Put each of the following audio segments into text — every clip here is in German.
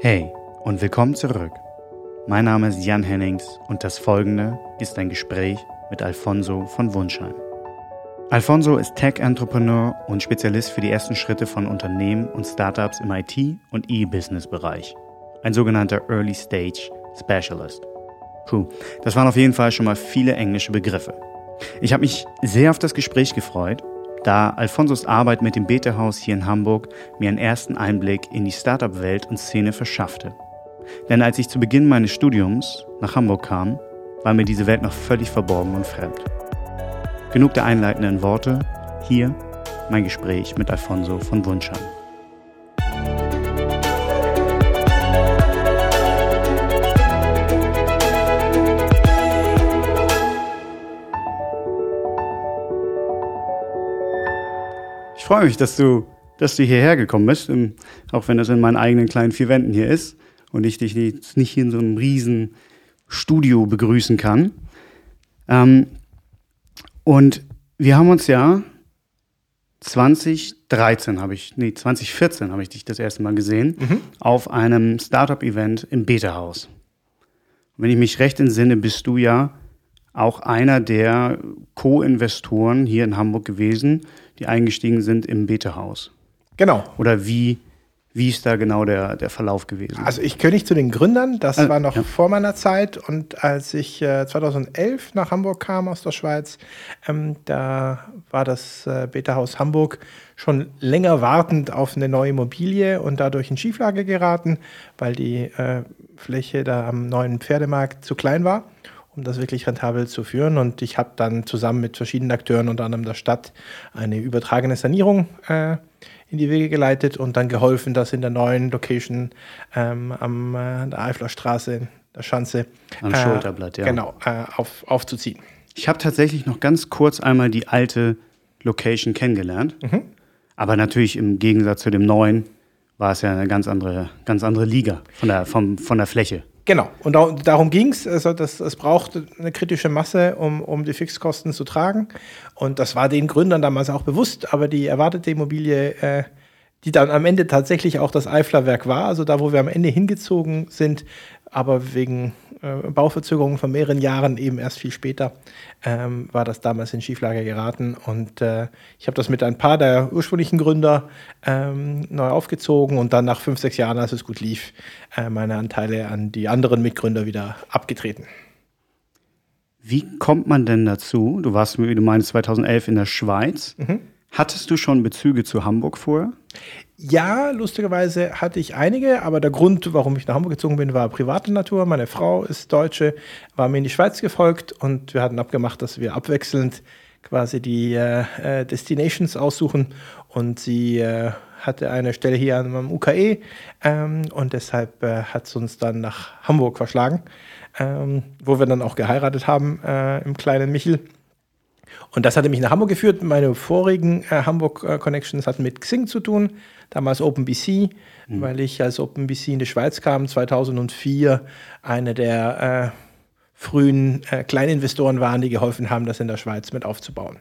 Hey und willkommen zurück. Mein Name ist Jan Hennings und das folgende ist ein Gespräch mit Alfonso von Wunschheim. Alfonso ist Tech-Entrepreneur und Spezialist für die ersten Schritte von Unternehmen und Startups im IT- und E-Business-Bereich. Ein sogenannter Early Stage Specialist. Puh, das waren auf jeden Fall schon mal viele englische Begriffe. Ich habe mich sehr auf das Gespräch gefreut, da Alfonsos Arbeit mit dem Beta-Haus hier in Hamburg mir einen ersten Einblick in die Startup-Welt und Szene verschaffte. Denn als ich zu Beginn meines Studiums nach Hamburg kam, war mir diese Welt noch völlig verborgen und fremd. Genug der einleitenden Worte, hier mein Gespräch mit Alfonso von Wunschheim. Freue mich, dass du, dass du hierher gekommen bist, auch wenn das in meinen eigenen kleinen vier Wänden hier ist und ich dich nicht hier in so einem riesen Studio begrüßen kann. Ähm, und wir haben uns ja 2013 habe ich, nee, 2014 habe ich dich das erste Mal gesehen, mhm. auf einem Startup-Event im Beta-Haus. Wenn ich mich recht entsinne, bist du ja auch einer der Co-Investoren hier in Hamburg gewesen, die eingestiegen sind im Beta-Haus. Genau. Oder wie wie ist da genau der, der Verlauf gewesen? Also ich gehöre nicht zu den Gründern, das also, war noch ja. vor meiner Zeit. Und als ich äh, 2011 nach Hamburg kam aus der Schweiz, ähm, da war das äh, Beta-Haus Hamburg schon länger wartend auf eine neue Immobilie und dadurch in Schieflage geraten, weil die äh, Fläche da am neuen Pferdemarkt zu klein war um das wirklich rentabel zu führen. Und ich habe dann zusammen mit verschiedenen Akteuren, unter anderem der Stadt, eine übertragene Sanierung äh, in die Wege geleitet und dann geholfen, das in der neuen Location ähm, am äh, der Eifler Straße, der Schanze, am äh, Schulterblatt, ja. Genau, äh, auf, aufzuziehen. Ich habe tatsächlich noch ganz kurz einmal die alte Location kennengelernt. Mhm. Aber natürlich im Gegensatz zu dem neuen war es ja eine ganz andere, ganz andere Liga von der, vom, von der Fläche. Genau, und da, darum ging es. Also das, es braucht eine kritische Masse, um, um die Fixkosten zu tragen. Und das war den Gründern damals auch bewusst, aber die erwartete Immobilie, äh, die dann am Ende tatsächlich auch das Eiflerwerk war, also da, wo wir am Ende hingezogen sind, aber wegen äh, Bauverzögerungen von mehreren Jahren, eben erst viel später, ähm, war das damals in Schieflage geraten. Und äh, ich habe das mit ein paar der ursprünglichen Gründer ähm, neu aufgezogen und dann nach fünf, sechs Jahren, als es gut lief, äh, meine Anteile an die anderen Mitgründer wieder abgetreten. Wie kommt man denn dazu? Du warst, wie du meinst, 2011 in der Schweiz. Mhm. Hattest du schon Bezüge zu Hamburg vorher? Ja, lustigerweise hatte ich einige, aber der Grund, warum ich nach Hamburg gezogen bin, war private Natur. Meine Frau ist Deutsche, war mir in die Schweiz gefolgt und wir hatten abgemacht, dass wir abwechselnd quasi die äh, äh Destinations aussuchen und sie äh, hatte eine Stelle hier am UKE ähm, und deshalb äh, hat es uns dann nach Hamburg verschlagen, ähm, wo wir dann auch geheiratet haben äh, im kleinen Michel. Und das hatte mich nach Hamburg geführt. Meine vorigen äh, Hamburg-Connections hatten mit Xing zu tun, damals OpenBC, mhm. weil ich als OpenBC in die Schweiz kam, 2004 eine der äh, frühen äh, Kleininvestoren waren, die geholfen haben, das in der Schweiz mit aufzubauen.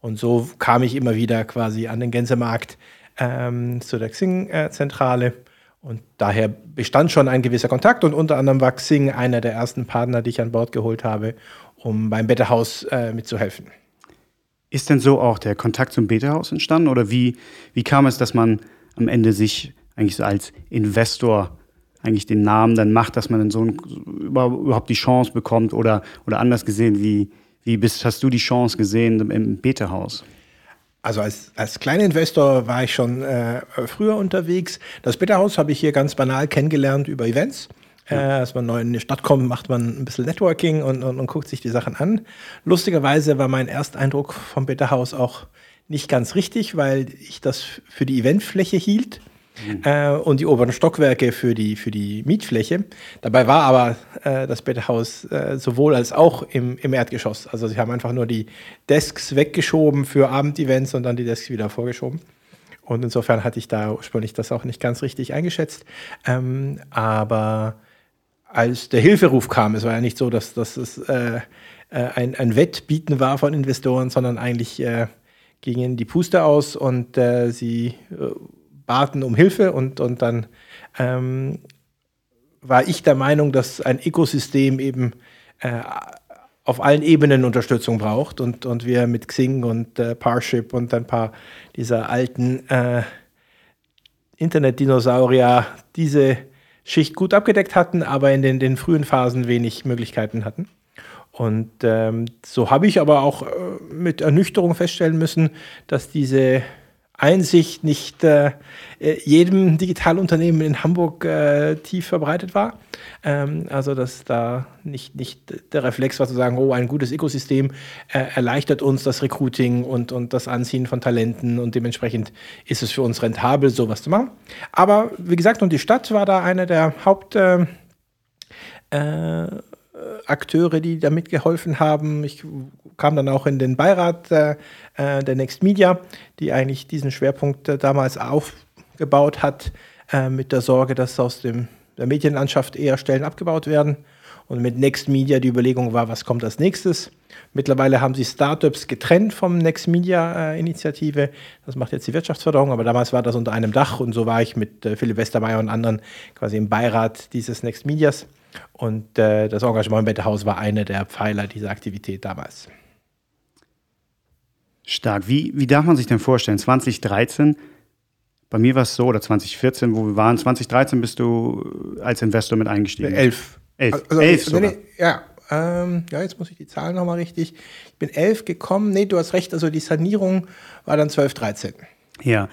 Und so kam ich immer wieder quasi an den Gänsemarkt ähm, zu der Xing-Zentrale. Und daher bestand schon ein gewisser Kontakt und unter anderem war Xing einer der ersten Partner, die ich an Bord geholt habe, um beim Beta-Haus äh, mitzuhelfen. Ist denn so auch der Kontakt zum Beta-Haus entstanden oder wie, wie kam es, dass man am Ende sich eigentlich so als Investor eigentlich den Namen dann macht, dass man dann so ein, überhaupt die Chance bekommt oder, oder anders gesehen, wie, wie bist, hast du die Chance gesehen im Beta-Haus? Also als, als kleiner Investor war ich schon äh, früher unterwegs. Das Beta-Haus habe ich hier ganz banal kennengelernt über Events. Ja. Äh, als man neu in die Stadt kommt, macht man ein bisschen Networking und, und, und guckt sich die Sachen an. Lustigerweise war mein Ersteindruck vom Beta-Haus auch nicht ganz richtig, weil ich das für die Eventfläche hielt mhm. äh, und die oberen Stockwerke für die, für die Mietfläche. Dabei war aber äh, das Beta-Haus äh, sowohl als auch im, im Erdgeschoss. Also sie haben einfach nur die Desks weggeschoben für Abendevents und dann die Desks wieder vorgeschoben. Und insofern hatte ich da ursprünglich das auch nicht ganz richtig eingeschätzt. Ähm, aber als der Hilferuf kam, es war ja nicht so, dass, dass es äh, äh, ein, ein Wettbieten war von Investoren, sondern eigentlich äh, gingen die Puste aus und äh, sie äh, baten um Hilfe und, und dann ähm, war ich der Meinung, dass ein Ökosystem eben äh, auf allen Ebenen Unterstützung braucht und, und wir mit Xing und äh, Parship und ein paar dieser alten äh, Internet-Dinosaurier diese Schicht gut abgedeckt hatten, aber in den, den frühen Phasen wenig Möglichkeiten hatten. Und ähm, so habe ich aber auch äh, mit Ernüchterung feststellen müssen, dass diese Einsicht nicht äh, äh, jedem Digitalunternehmen in Hamburg äh, tief verbreitet war. Ähm, also dass da nicht, nicht der Reflex war zu sagen, oh, ein gutes Ökosystem äh, erleichtert uns das Recruiting und, und das Anziehen von Talenten und dementsprechend ist es für uns rentabel, sowas zu machen. Aber wie gesagt, und die Stadt war da einer der Haupt... Äh, äh Akteure, die da mitgeholfen haben. Ich kam dann auch in den Beirat äh, äh, der Next Media, die eigentlich diesen Schwerpunkt äh, damals aufgebaut hat, äh, mit der Sorge, dass aus dem, der Medienlandschaft eher Stellen abgebaut werden. Und mit Next Media die Überlegung war, was kommt als nächstes. Mittlerweile haben sie Startups getrennt vom Next Media äh, Initiative. Das macht jetzt die Wirtschaftsförderung, aber damals war das unter einem Dach und so war ich mit äh, Philipp Westermeier und anderen quasi im Beirat dieses Next Medias. Und äh, das Engagement im Wetterhaus war einer der Pfeiler dieser Aktivität damals. Stark. Wie, wie darf man sich denn vorstellen? 2013, bei mir war es so, oder 2014, wo wir waren, 2013 bist du als Investor mit eingestiegen. Elf. Elf. Also, elf sogar. Nee, ja, ähm, ja, jetzt muss ich die Zahlen nochmal richtig. Ich bin elf gekommen. Nee, du hast recht, also die Sanierung war dann 12, 13. Ja.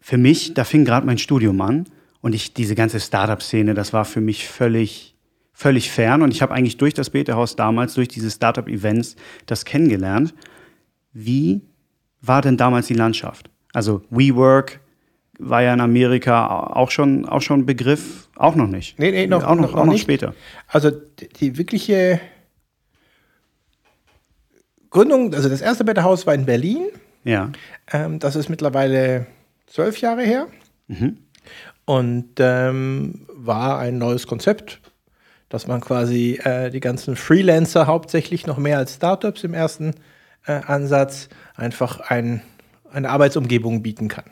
Für mich, da fing gerade mein Studium an und ich, diese ganze Startup-Szene, das war für mich völlig, völlig fern. Und ich habe eigentlich durch das Betehaus damals, durch diese Startup-Events, das kennengelernt. Wie war denn damals die Landschaft? Also WeWork war ja in Amerika auch schon, auch schon ein Begriff, auch noch nicht. Nee, nee, noch, auch noch, noch, auch noch später. Also die, wirkliche Gründung, also das erste Betehaus war in Berlin. Ja. Ähm, das ist mittlerweile zwölf Jahre her. Mhm und ähm, war ein neues Konzept, dass man quasi äh, die ganzen Freelancer hauptsächlich noch mehr als Startups im ersten äh, Ansatz einfach ein, eine Arbeitsumgebung bieten kann.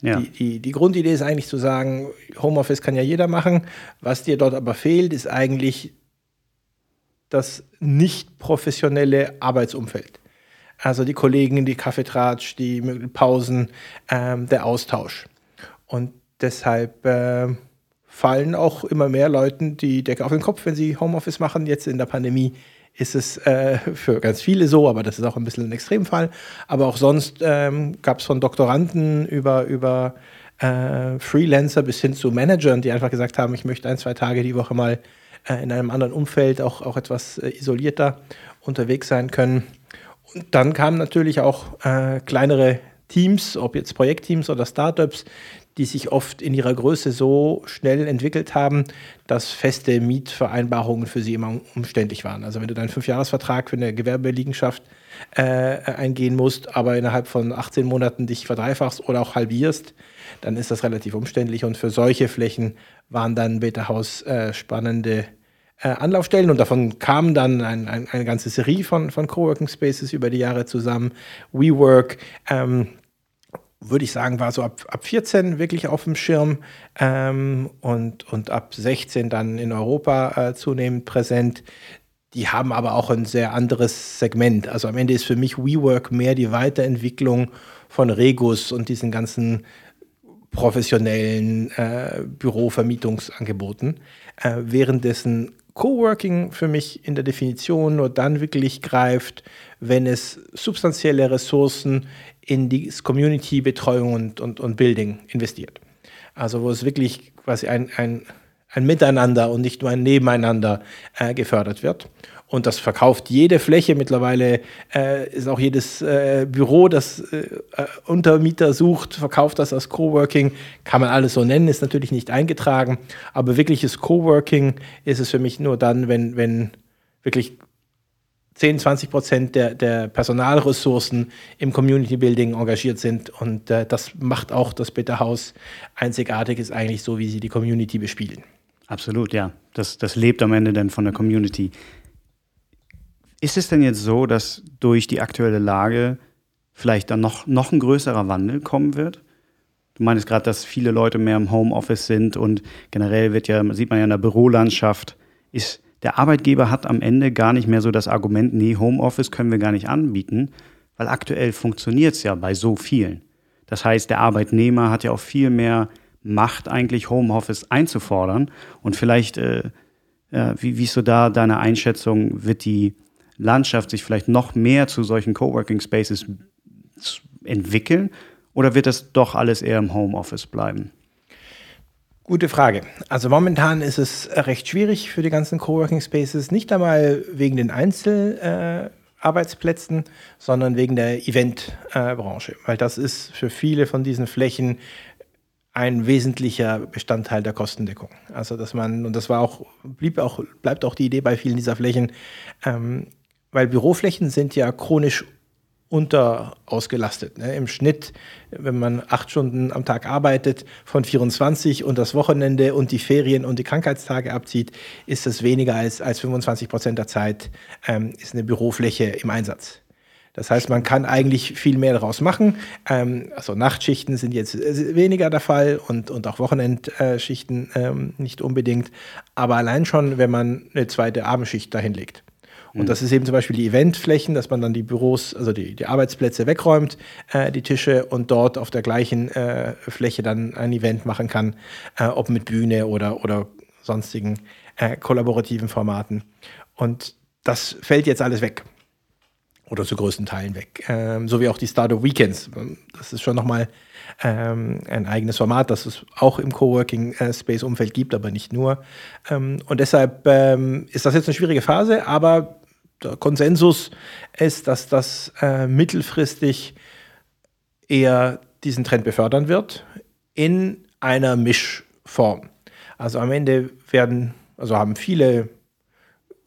Ja. Die, die, die, Grundidee ist eigentlich zu sagen, Homeoffice kann ja jeder machen. Was dir dort aber fehlt, ist eigentlich das nicht professionelle Arbeitsumfeld. Also die Kollegen, die Kaffeetratsch, die Pausen, ähm, der Austausch. Und Deshalb äh, fallen auch immer mehr Leuten die Decke auf den Kopf, wenn sie Homeoffice machen. Jetzt in der Pandemie ist es äh, für ganz viele so, aber das ist auch ein bisschen ein Extremfall. Aber auch sonst ähm, gab es von Doktoranden über, über äh, Freelancer bis hin zu Managern, die einfach gesagt haben, ich möchte ein, zwei Tage die Woche mal äh, in einem anderen Umfeld auch, auch etwas äh, isolierter unterwegs sein können. Und dann kamen natürlich auch äh, kleinere Teams, ob jetzt Projektteams oder Startups, die sich oft in ihrer Größe so schnell entwickelt haben, dass feste Mietvereinbarungen für sie immer umständlich waren. Also wenn du deinen Fünfjahresvertrag für eine Gewerbeliegenschaft äh, eingehen musst, aber innerhalb von 18 Monaten dich verdreifachst oder auch halbierst, dann ist das relativ umständlich. Und für solche Flächen waren dann Beta House äh, spannende äh, Anlaufstellen und davon kamen dann ein, ein, eine ganze Serie von, von Coworking Spaces über die Jahre zusammen. WeWork, ähm, würde ich sagen, war so ab, ab 14 wirklich auf dem Schirm ähm, und, und ab 16 dann in Europa äh, zunehmend präsent. Die haben aber auch ein sehr anderes Segment. Also am Ende ist für mich WeWork mehr die Weiterentwicklung von Regus und diesen ganzen professionellen äh, Bürovermietungsangeboten, äh, währenddessen Coworking für mich in der Definition nur dann wirklich greift, wenn es substanzielle Ressourcen in die Community-Betreuung und, und, und Building investiert. Also wo es wirklich quasi ein, ein, ein Miteinander und nicht nur ein Nebeneinander äh, gefördert wird. Und das verkauft jede Fläche. Mittlerweile äh, ist auch jedes äh, Büro, das äh, Untermieter sucht, verkauft das als Coworking. Kann man alles so nennen, ist natürlich nicht eingetragen. Aber wirkliches Coworking ist es für mich nur dann, wenn, wenn wirklich 10, 20 Prozent der, der Personalressourcen im Community Building engagiert sind. Und äh, das macht auch das Better House einzigartig, ist eigentlich so, wie sie die Community bespielen. Absolut, ja. Das, das lebt am Ende dann von der Community. Ist es denn jetzt so, dass durch die aktuelle Lage vielleicht dann noch, noch ein größerer Wandel kommen wird? Du meinst gerade, dass viele Leute mehr im Homeoffice sind und generell wird ja, sieht man ja in der Bürolandschaft, ist der Arbeitgeber hat am Ende gar nicht mehr so das Argument, nee, Homeoffice können wir gar nicht anbieten, weil aktuell funktioniert es ja bei so vielen. Das heißt, der Arbeitnehmer hat ja auch viel mehr Macht, eigentlich Homeoffice einzufordern. Und vielleicht, äh, äh, wie, wie ist so da deine Einschätzung, wird die Landschaft sich vielleicht noch mehr zu solchen Coworking Spaces entwickeln? Oder wird das doch alles eher im Homeoffice bleiben? Gute Frage. Also momentan ist es recht schwierig für die ganzen Coworking Spaces, nicht einmal wegen den Einzelarbeitsplätzen, äh, sondern wegen der Eventbranche, äh, weil das ist für viele von diesen Flächen ein wesentlicher Bestandteil der Kostendeckung. Also dass man, und das war auch, blieb auch, bleibt auch die Idee bei vielen dieser Flächen, ähm, weil Büroflächen sind ja chronisch unter ausgelastet. Ne? Im Schnitt, wenn man acht Stunden am Tag arbeitet, von 24 und das Wochenende und die Ferien und die Krankheitstage abzieht, ist das weniger als, als 25 Prozent der Zeit ähm, ist eine Bürofläche im Einsatz. Das heißt, man kann eigentlich viel mehr daraus machen. Ähm, also Nachtschichten sind jetzt weniger der Fall und, und auch Wochenendschichten ähm, nicht unbedingt. Aber allein schon, wenn man eine zweite Abendschicht dahin legt. Und das ist eben zum Beispiel die Eventflächen, dass man dann die Büros, also die, die Arbeitsplätze wegräumt, äh, die Tische und dort auf der gleichen äh, Fläche dann ein Event machen kann, äh, ob mit Bühne oder, oder sonstigen äh, kollaborativen Formaten. Und das fällt jetzt alles weg. Oder zu größten Teilen weg. Ähm, so wie auch die Startup Weekends. Das ist schon nochmal ähm, ein eigenes Format, das es auch im Coworking-Space-Umfeld äh, gibt, aber nicht nur. Ähm, und deshalb ähm, ist das jetzt eine schwierige Phase, aber der Konsensus ist, dass das äh, mittelfristig eher diesen Trend befördern wird in einer Mischform. Also am Ende werden, also haben viele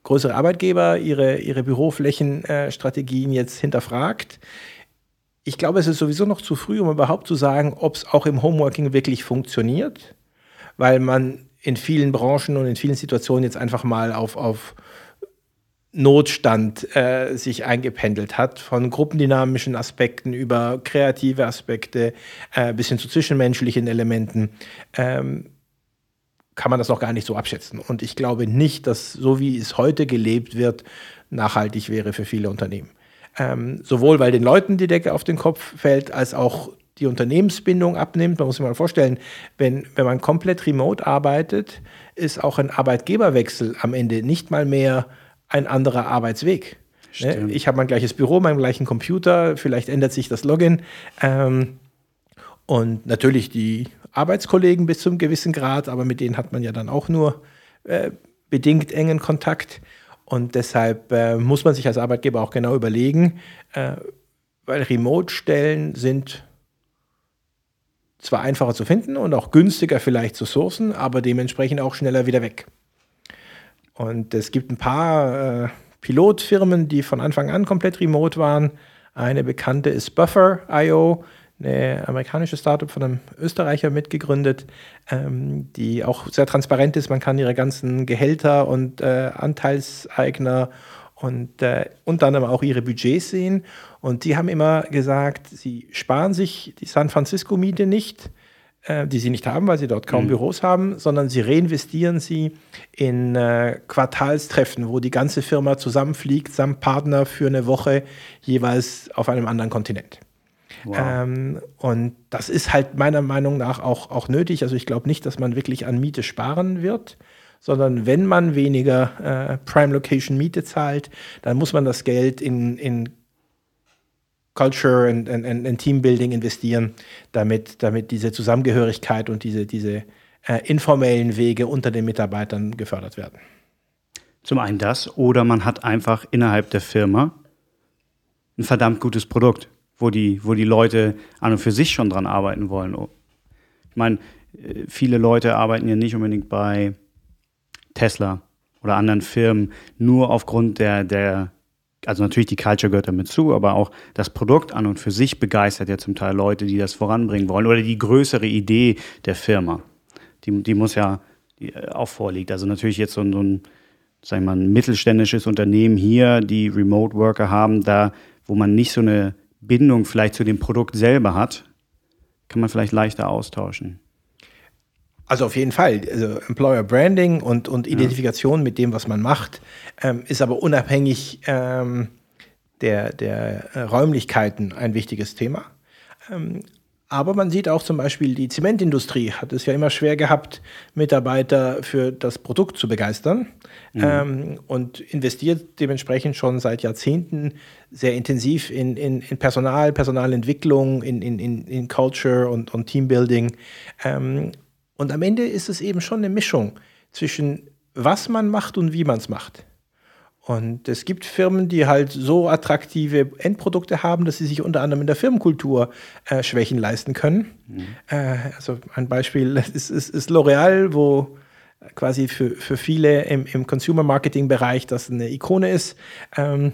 größere Arbeitgeber ihre, ihre Büroflächenstrategien äh, jetzt hinterfragt. Ich glaube, es ist sowieso noch zu früh, um überhaupt zu sagen, ob es auch im Homeworking wirklich funktioniert, weil man in vielen Branchen und in vielen Situationen jetzt einfach mal auf, auf Notstand äh, sich eingependelt hat, von gruppendynamischen Aspekten über kreative Aspekte äh, bis hin zu zwischenmenschlichen Elementen, ähm, kann man das noch gar nicht so abschätzen. Und ich glaube nicht, dass so wie es heute gelebt wird, nachhaltig wäre für viele Unternehmen. Ähm, sowohl weil den Leuten die Decke auf den Kopf fällt, als auch die Unternehmensbindung abnimmt. Man muss sich mal vorstellen, wenn, wenn man komplett remote arbeitet, ist auch ein Arbeitgeberwechsel am Ende nicht mal mehr ein anderer Arbeitsweg. Ne? Ich habe mein gleiches Büro, meinen gleichen Computer, vielleicht ändert sich das Login. Ähm, und natürlich die Arbeitskollegen bis zum gewissen Grad, aber mit denen hat man ja dann auch nur äh, bedingt engen Kontakt. Und deshalb äh, muss man sich als Arbeitgeber auch genau überlegen, äh, weil Remote-Stellen sind zwar einfacher zu finden und auch günstiger vielleicht zu sourcen, aber dementsprechend auch schneller wieder weg. Und es gibt ein paar äh, Pilotfirmen, die von Anfang an komplett remote waren. Eine bekannte ist Buffer.io, eine amerikanische Startup von einem Österreicher mitgegründet, ähm, die auch sehr transparent ist. Man kann ihre ganzen Gehälter und äh, Anteilseigner und äh, unter anderem auch ihre Budgets sehen. Und die haben immer gesagt, sie sparen sich die San Francisco-Miete nicht, äh, die sie nicht haben, weil sie dort kaum mhm. Büros haben, sondern sie reinvestieren sie in äh, Quartalstreffen, wo die ganze Firma zusammenfliegt, samt Partner für eine Woche jeweils auf einem anderen Kontinent. Wow. Ähm, und das ist halt meiner Meinung nach auch, auch nötig. Also ich glaube nicht, dass man wirklich an Miete sparen wird, sondern wenn man weniger äh, Prime Location Miete zahlt, dann muss man das Geld in, in Culture und, und, und Teambuilding investieren, damit, damit diese Zusammengehörigkeit und diese, diese äh, informellen Wege unter den Mitarbeitern gefördert werden. Zum einen das, oder man hat einfach innerhalb der Firma ein verdammt gutes Produkt, wo die, wo die Leute an und für sich schon dran arbeiten wollen. Ich meine, äh, viele Leute arbeiten ja nicht unbedingt bei Tesla oder anderen Firmen nur aufgrund der, der also natürlich die Culture gehört damit zu, aber auch das Produkt an und für sich begeistert ja zum Teil Leute, die das voranbringen wollen oder die größere Idee der Firma. Die, die muss ja äh, auch vorliegt. Also natürlich jetzt so, so ein, sag ich mal, ein mittelständisches Unternehmen hier, die Remote Worker haben, da, wo man nicht so eine Bindung vielleicht zu dem Produkt selber hat, kann man vielleicht leichter austauschen. Also auf jeden Fall. Also Employer Branding und, und Identifikation ja. mit dem, was man macht, ähm, ist aber unabhängig ähm, der, der äh, Räumlichkeiten ein wichtiges Thema. Ähm, aber man sieht auch zum Beispiel, die Zementindustrie hat es ja immer schwer gehabt, Mitarbeiter für das Produkt zu begeistern mhm. ähm, und investiert dementsprechend schon seit Jahrzehnten sehr intensiv in, in, in Personal, Personalentwicklung, in, in, in, Culture und, und Teambuilding. Und am Ende ist es eben schon eine Mischung zwischen was man macht und wie man es macht. Und es gibt Firmen, die halt so attraktive Endprodukte haben, dass sie sich unter anderem in der Firmenkultur äh, Schwächen leisten können. Mhm. Äh, also ein Beispiel ist, ist, ist L'Oreal, wo quasi für, für viele im, im Consumer-Marketing-Bereich das eine Ikone ist ähm,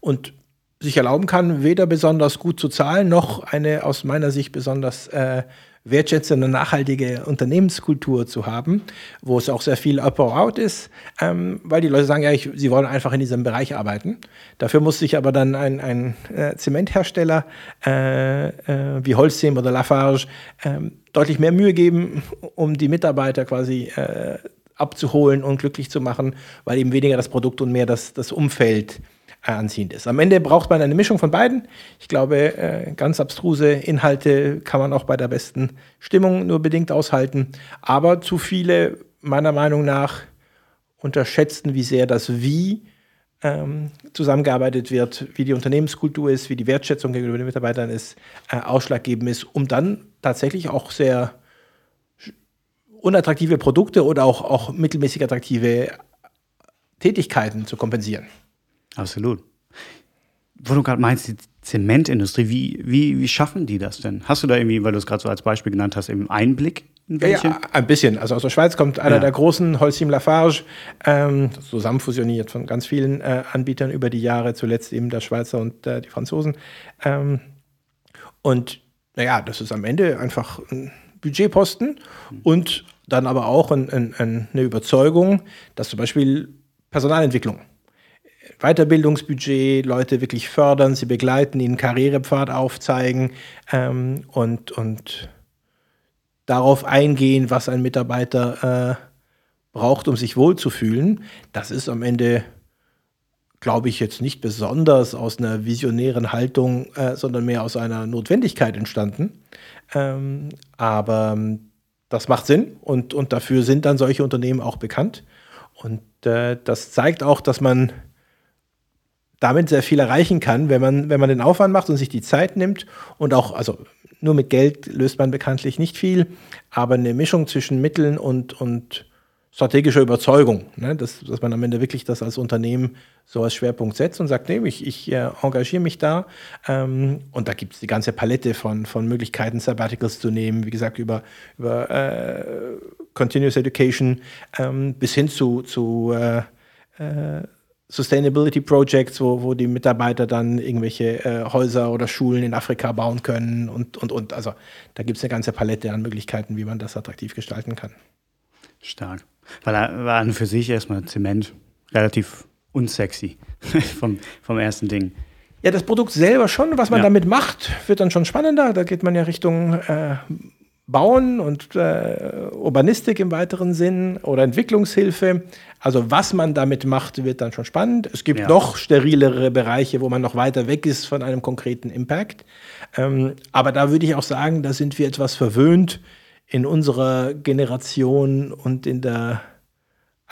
und sich erlauben kann, weder besonders gut zu zahlen, noch eine aus meiner Sicht besonders äh, wertschätzende, nachhaltige Unternehmenskultur zu haben, wo es auch sehr viel Up or Out ist, ähm, weil die Leute sagen, ja, ich, sie wollen einfach in diesem Bereich arbeiten. Dafür muss sich aber dann ein, ein äh, Zementhersteller äh, äh, wie Holcim oder Lafarge ähm, deutlich mehr Mühe geben, um die Mitarbeiter quasi äh, abzuholen und glücklich zu machen, weil eben weniger das Produkt und mehr das, das Umfeld anziehend ist. Am Ende braucht man eine Mischung von beiden. Ich glaube, äh, ganz abstruse Inhalte kann man auch bei der besten Stimmung nur bedingt aushalten. Aber zu viele, meiner Meinung nach, unterschätzen, wie sehr das Wie ähm, zusammengearbeitet wird, wie die Unternehmenskultur ist, wie die Wertschätzung gegenüber den Mitarbeitern ist, äh, ausschlaggebend ist, um dann tatsächlich auch sehr unattraktive Produkte oder auch, auch mittelmäßig attraktive Tätigkeiten zu kompensieren. Absolut. Wo du gerade meinst, die Zementindustrie, wie, wie, wie schaffen die das denn? Hast du da irgendwie, weil du es gerade so als Beispiel genannt hast, eben Einblick in welche? Ja, ein bisschen. Also aus der Schweiz kommt einer ja. der großen, Holcim Lafarge, ähm, zusammenfusioniert von ganz vielen äh, Anbietern über die Jahre, zuletzt eben der Schweizer und äh, die Franzosen. Ähm, und naja, das ist am Ende einfach ein Budgetposten mhm. und dann aber auch ein, ein, eine Überzeugung, dass zum Beispiel Personalentwicklung Weiterbildungsbudget, Leute wirklich fördern, sie begleiten, ihnen Karrierepfad aufzeigen ähm, und, und darauf eingehen, was ein Mitarbeiter äh, braucht, um sich wohlzufühlen. Das ist am Ende, glaube ich, jetzt nicht besonders aus einer visionären Haltung, äh, sondern mehr aus einer Notwendigkeit entstanden. Ähm, aber ähm, das macht Sinn und, und dafür sind dann solche Unternehmen auch bekannt. Und äh, das zeigt auch, dass man damit sehr viel erreichen kann, wenn man, wenn man den Aufwand macht und sich die Zeit nimmt und auch, also nur mit Geld löst man bekanntlich nicht viel, aber eine Mischung zwischen Mitteln und, und strategischer Überzeugung, ne? dass, dass man am Ende wirklich das als Unternehmen so als Schwerpunkt setzt und sagt, nee, ich, ich äh, engagiere mich da. Ähm, und da gibt es die ganze Palette von, von Möglichkeiten, Sabbaticals zu nehmen, wie gesagt, über, über äh, Continuous Education ähm, bis hin zu, zu äh, äh Sustainability Projects, wo, wo die Mitarbeiter dann irgendwelche äh, Häuser oder Schulen in Afrika bauen können und, und, und. Also da gibt es eine ganze Palette an Möglichkeiten, wie man das attraktiv gestalten kann. Stark. Weil er war für sich erstmal Zement relativ unsexy vom, vom ersten Ding. Ja, das Produkt selber schon, was man ja. damit macht, wird dann schon spannender. Da geht man ja Richtung äh, Bauen und äh, Urbanistik im weiteren Sinn oder Entwicklungshilfe. Also was man damit macht, wird dann schon spannend. Es gibt ja. noch sterilere Bereiche, wo man noch weiter weg ist von einem konkreten Impact. Ähm, aber da würde ich auch sagen, da sind wir etwas verwöhnt in unserer Generation und in der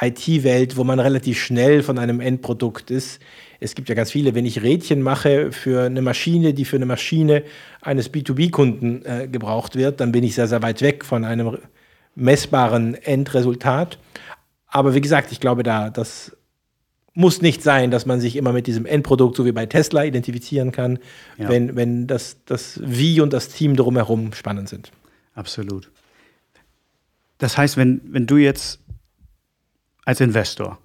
IT-Welt, wo man relativ schnell von einem Endprodukt ist. Es gibt ja ganz viele, wenn ich Rädchen mache für eine Maschine, die für eine Maschine eines B2B-Kunden äh, gebraucht wird, dann bin ich sehr, sehr weit weg von einem messbaren Endresultat. Aber wie gesagt, ich glaube, da das muss nicht sein, dass man sich immer mit diesem Endprodukt, so wie bei Tesla, identifizieren kann, ja. wenn, wenn das, das Wie und das Team drumherum spannend sind. Absolut. Das heißt, wenn, wenn du jetzt als Investor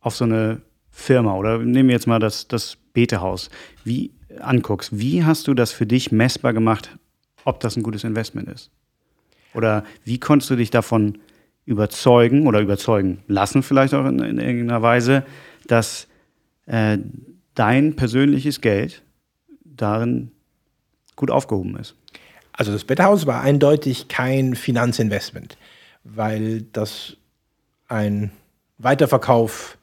auf so eine Firma oder nehmen wir jetzt mal das, das Betehaus, wie anguckst, wie hast du das für dich messbar gemacht, ob das ein gutes Investment ist? Oder wie konntest du dich davon überzeugen oder überzeugen lassen, vielleicht auch in, in irgendeiner Weise, dass äh, dein persönliches Geld darin gut aufgehoben ist? Also das Better House war eindeutig kein Finanzinvestment, weil das ein Weiterverkauf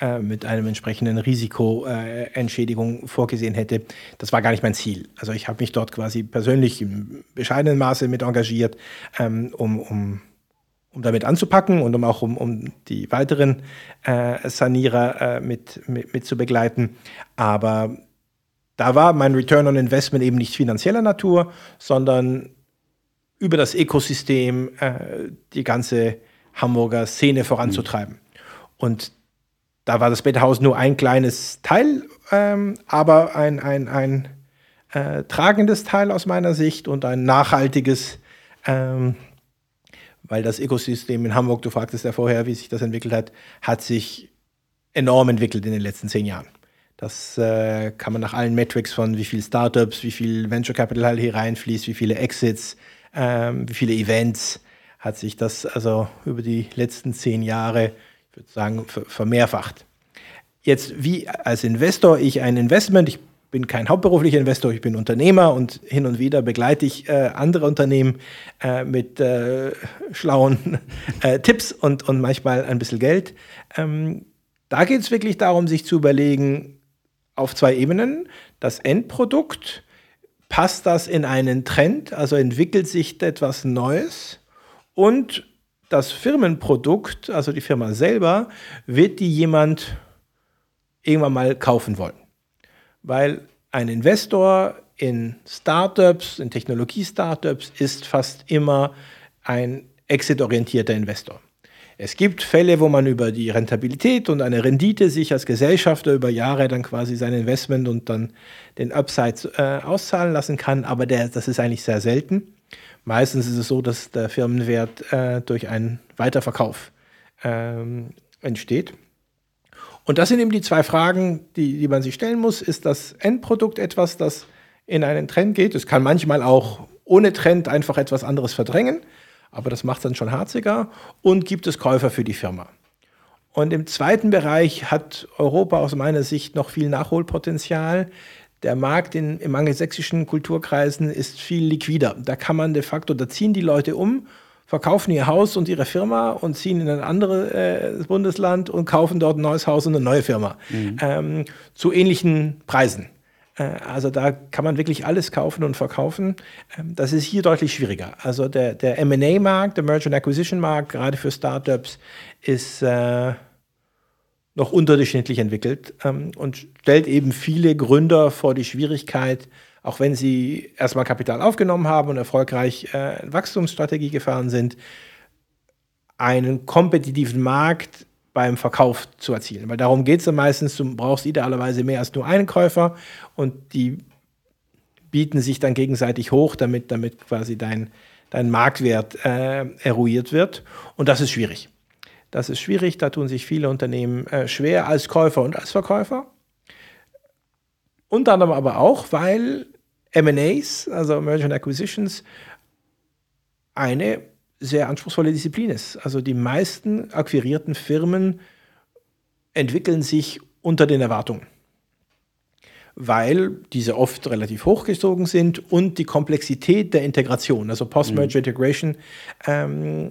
äh, mit einem entsprechenden Risikoentschädigung äh, vorgesehen hätte. Das war gar nicht mein Ziel. Also ich habe mich dort quasi persönlich im bescheidenen Maße mit engagiert, ähm, um, um, um damit anzupacken und um auch um, um die weiteren äh, Sanierer äh, mit, mit, mit zu begleiten. Aber da war mein Return on Investment eben nicht finanzieller Natur, sondern über das Ökosystem äh, die ganze Hamburger Szene voranzutreiben. Mhm. Und da war das Betthaus nur ein kleines Teil, ähm, aber ein, ein, ein äh, tragendes Teil aus meiner Sicht und ein nachhaltiges, ähm, weil das Ökosystem in Hamburg, du fragtest ja vorher, wie sich das entwickelt hat, hat sich enorm entwickelt in den letzten zehn Jahren. Das äh, kann man nach allen Metrics von wie viele Startups, wie viel Venture Capital halt hier reinfließt, wie viele Exits, ähm, wie viele Events, hat sich das also über die letzten zehn Jahre ich würde sagen, vermehrfacht. Jetzt, wie als Investor ich ein Investment, ich bin kein hauptberuflicher Investor, ich bin Unternehmer und hin und wieder begleite ich äh, andere Unternehmen äh, mit äh, schlauen äh, Tipps und, und manchmal ein bisschen Geld. Ähm, da geht es wirklich darum, sich zu überlegen, auf zwei Ebenen, das Endprodukt, passt das in einen Trend, also entwickelt sich etwas Neues und das Firmenprodukt, also die Firma selber, wird die jemand irgendwann mal kaufen wollen. Weil ein Investor in Startups, in Technologie-Startups ist fast immer ein exit-orientierter Investor. Es gibt Fälle, wo man über die Rentabilität und eine Rendite sich als Gesellschafter über Jahre dann quasi sein Investment und dann den Upside äh, auszahlen lassen kann, aber der, das ist eigentlich sehr selten. Meistens ist es so, dass der Firmenwert äh, durch einen Weiterverkauf ähm, entsteht. Und das sind eben die zwei Fragen, die, die man sich stellen muss. Ist das Endprodukt etwas, das in einen Trend geht? Es kann manchmal auch ohne Trend einfach etwas anderes verdrängen, aber das macht es dann schon harziger. Und gibt es Käufer für die Firma? Und im zweiten Bereich hat Europa aus meiner Sicht noch viel Nachholpotenzial der Markt in, im angelsächsischen Kulturkreisen ist viel liquider. Da kann man de facto, da ziehen die Leute um, verkaufen ihr Haus und ihre Firma und ziehen in ein anderes äh, Bundesland und kaufen dort ein neues Haus und eine neue Firma mhm. ähm, zu ähnlichen Preisen. Äh, also da kann man wirklich alles kaufen und verkaufen. Ähm, das ist hier deutlich schwieriger. Also der, der M&A-Markt, der Merger and Acquisition-Markt, gerade für Startups, ist äh, noch unterdurchschnittlich entwickelt ähm, und stellt eben viele Gründer vor die Schwierigkeit, auch wenn sie erstmal Kapital aufgenommen haben und erfolgreich äh, Wachstumsstrategie gefahren sind, einen kompetitiven Markt beim Verkauf zu erzielen. Weil darum geht es ja meistens, du brauchst idealerweise mehr als nur einen Käufer und die bieten sich dann gegenseitig hoch, damit, damit quasi dein, dein Marktwert äh, eruiert wird. Und das ist schwierig. Das ist schwierig, da tun sich viele Unternehmen äh, schwer als Käufer und als Verkäufer. Unter anderem aber auch, weil MAs, also Merger and Acquisitions, eine sehr anspruchsvolle Disziplin ist. Also die meisten akquirierten Firmen entwickeln sich unter den Erwartungen, weil diese oft relativ hochgezogen sind und die Komplexität der Integration, also Post-Merger mhm. Integration, ähm,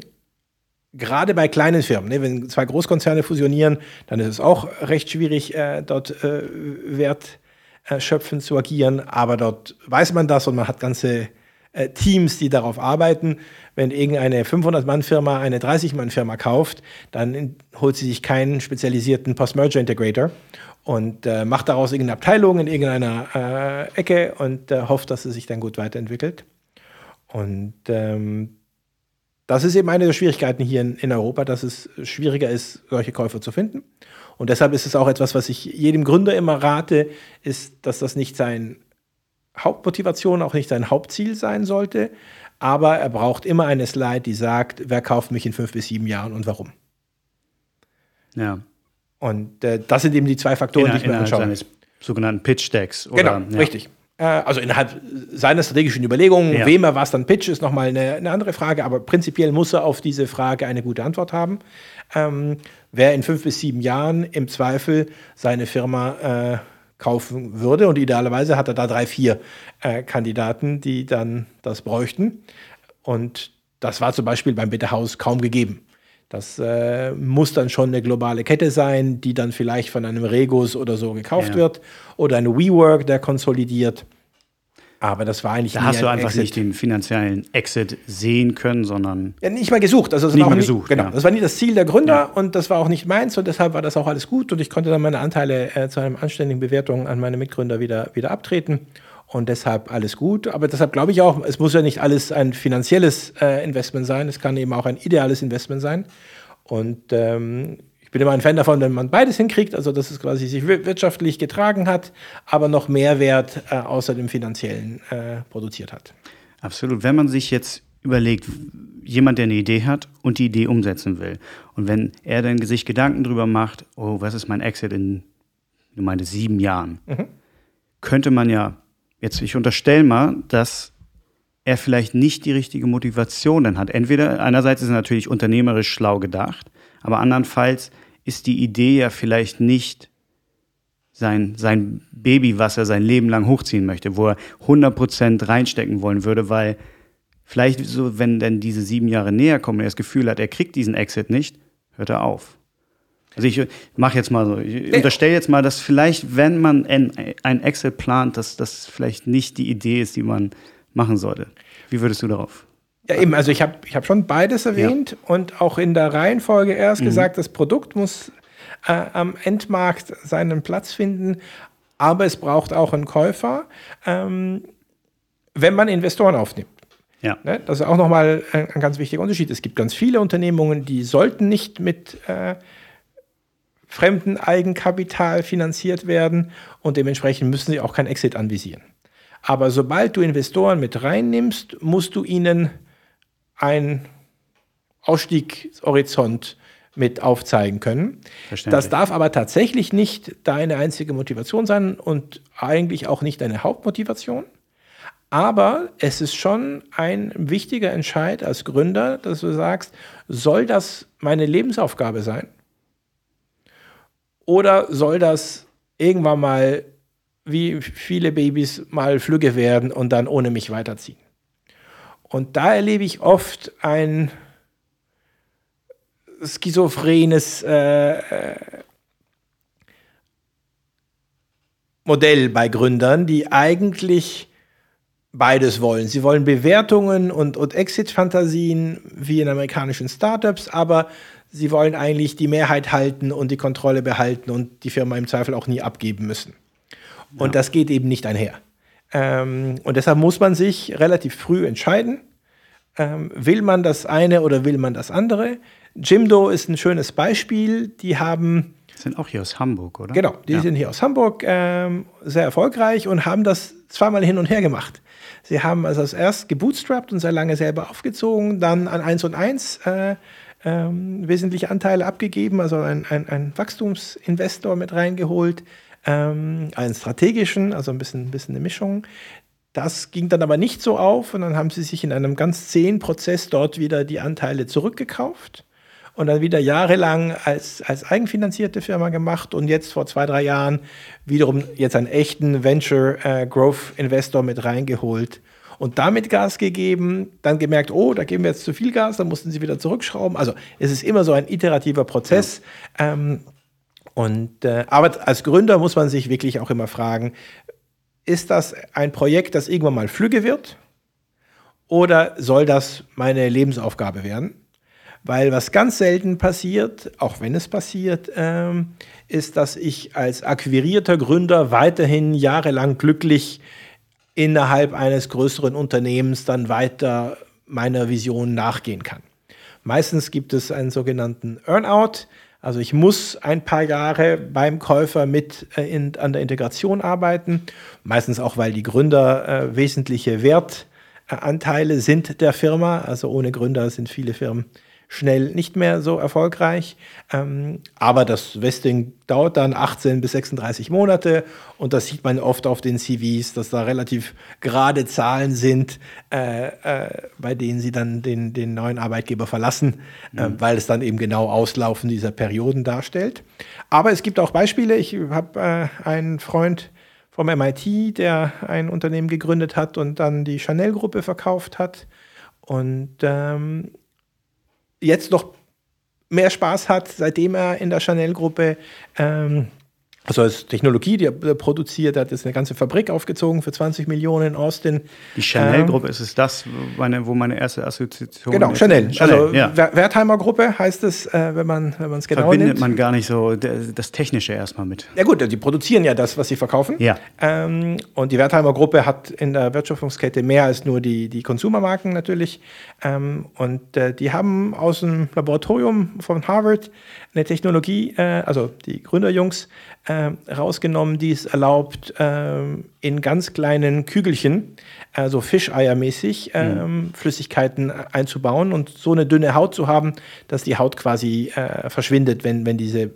gerade bei kleinen Firmen, ne, wenn zwei Großkonzerne fusionieren, dann ist es auch recht schwierig, äh, dort äh, wertschöpfend zu agieren. Aber dort weiß man das und man hat ganze äh, Teams, die darauf arbeiten. Wenn irgendeine 500-Mann-Firma eine 30-Mann-Firma kauft, dann holt sie sich keinen spezialisierten Post-Merger-Integrator und äh, macht daraus irgendeine Abteilung in irgendeiner äh, Ecke und äh, hofft, dass sie sich dann gut weiterentwickelt. Und ähm, das ist eben eine der Schwierigkeiten hier in, in, Europa, dass es schwieriger ist, solche Käufer zu finden. Und deshalb ist es auch etwas, was ich jedem Gründer immer rate, ist, dass das nicht seine Hauptmotivation, auch nicht sein Hauptziel sein sollte. Aber er braucht immer eine Slide, die sagt, wer kauft mich in fünf bis sieben Jahren und warum. Ja. Und äh, das sind eben die zwei Faktoren, in, die ich mir anschaue. sogenannten Pitch Decks. Oder, genau, ja. richtig. Äh, also innerhalb seiner strategischen Überlegungen, ja. wem er was dann pitcht, ist nochmal eine, eine andere Frage, aber prinzipiell muss er auf diese Frage eine gute Antwort haben. Ähm, wer in fünf bis sieben Jahren im Zweifel seine Firma äh, kaufen würde. Und idealerweise hat er da drei, vier äh, Kandidaten, die dann das bräuchten. Und das war zum Beispiel beim Bitterhaus kaum gegeben. Das äh, muss dann schon eine globale Kette sein, die dann vielleicht von einem Regus oder so gekauft ja. wird oder ein WeWork, der konsolidiert. Aber das war eigentlich Da hast du ein einfach Exit. nicht den finanziellen Exit sehen können, sondern. Ja, nicht mal gesucht. Also nicht mal gesucht. Genau. Ja. Das war nie das Ziel der Gründer ja. und das war auch nicht meins und deshalb war das auch alles gut und ich konnte dann meine Anteile äh, zu einer anständigen Bewertung an meine Mitgründer wieder, wieder abtreten und deshalb alles gut. Aber deshalb glaube ich auch, es muss ja nicht alles ein finanzielles äh, Investment sein, es kann eben auch ein ideales Investment sein. Und ähm, ich bin immer ein Fan davon, wenn man beides hinkriegt, also dass es quasi sich wirtschaftlich getragen hat, aber noch Mehrwert äh, außer dem finanziellen äh, produziert hat. Absolut. Wenn man sich jetzt überlegt, jemand, der eine Idee hat und die Idee umsetzen will, und wenn er dann sich Gedanken darüber macht, oh, was ist mein Exit in, du meintest, sieben Jahren, mhm. könnte man ja, jetzt, ich unterstelle mal, dass er vielleicht nicht die richtige Motivation dann hat. Entweder einerseits ist er natürlich unternehmerisch schlau gedacht, aber andernfalls ist die Idee ja vielleicht nicht sein, sein Baby, was er sein Leben lang hochziehen möchte, wo er 100% reinstecken wollen würde, weil vielleicht so, wenn denn diese sieben Jahre näher kommen und er das Gefühl hat, er kriegt diesen Exit nicht, hört er auf. Also ich mache jetzt mal so, ich unterstelle jetzt mal, dass vielleicht, wenn man ein, ein Exit plant, dass das vielleicht nicht die Idee ist, die man machen sollte. Wie würdest du darauf ja, eben, also ich habe ich hab schon beides erwähnt ja. und auch in der Reihenfolge erst mhm. gesagt, das Produkt muss äh, am Endmarkt seinen Platz finden, aber es braucht auch einen Käufer, ähm, wenn man Investoren aufnimmt. Ja. Ne? Das ist auch nochmal ein, ein ganz wichtiger Unterschied. Es gibt ganz viele Unternehmungen, die sollten nicht mit äh, fremden Eigenkapital finanziert werden und dementsprechend müssen sie auch kein Exit anvisieren. Aber sobald du Investoren mit reinnimmst, musst du ihnen ein Ausstiegshorizont mit aufzeigen können. Das darf aber tatsächlich nicht deine einzige Motivation sein und eigentlich auch nicht deine Hauptmotivation. Aber es ist schon ein wichtiger Entscheid als Gründer, dass du sagst, soll das meine Lebensaufgabe sein? Oder soll das irgendwann mal wie viele Babys mal flügge werden und dann ohne mich weiterziehen? Und da erlebe ich oft ein schizophrenes äh, äh, Modell bei Gründern, die eigentlich beides wollen. Sie wollen Bewertungen und, und Exit-Fantasien wie in amerikanischen Startups, aber sie wollen eigentlich die Mehrheit halten und die Kontrolle behalten und die Firma im Zweifel auch nie abgeben müssen. Und ja. das geht eben nicht einher. Ähm, und deshalb muss man sich relativ früh entscheiden, ähm, will man das eine oder will man das andere. Jimdo ist ein schönes Beispiel. Die haben. Sind auch hier aus Hamburg, oder? Genau, die ja. sind hier aus Hamburg ähm, sehr erfolgreich und haben das zweimal hin und her gemacht. Sie haben also erst gebootstrapped und sehr lange selber aufgezogen, dann an 1 und 1 äh, ähm, wesentliche Anteile abgegeben, also ein, ein, ein Wachstumsinvestor mit reingeholt, ähm, einen strategischen, also ein bisschen, ein bisschen eine Mischung. Das ging dann aber nicht so auf und dann haben sie sich in einem ganz zähen Prozess dort wieder die Anteile zurückgekauft und dann wieder jahrelang als, als eigenfinanzierte Firma gemacht und jetzt vor zwei, drei Jahren wiederum jetzt einen echten Venture äh, Growth Investor mit reingeholt und damit Gas gegeben, dann gemerkt, oh, da geben wir jetzt zu viel Gas, dann mussten sie wieder zurückschrauben. Also es ist immer so ein iterativer Prozess. Ja. Ähm, und, äh, aber als Gründer muss man sich wirklich auch immer fragen, ist das ein Projekt, das irgendwann mal flügge wird? Oder soll das meine Lebensaufgabe werden? Weil was ganz selten passiert, auch wenn es passiert, ähm, ist, dass ich als akquirierter Gründer weiterhin jahrelang glücklich innerhalb eines größeren Unternehmens dann weiter meiner Vision nachgehen kann. Meistens gibt es einen sogenannten Earnout. Also ich muss ein paar Jahre beim Käufer mit äh, in, an der Integration arbeiten, meistens auch, weil die Gründer äh, wesentliche Wertanteile sind der Firma. Also ohne Gründer sind viele Firmen schnell nicht mehr so erfolgreich. Ähm, aber das Vesting dauert dann 18 bis 36 Monate und das sieht man oft auf den CVs, dass da relativ gerade Zahlen sind, äh, äh, bei denen sie dann den, den neuen Arbeitgeber verlassen, äh, mhm. äh, weil es dann eben genau Auslaufen dieser Perioden darstellt. Aber es gibt auch Beispiele. Ich habe äh, einen Freund vom MIT, der ein Unternehmen gegründet hat und dann die Chanel-Gruppe verkauft hat. Und ähm, jetzt noch mehr Spaß hat, seitdem er in der Chanel-Gruppe ähm, also als Technologie, die er produziert, hat jetzt eine ganze Fabrik aufgezogen für 20 Millionen in Austin. Die Chanel-Gruppe, ähm, ist es das, meine, wo meine erste Assoziation Genau, ist? Chanel. Chanel. Also ja. Wertheimer-Gruppe heißt es, äh, wenn man wenn es genau Verbindet nimmt. man gar nicht so das Technische erstmal mit. Ja gut, die produzieren ja das, was sie verkaufen. Ja. Ähm, und die Wertheimer-Gruppe hat in der Wertschöpfungskette mehr als nur die, die Konsumermarken natürlich. Ähm, und äh, die haben aus dem Laboratorium von Harvard eine Technologie, äh, also die Gründerjungs, äh, rausgenommen, die es erlaubt, äh, in ganz kleinen Kügelchen, also Fischeiermäßig, äh, mhm. Flüssigkeiten einzubauen und so eine dünne Haut zu haben, dass die Haut quasi verschwindet, wenn, wenn diese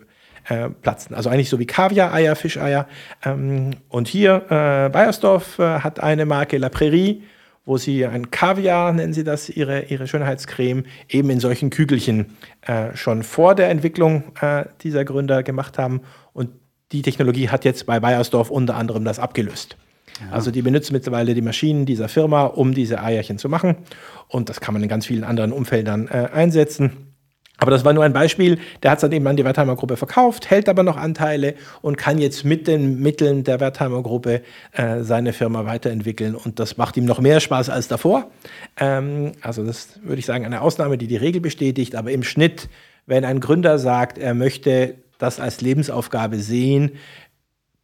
äh, platzen. Also eigentlich so wie Kaviar-Eier, Fischeier. Ähm, und hier, äh, Bayersdorf äh, hat eine Marke La Prairie, wo sie ein Kaviar, nennen sie das, ihre, ihre Schönheitscreme, eben in solchen Kügelchen äh, schon vor der Entwicklung äh, dieser Gründer gemacht haben. Und die Technologie hat jetzt bei Bayersdorf unter anderem das abgelöst. Ja. Also die benutzen mittlerweile die Maschinen dieser Firma, um diese Eierchen zu machen. Und das kann man in ganz vielen anderen Umfeldern äh, einsetzen. Aber das war nur ein Beispiel. Der hat es dann eben an die Wertheimer Gruppe verkauft, hält aber noch Anteile und kann jetzt mit den Mitteln der Wertheimer Gruppe äh, seine Firma weiterentwickeln. Und das macht ihm noch mehr Spaß als davor. Ähm, also das würde ich sagen, eine Ausnahme, die die Regel bestätigt. Aber im Schnitt, wenn ein Gründer sagt, er möchte das als Lebensaufgabe sehen,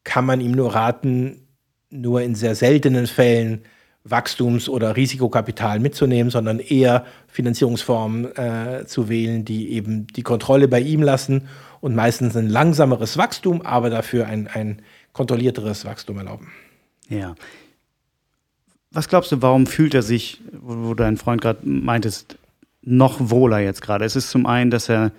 kann man ihm nur raten, nur in sehr seltenen Fällen Wachstums- oder Risikokapital mitzunehmen, sondern eher Finanzierungsformen äh, zu wählen, die eben die Kontrolle bei ihm lassen und meistens ein langsameres Wachstum, aber dafür ein, ein kontrollierteres Wachstum erlauben. Ja. Was glaubst du, warum fühlt er sich, wo, wo dein Freund gerade meintest, noch wohler jetzt gerade? Es ist zum einen, dass er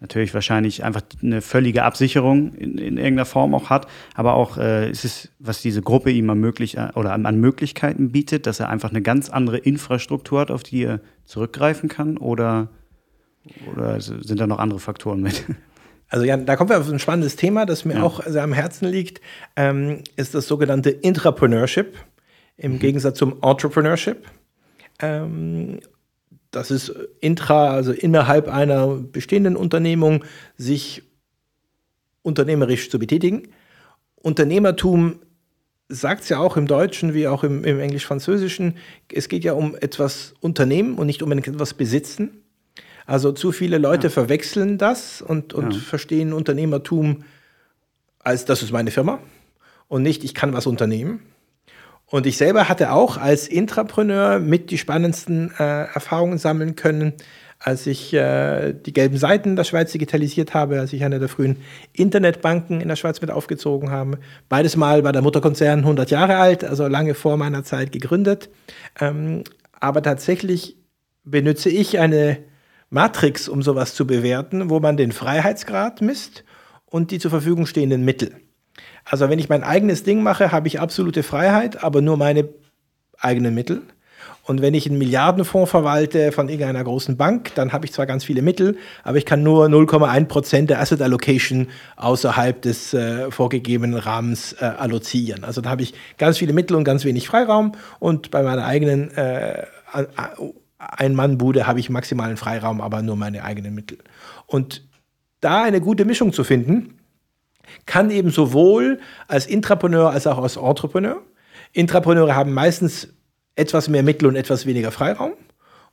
natürlich wahrscheinlich einfach eine völlige Absicherung in, in irgendeiner Form auch hat, aber auch äh, ist es, was diese Gruppe ihm ermöglicht äh, oder an Möglichkeiten bietet, dass er einfach eine ganz andere Infrastruktur hat, auf die er zurückgreifen kann oder, oder sind da noch andere Faktoren mit? Also ja, da kommen wir auf ein spannendes Thema, das mir ja. auch sehr am Herzen liegt, ähm, ist das sogenannte Intrapreneurship im mhm. Gegensatz zum Entrepreneurship. Ähm, das ist intra, also innerhalb einer bestehenden Unternehmung, sich unternehmerisch zu betätigen. Unternehmertum sagt es ja auch im Deutschen wie auch im, im Englisch-Französischen, es geht ja um etwas unternehmen und nicht um etwas besitzen. Also zu viele Leute ja. verwechseln das und, und ja. verstehen Unternehmertum als das ist meine Firma und nicht ich kann was unternehmen. Und ich selber hatte auch als Intrapreneur mit die spannendsten äh, Erfahrungen sammeln können, als ich äh, die gelben Seiten der Schweiz digitalisiert habe, als ich eine der frühen Internetbanken in der Schweiz mit aufgezogen habe. Beides Mal war der Mutterkonzern 100 Jahre alt, also lange vor meiner Zeit gegründet. Ähm, aber tatsächlich benutze ich eine Matrix, um sowas zu bewerten, wo man den Freiheitsgrad misst und die zur Verfügung stehenden Mittel. Also wenn ich mein eigenes Ding mache, habe ich absolute Freiheit, aber nur meine eigenen Mittel. Und wenn ich einen Milliardenfonds verwalte von irgendeiner großen Bank, dann habe ich zwar ganz viele Mittel, aber ich kann nur 0,1 Prozent der Asset Allocation außerhalb des äh, vorgegebenen Rahmens äh, allozieren. Also da habe ich ganz viele Mittel und ganz wenig Freiraum. Und bei meiner eigenen äh, Ein-Mann-Bude habe ich maximalen Freiraum, aber nur meine eigenen Mittel. Und da eine gute Mischung zu finden, kann eben sowohl als Intrapreneur als auch als Entrepreneur. Intrapreneure haben meistens etwas mehr Mittel und etwas weniger Freiraum.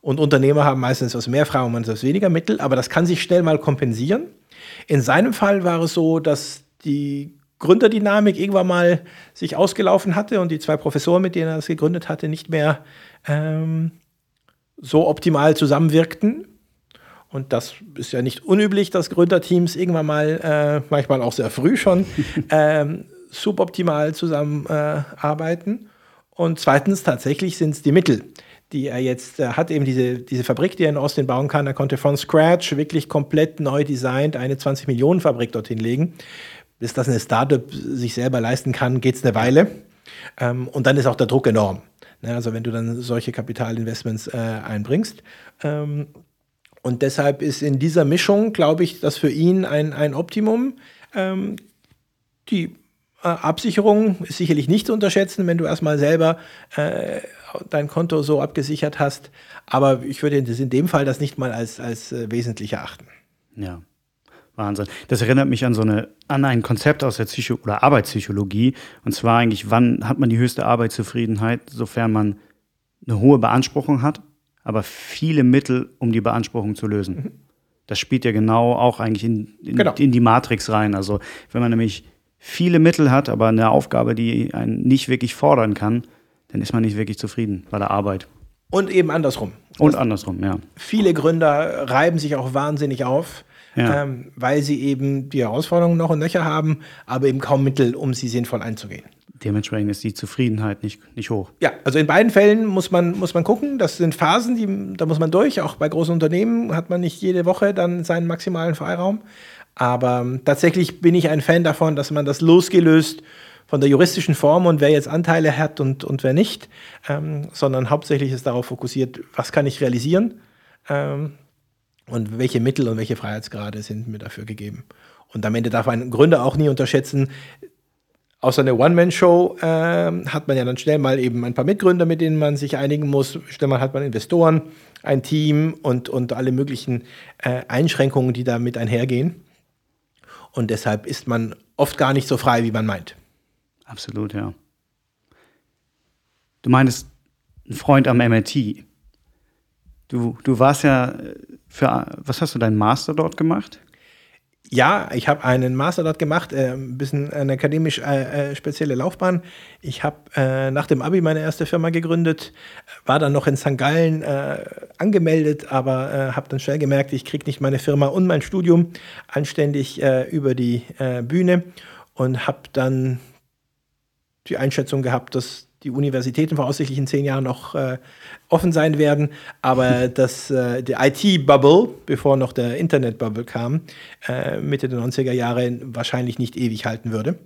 Und Unternehmer haben meistens etwas mehr Freiraum und etwas weniger Mittel, aber das kann sich schnell mal kompensieren. In seinem Fall war es so, dass die Gründerdynamik irgendwann mal sich ausgelaufen hatte und die zwei Professoren, mit denen er das gegründet hatte, nicht mehr ähm, so optimal zusammenwirkten. Und das ist ja nicht unüblich, dass Gründerteams irgendwann mal, äh, manchmal auch sehr früh schon, ähm, suboptimal zusammenarbeiten. Äh, und zweitens, tatsächlich sind es die Mittel, die er jetzt äh, hat, eben diese, diese Fabrik, die er in Austin bauen kann. Er konnte von Scratch wirklich komplett neu designt eine 20 Millionen Fabrik dorthin legen. Bis das eine Startup sich selber leisten kann, geht es eine Weile. Ähm, und dann ist auch der Druck enorm. Ne? Also wenn du dann solche Kapitalinvestments äh, einbringst. Ähm, und deshalb ist in dieser Mischung, glaube ich, das für ihn ein, ein Optimum. Ähm, die äh, Absicherung ist sicherlich nicht zu unterschätzen, wenn du erstmal selber äh, dein Konto so abgesichert hast. Aber ich würde in dem Fall das nicht mal als, als äh, wesentlich erachten. Ja. Wahnsinn. Das erinnert mich an so eine, an ein Konzept aus der Psycho oder Arbeitspsychologie. Und zwar eigentlich, wann hat man die höchste Arbeitszufriedenheit, sofern man eine hohe Beanspruchung hat, aber viele Mittel, um die Beanspruchung zu lösen. Mhm. Das spielt ja genau auch eigentlich in, in, genau. in die Matrix rein. Also wenn man nämlich viele Mittel hat, aber eine Aufgabe, die einen nicht wirklich fordern kann, dann ist man nicht wirklich zufrieden bei der Arbeit. Und eben andersrum. Und das andersrum, ja. Viele Gründer reiben sich auch wahnsinnig auf, ja. ähm, weil sie eben die Herausforderungen noch und nöcher haben, aber eben kaum Mittel, um sie sinnvoll einzugehen. Dementsprechend ist die Zufriedenheit nicht, nicht hoch. Ja, also in beiden Fällen muss man, muss man gucken. Das sind Phasen, die, da muss man durch. Auch bei großen Unternehmen hat man nicht jede Woche dann seinen maximalen Freiraum. Aber ähm, tatsächlich bin ich ein Fan davon, dass man das losgelöst von der juristischen Form und wer jetzt Anteile hat und, und wer nicht, ähm, sondern hauptsächlich ist darauf fokussiert, was kann ich realisieren ähm, und welche Mittel und welche Freiheitsgrade sind mir dafür gegeben. Und am Ende darf ein Gründer auch nie unterschätzen, außer einer One-Man-Show äh, hat man ja dann schnell mal eben ein paar Mitgründer, mit denen man sich einigen muss. Schnell mal hat man Investoren, ein Team und, und alle möglichen äh, Einschränkungen, die damit einhergehen. Und deshalb ist man oft gar nicht so frei, wie man meint. Absolut, ja. Du meintest ein Freund am MIT. Du, du warst ja für, was hast du, deinen Master dort gemacht? Ja, ich habe einen Master dort gemacht, äh, ein bisschen eine akademisch äh, äh, spezielle Laufbahn. Ich habe äh, nach dem Abi meine erste Firma gegründet, war dann noch in St. Gallen äh, angemeldet, aber äh, habe dann schnell gemerkt, ich kriege nicht meine Firma und mein Studium anständig über die Bühne und habe dann die Einschätzung gehabt, dass die Universitäten voraussichtlich in zehn Jahren noch äh, offen sein werden, aber dass äh, die IT-Bubble, bevor noch der Internet-Bubble kam, äh, Mitte der 90er Jahre wahrscheinlich nicht ewig halten würde.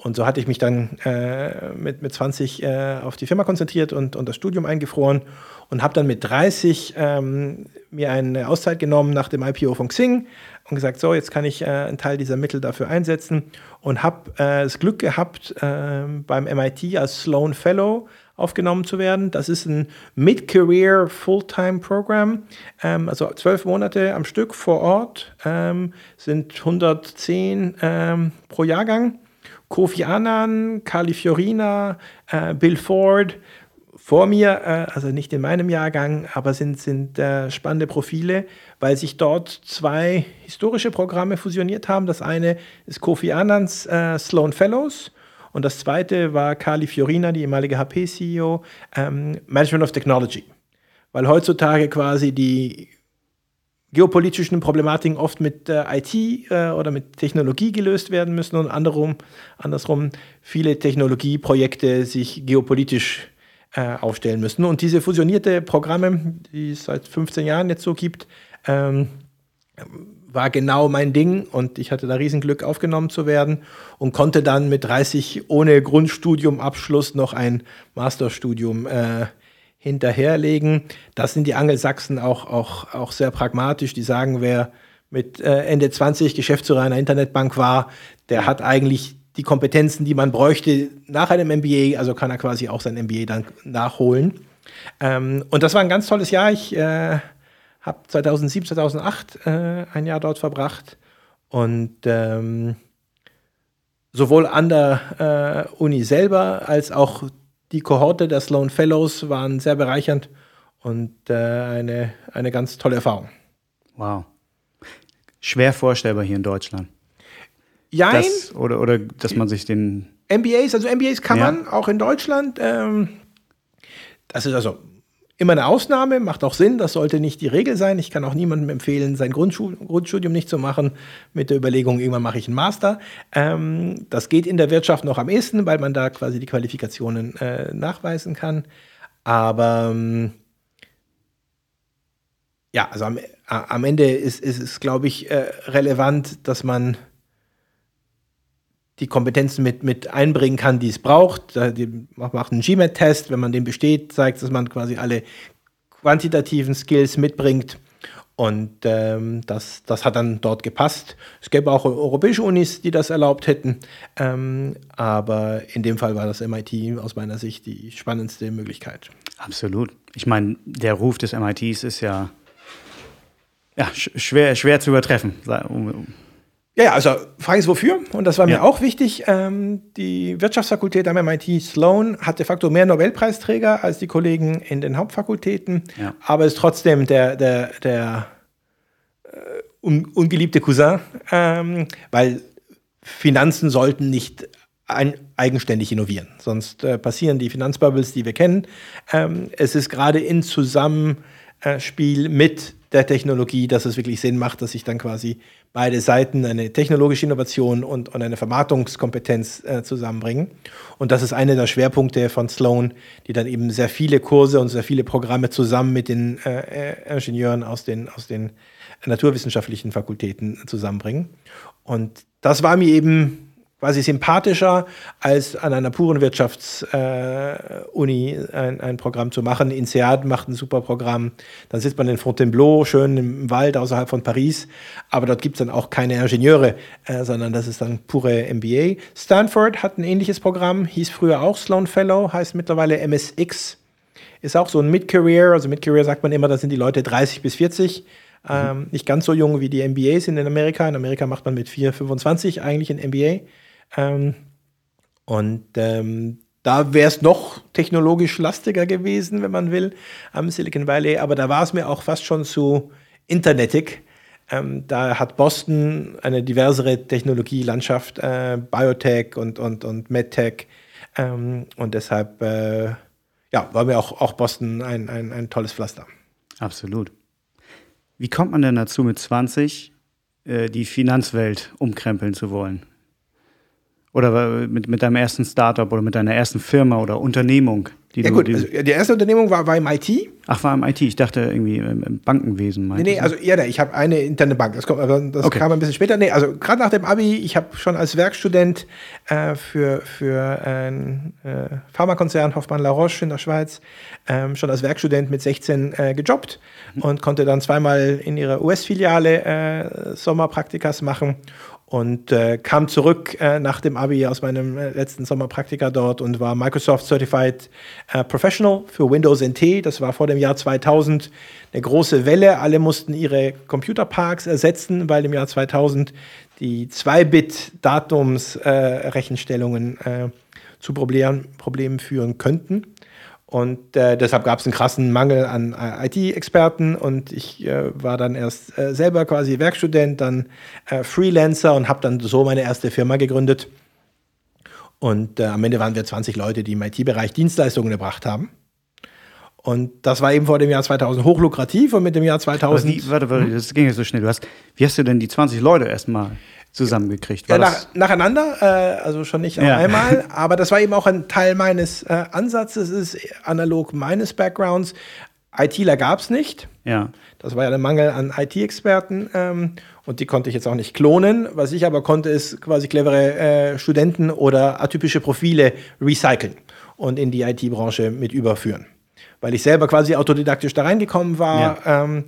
Und so hatte ich mich dann äh, mit, mit 20 äh, auf die Firma konzentriert und, und das Studium eingefroren und habe dann mit 30 ähm, mir eine Auszeit genommen nach dem IPO von Xing und gesagt, so, jetzt kann ich äh, einen Teil dieser Mittel dafür einsetzen und habe äh, das Glück gehabt, äh, beim MIT als Sloan Fellow aufgenommen zu werden. Das ist ein Mid-Career Fulltime-Programm, ähm, also zwölf Monate am Stück vor Ort, ähm, sind 110 ähm, pro Jahrgang. Kofi Annan, Carly Fiorina, äh, Bill Ford, vor mir, äh, also nicht in meinem Jahrgang, aber sind, sind äh, spannende Profile, weil sich dort zwei historische Programme fusioniert haben. Das eine ist Kofi Annans äh, Sloan Fellows und das zweite war Carly Fiorina, die ehemalige HP-CEO, ähm, Management of Technology. Weil heutzutage quasi die geopolitischen Problematiken oft mit äh, IT äh, oder mit Technologie gelöst werden müssen und andersrum, andersrum viele Technologieprojekte sich geopolitisch äh, aufstellen müssen. Und diese fusionierte Programme, die es seit 15 Jahren jetzt so gibt, ähm, war genau mein Ding und ich hatte da Riesenglück aufgenommen zu werden und konnte dann mit 30 ohne Grundstudiumabschluss noch ein Masterstudium äh, hinterherlegen. Das sind die Angelsachsen auch, auch, auch sehr pragmatisch. Die sagen, wer mit äh, Ende 20 Geschäftsführer einer Internetbank war, der hat eigentlich die Kompetenzen, die man bräuchte nach einem MBA, also kann er quasi auch sein MBA dann nachholen. Ähm, und das war ein ganz tolles Jahr. Ich äh, habe 2007, 2008 äh, ein Jahr dort verbracht und ähm, sowohl an der äh, Uni selber als auch die Kohorte der Sloan Fellows waren sehr bereichernd und äh, eine, eine ganz tolle Erfahrung. Wow. Schwer vorstellbar hier in Deutschland. Jein. Das, oder, oder dass man sich den. MBAs, also MBAs kann ja. man auch in Deutschland. Ähm, das ist also immer eine Ausnahme, macht auch Sinn, das sollte nicht die Regel sein. Ich kann auch niemandem empfehlen, sein Grundstudium nicht zu machen, mit der Überlegung, irgendwann mache ich einen Master. Ähm, das geht in der Wirtschaft noch am ehesten, weil man da quasi die Qualifikationen äh, nachweisen kann. Aber ähm, ja, also am, am Ende ist, ist es, glaube ich, äh, relevant, dass man die Kompetenzen mit, mit einbringen kann, die es braucht. Man macht einen GMAT-Test, wenn man den besteht, zeigt, dass man quasi alle quantitativen Skills mitbringt. Und ähm, das, das hat dann dort gepasst. Es gäbe auch europäische Unis, die das erlaubt hätten. Ähm, aber in dem Fall war das MIT aus meiner Sicht die spannendste Möglichkeit. Absolut. Ich meine, der Ruf des MITs ist ja, ja schwer, schwer zu übertreffen. Ja, ja, also Frage ist wofür, und das war mir ja. auch wichtig. Ähm, die Wirtschaftsfakultät am MIT Sloan hat de facto mehr Nobelpreisträger als die Kollegen in den Hauptfakultäten, ja. aber ist trotzdem der, der, der äh, un, ungeliebte Cousin, ähm, weil Finanzen sollten nicht ein, eigenständig innovieren, sonst äh, passieren die Finanzbubbles, die wir kennen. Ähm, es ist gerade in Zusammenspiel mit der Technologie, dass es wirklich Sinn macht, dass sich dann quasi beide Seiten eine technologische Innovation und, und eine Vermarktungskompetenz äh, zusammenbringen. Und das ist einer der Schwerpunkte von Sloan, die dann eben sehr viele Kurse und sehr viele Programme zusammen mit den äh, äh Ingenieuren aus den, aus den naturwissenschaftlichen Fakultäten zusammenbringen. Und das war mir eben quasi sympathischer, als an einer puren Wirtschaftsuni äh, ein, ein, Programm zu machen. INSEAD macht ein super Programm. Dann sitzt man in Fontainebleau, schön im Wald außerhalb von Paris. Aber dort gibt es dann auch keine Ingenieure, äh, sondern das ist dann pure MBA. Stanford hat ein ähnliches Programm, hieß früher auch Sloan Fellow, heißt mittlerweile MSX. Ist auch so ein Mid-Career. Also Mid-Career sagt man immer, da sind die Leute 30 bis 40. Mhm. Ähm, nicht ganz so jung wie die MBAs in Amerika. In Amerika macht man mit 4, 25 eigentlich ein MBA. Ähm, und ähm, da wäre es noch technologisch lastiger gewesen, wenn man will, am Silicon Valley. Aber da war es mir auch fast schon zu internetig. Ähm, da hat Boston eine diversere Technologielandschaft, äh, Biotech und, und, und MedTech. Ähm, und deshalb äh, ja, war mir auch, auch Boston ein, ein, ein tolles Pflaster. Absolut. Wie kommt man denn dazu, mit 20 äh, die Finanzwelt umkrempeln zu wollen? Oder mit, mit deinem ersten Startup oder mit deiner ersten Firma oder Unternehmung? Die ja, du, gut. Die, also, die erste Unternehmung war, war im IT. Ach, war im IT. Ich dachte irgendwie im Bankenwesen. Nee, nee, also ja, ich habe eine interne Bank. Das, kommt, das okay. kam ein bisschen später. Nee, also gerade nach dem Abi, ich habe schon als Werkstudent äh, für, für einen äh, Pharmakonzern Hoffmann La Roche in der Schweiz ähm, schon als Werkstudent mit 16 äh, gejobbt mhm. und konnte dann zweimal in ihrer US-Filiale äh, Sommerpraktikas machen und äh, kam zurück äh, nach dem Abi aus meinem äh, letzten Sommerpraktika dort und war Microsoft Certified äh, Professional für Windows NT. Das war vor dem Jahr 2000 eine große Welle. Alle mussten ihre Computerparks ersetzen, weil im Jahr 2000 die 2-Bit-Datumsrechenstellungen äh, zu Problem, Problemen führen könnten. Und äh, deshalb gab es einen krassen Mangel an äh, IT-Experten und ich äh, war dann erst äh, selber quasi Werkstudent, dann äh, Freelancer und habe dann so meine erste Firma gegründet. Und am Ende waren wir 20 Leute, die im IT-Bereich Dienstleistungen erbracht haben. Und das war eben vor dem Jahr 2000 hochlukrativ und mit dem Jahr 2000. Wie, warte, warte, das ging ja so schnell. Du hast, wie hast du denn die 20 Leute erstmal zusammengekriegt? ja, nach, nacheinander, äh, also schon nicht ja. einmal, aber das war eben auch ein Teil meines äh, Ansatzes, ist analog meines Backgrounds. ITler gab es nicht. Ja. Das war ja der Mangel an IT-Experten ähm, und die konnte ich jetzt auch nicht klonen. Was ich aber konnte, ist quasi clevere äh, Studenten oder atypische Profile recyceln und in die IT-Branche mit überführen. Weil ich selber quasi autodidaktisch da reingekommen war ja. ähm,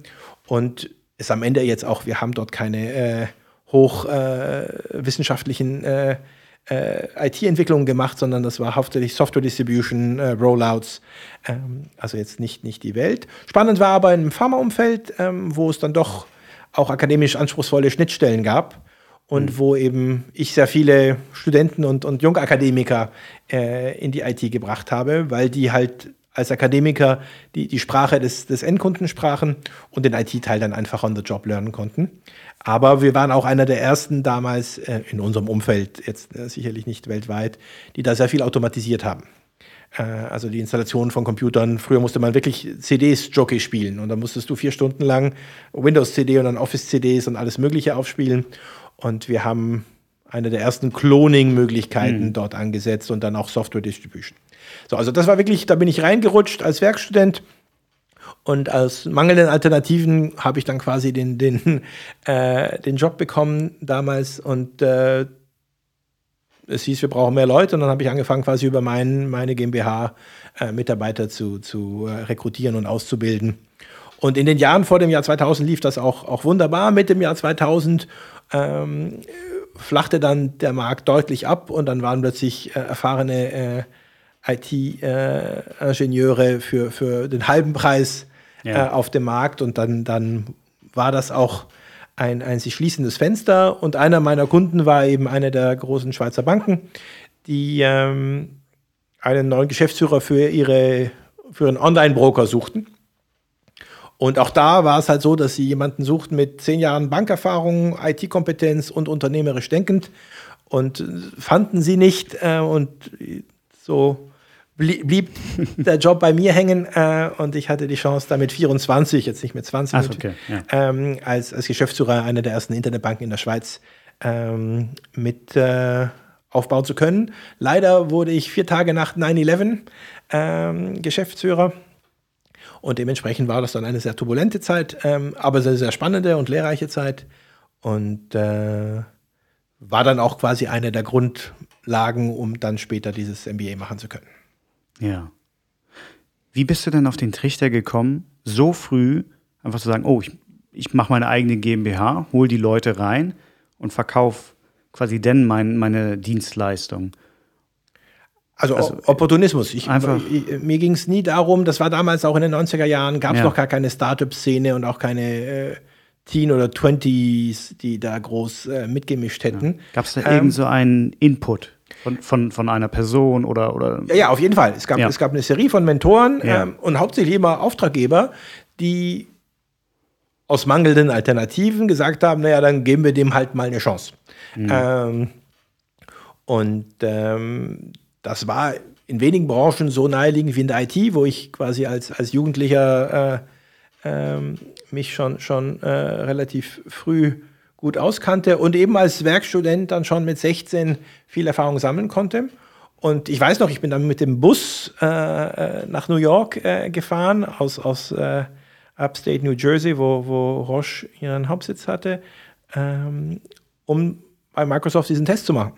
und ist am Ende jetzt auch, wir haben dort keine äh, hochwissenschaftlichen äh, äh, IT-Entwicklungen gemacht, sondern das war hauptsächlich Software Distribution, äh, Rollouts, ähm, also jetzt nicht, nicht die Welt. Spannend war aber im Pharmaumfeld, ähm, wo es dann doch auch akademisch anspruchsvolle Schnittstellen gab und mhm. wo eben ich sehr viele Studenten und, und Jungakademiker äh, in die IT gebracht habe, weil die halt als Akademiker die, die Sprache des, des Endkunden sprachen und den IT-Teil dann einfach on the job lernen konnten. Aber wir waren auch einer der ersten damals äh, in unserem Umfeld, jetzt äh, sicherlich nicht weltweit, die da sehr viel automatisiert haben. Äh, also die Installation von Computern. Früher musste man wirklich CDs Jockey spielen und da musstest du vier Stunden lang Windows-CD und dann Office-CDs und alles Mögliche aufspielen. Und wir haben eine der ersten Cloning-Möglichkeiten mhm. dort angesetzt und dann auch Software Distribution. So, also das war wirklich, da bin ich reingerutscht als Werkstudent Und aus mangelnden Alternativen habe ich dann quasi den, den, äh, den Job bekommen damals und äh, es hieß, wir brauchen mehr Leute und dann habe ich angefangen, quasi über mein, meine GmbH äh, Mitarbeiter zu, zu äh, rekrutieren und auszubilden. Und in den Jahren vor dem Jahr 2000 lief das auch, auch wunderbar. Mit dem Jahr 2000 ähm, flachte dann der Markt deutlich ab und dann waren plötzlich äh, erfahrene äh, IT-Ingenieure äh, für, für den halben Preis ja. Äh, auf dem Markt und dann, dann war das auch ein, ein sich schließendes Fenster und einer meiner Kunden war eben eine der großen Schweizer Banken, die ähm, einen neuen Geschäftsführer für, ihre, für einen Online-Broker suchten. Und auch da war es halt so, dass sie jemanden suchten mit zehn Jahren Bankerfahrung, IT-Kompetenz und unternehmerisch denkend und fanden sie nicht. Äh, und so blieb der Job bei mir hängen äh, und ich hatte die Chance, da mit 24, jetzt nicht mit 20, Ach, okay, ja. ähm, als, als Geschäftsführer einer der ersten Internetbanken in der Schweiz ähm, mit äh, aufbauen zu können. Leider wurde ich vier Tage nach 9-11 ähm, Geschäftsführer und dementsprechend war das dann eine sehr turbulente Zeit, ähm, aber sehr, sehr spannende und lehrreiche Zeit. Und äh, war dann auch quasi eine der Grundlagen, um dann später dieses MBA machen zu können. Ja. Wie bist du denn auf den Trichter gekommen, so früh einfach zu sagen, oh, ich, ich mache meine eigene GmbH, hole die Leute rein und verkaufe quasi denn mein, meine Dienstleistung? Also, also Opportunismus. Ich, ich, mir ging es nie darum, das war damals auch in den 90er Jahren, gab es ja. noch gar keine Startup-Szene und auch keine äh, Teen- oder Twenties, die da groß äh, mitgemischt hätten. Ja. Gab es da ähm, irgend so einen Input von, von, von einer Person oder, oder? Ja, ja, auf jeden Fall. Es gab, ja. es gab eine Serie von Mentoren ähm, und hauptsächlich immer Auftraggeber, die aus mangelnden Alternativen gesagt haben, naja, dann geben wir dem halt mal eine Chance. Mhm. Ähm, und ähm, das war in wenigen Branchen so naheliegend wie in der IT, wo ich quasi als, als Jugendlicher äh, äh, mich schon, schon äh, relativ früh gut auskannte und eben als Werkstudent dann schon mit 16 viel Erfahrung sammeln konnte. Und ich weiß noch, ich bin dann mit dem Bus äh, äh, nach New York äh, gefahren, aus, aus Upstate New Jersey, wo, wo Roche ihren Hauptsitz hatte, ähm, um bei Microsoft diesen Test zu machen.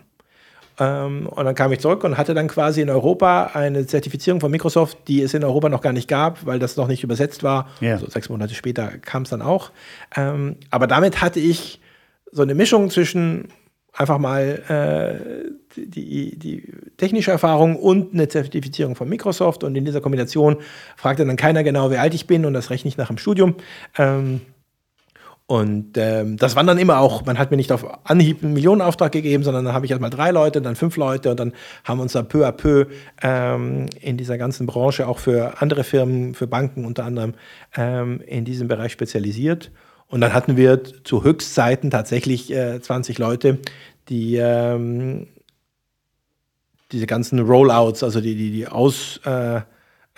Ähm, und dann kam ich zurück und hatte dann quasi in Europa eine Zertifizierung von Microsoft, die es in Europa noch gar nicht gab, weil das noch nicht übersetzt war. Yeah. Also sechs Monate später kam es dann auch. Ähm, aber damit hatte ich so eine Mischung zwischen einfach mal äh, die, die technische Erfahrung und eine Zertifizierung von Microsoft. Und in dieser Kombination fragte dann keiner genau, wie alt ich bin und das rechne ich nach dem Studium. Ähm, und ähm, das waren dann immer auch, man hat mir nicht auf Anhieb einen Millionenauftrag gegeben, sondern dann habe ich erstmal drei Leute, dann fünf Leute und dann haben wir uns da peu à peu ähm, in dieser ganzen Branche auch für andere Firmen, für Banken unter anderem ähm, in diesem Bereich spezialisiert. Und dann hatten wir zu Höchstzeiten tatsächlich äh, 20 Leute, die ähm, diese ganzen Rollouts, also die, die, die Ausbreitung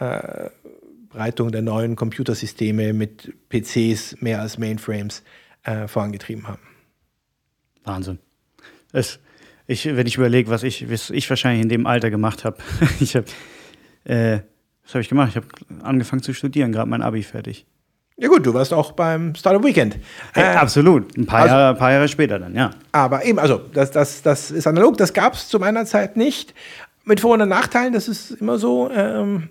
äh, äh, der neuen Computersysteme mit PCs mehr als Mainframes äh, vorangetrieben haben. Wahnsinn. Es, ich, wenn ich überlege, was ich, was ich wahrscheinlich in dem Alter gemacht habe. ich habe, äh, was habe ich gemacht? Ich habe angefangen zu studieren, gerade mein Abi fertig. Ja gut, du warst auch beim Startup Weekend. Äh, absolut, ein paar, also, Jahre, paar Jahre später dann, ja. Aber eben, also das, das, das ist analog, das gab es zu meiner Zeit nicht. Mit Vor- und Nachteilen, das ist immer so. Ähm,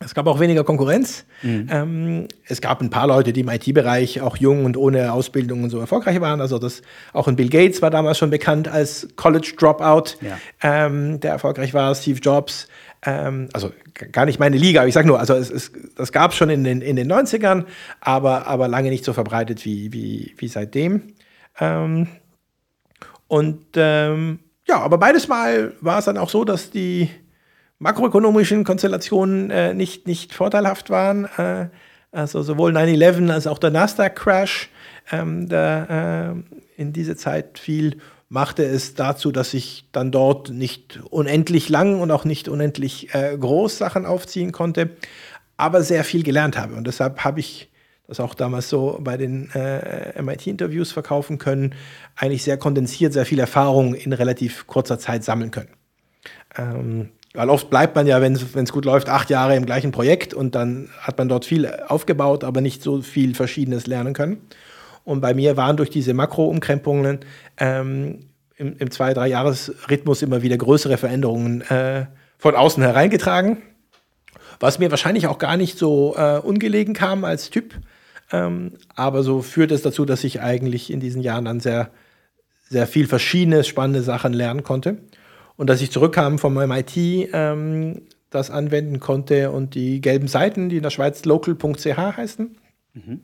es gab auch weniger Konkurrenz. Mhm. Ähm, es gab ein paar Leute, die im IT-Bereich auch jung und ohne Ausbildung und so erfolgreich waren. Also das auch ein Bill Gates war damals schon bekannt als College Dropout, ja. ähm, der erfolgreich war. Steve Jobs ähm, also gar nicht meine Liga, aber ich sage nur, also es, es, das gab es schon in den, in den 90ern, aber, aber lange nicht so verbreitet wie, wie, wie seitdem. Ähm, und ähm, ja, aber beides Mal war es dann auch so, dass die makroökonomischen Konstellationen äh, nicht, nicht vorteilhaft waren. Äh, also sowohl 9-11 als auch der Nasdaq-Crash, ähm, der äh, in diese Zeit fiel machte es dazu, dass ich dann dort nicht unendlich lang und auch nicht unendlich äh, groß Sachen aufziehen konnte, aber sehr viel gelernt habe. Und deshalb habe ich das auch damals so bei den äh, MIT-Interviews verkaufen können, eigentlich sehr kondensiert, sehr viel Erfahrung in relativ kurzer Zeit sammeln können. Ähm, Weil oft bleibt man ja, wenn es gut läuft, acht Jahre im gleichen Projekt und dann hat man dort viel aufgebaut, aber nicht so viel Verschiedenes lernen können. Und bei mir waren durch diese Makro-Umkrempungen ähm, im, im zwei-, drei Jahres-Rhythmus immer wieder größere Veränderungen äh, von außen hereingetragen. Was mir wahrscheinlich auch gar nicht so äh, ungelegen kam als Typ. Ähm, aber so führt es dazu, dass ich eigentlich in diesen Jahren dann sehr, sehr viel verschiedene spannende Sachen lernen konnte. Und dass ich zurückkam vom MIT, ähm, das anwenden konnte und die gelben Seiten, die in der Schweiz local.ch heißen, mhm.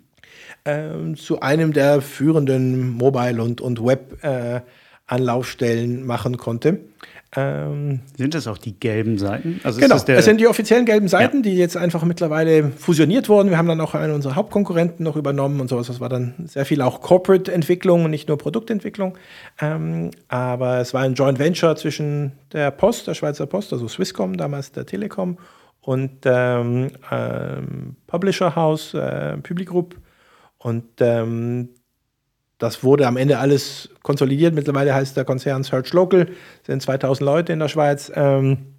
Ähm, zu einem der führenden Mobile- und, und Web-Anlaufstellen äh, machen konnte. Ähm, sind das auch die gelben Seiten? Also genau, es sind die offiziellen gelben Seiten, ja. die jetzt einfach mittlerweile fusioniert wurden. Wir haben dann auch einen unserer Hauptkonkurrenten noch übernommen und sowas. Das war dann sehr viel auch Corporate-Entwicklung und nicht nur Produktentwicklung. Ähm, aber es war ein Joint Venture zwischen der Post, der Schweizer Post, also Swisscom, damals der Telekom, und ähm, ähm, Publisher House, äh, Public Group. Und ähm, das wurde am Ende alles konsolidiert. Mittlerweile heißt der Konzern Search Local, sind 2000 Leute in der Schweiz. Ähm,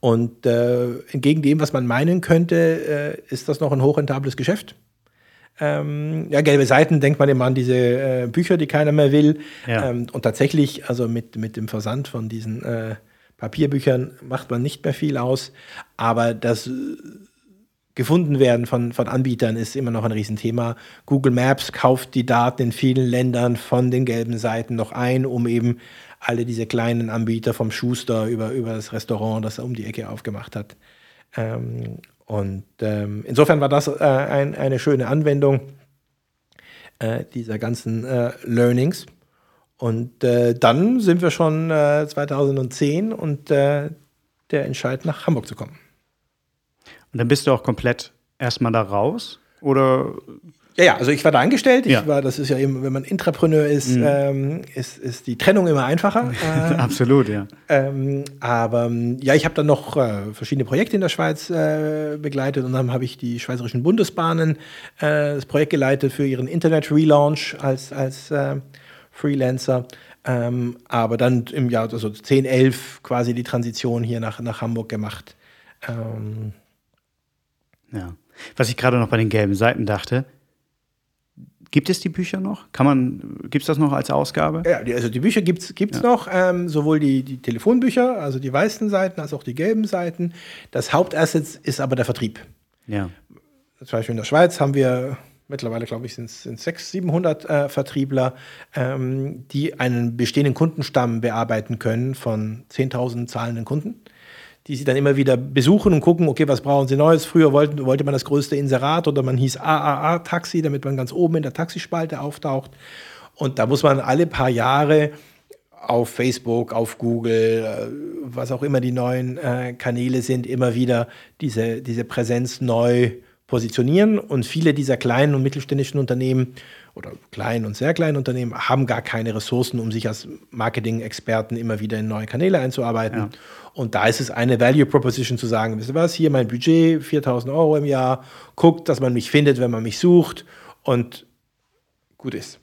und äh, entgegen dem, was man meinen könnte, äh, ist das noch ein hochrentables Geschäft. Ähm, ja, gelbe Seiten denkt man immer an diese äh, Bücher, die keiner mehr will. Ja. Ähm, und tatsächlich, also mit, mit dem Versand von diesen äh, Papierbüchern macht man nicht mehr viel aus. Aber das gefunden werden von, von Anbietern ist immer noch ein Riesenthema. Google Maps kauft die Daten in vielen Ländern von den gelben Seiten noch ein, um eben alle diese kleinen Anbieter vom Schuster über, über das Restaurant, das er um die Ecke aufgemacht hat. Ähm, und ähm, insofern war das äh, ein, eine schöne Anwendung äh, dieser ganzen äh, Learnings. Und äh, dann sind wir schon 2010 äh, und äh, der Entscheid nach Hamburg zu kommen. Und dann bist du auch komplett erstmal da raus? Oder? Ja, ja, also ich war da angestellt. Ich ja. war, das ist ja eben, wenn man Intrapreneur ist, mhm. ähm, ist, ist die Trennung immer einfacher. Äh, Absolut, ja. Ähm, aber ja, ich habe dann noch äh, verschiedene Projekte in der Schweiz äh, begleitet und dann habe ich die Schweizerischen Bundesbahnen äh, das Projekt geleitet für ihren Internet-Relaunch als, als äh, Freelancer. Ähm, aber dann im Jahr also 10, 11 quasi die Transition hier nach, nach Hamburg gemacht. Ja. Was ich gerade noch bei den gelben Seiten dachte, Gibt es die Bücher noch? Kann man, gibt es das noch als Ausgabe? Ja, also die Bücher gibt es ja. noch, ähm, sowohl die, die Telefonbücher, also die weißen Seiten, als auch die gelben Seiten. Das Hauptasset ist aber der Vertrieb. Ja. Zum Beispiel in der Schweiz haben wir mittlerweile, glaube ich, sind es 600, 700 äh, Vertriebler, ähm, die einen bestehenden Kundenstamm bearbeiten können von 10.000 zahlenden Kunden die sie dann immer wieder besuchen und gucken, okay, was brauchen sie Neues? Früher wollten, wollte man das größte Inserat oder man hieß AAA-Taxi, damit man ganz oben in der Taxispalte auftaucht. Und da muss man alle paar Jahre auf Facebook, auf Google, äh, was auch immer die neuen äh, Kanäle sind, immer wieder diese, diese Präsenz neu positionieren. Und viele dieser kleinen und mittelständischen Unternehmen oder kleinen und sehr kleinen Unternehmen haben gar keine Ressourcen, um sich als Marketing-Experten immer wieder in neue Kanäle einzuarbeiten. Ja. Und da ist es eine Value Proposition zu sagen, wisst ihr was, hier mein Budget, 4000 Euro im Jahr, guckt, dass man mich findet, wenn man mich sucht und gut ist.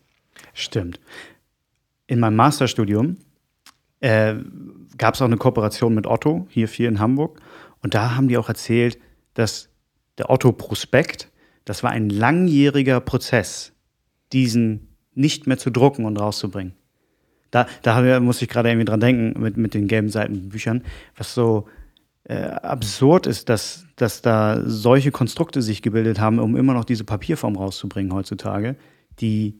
Stimmt. In meinem Masterstudium äh, gab es auch eine Kooperation mit Otto, hier viel in Hamburg. Und da haben die auch erzählt, dass der Otto-Prospekt, das war ein langjähriger Prozess, diesen nicht mehr zu drucken und rauszubringen. Da, da muss ich gerade irgendwie dran denken mit, mit den gelben Seitenbüchern, was so äh, absurd ist, dass, dass da solche Konstrukte sich gebildet haben, um immer noch diese Papierform rauszubringen heutzutage, die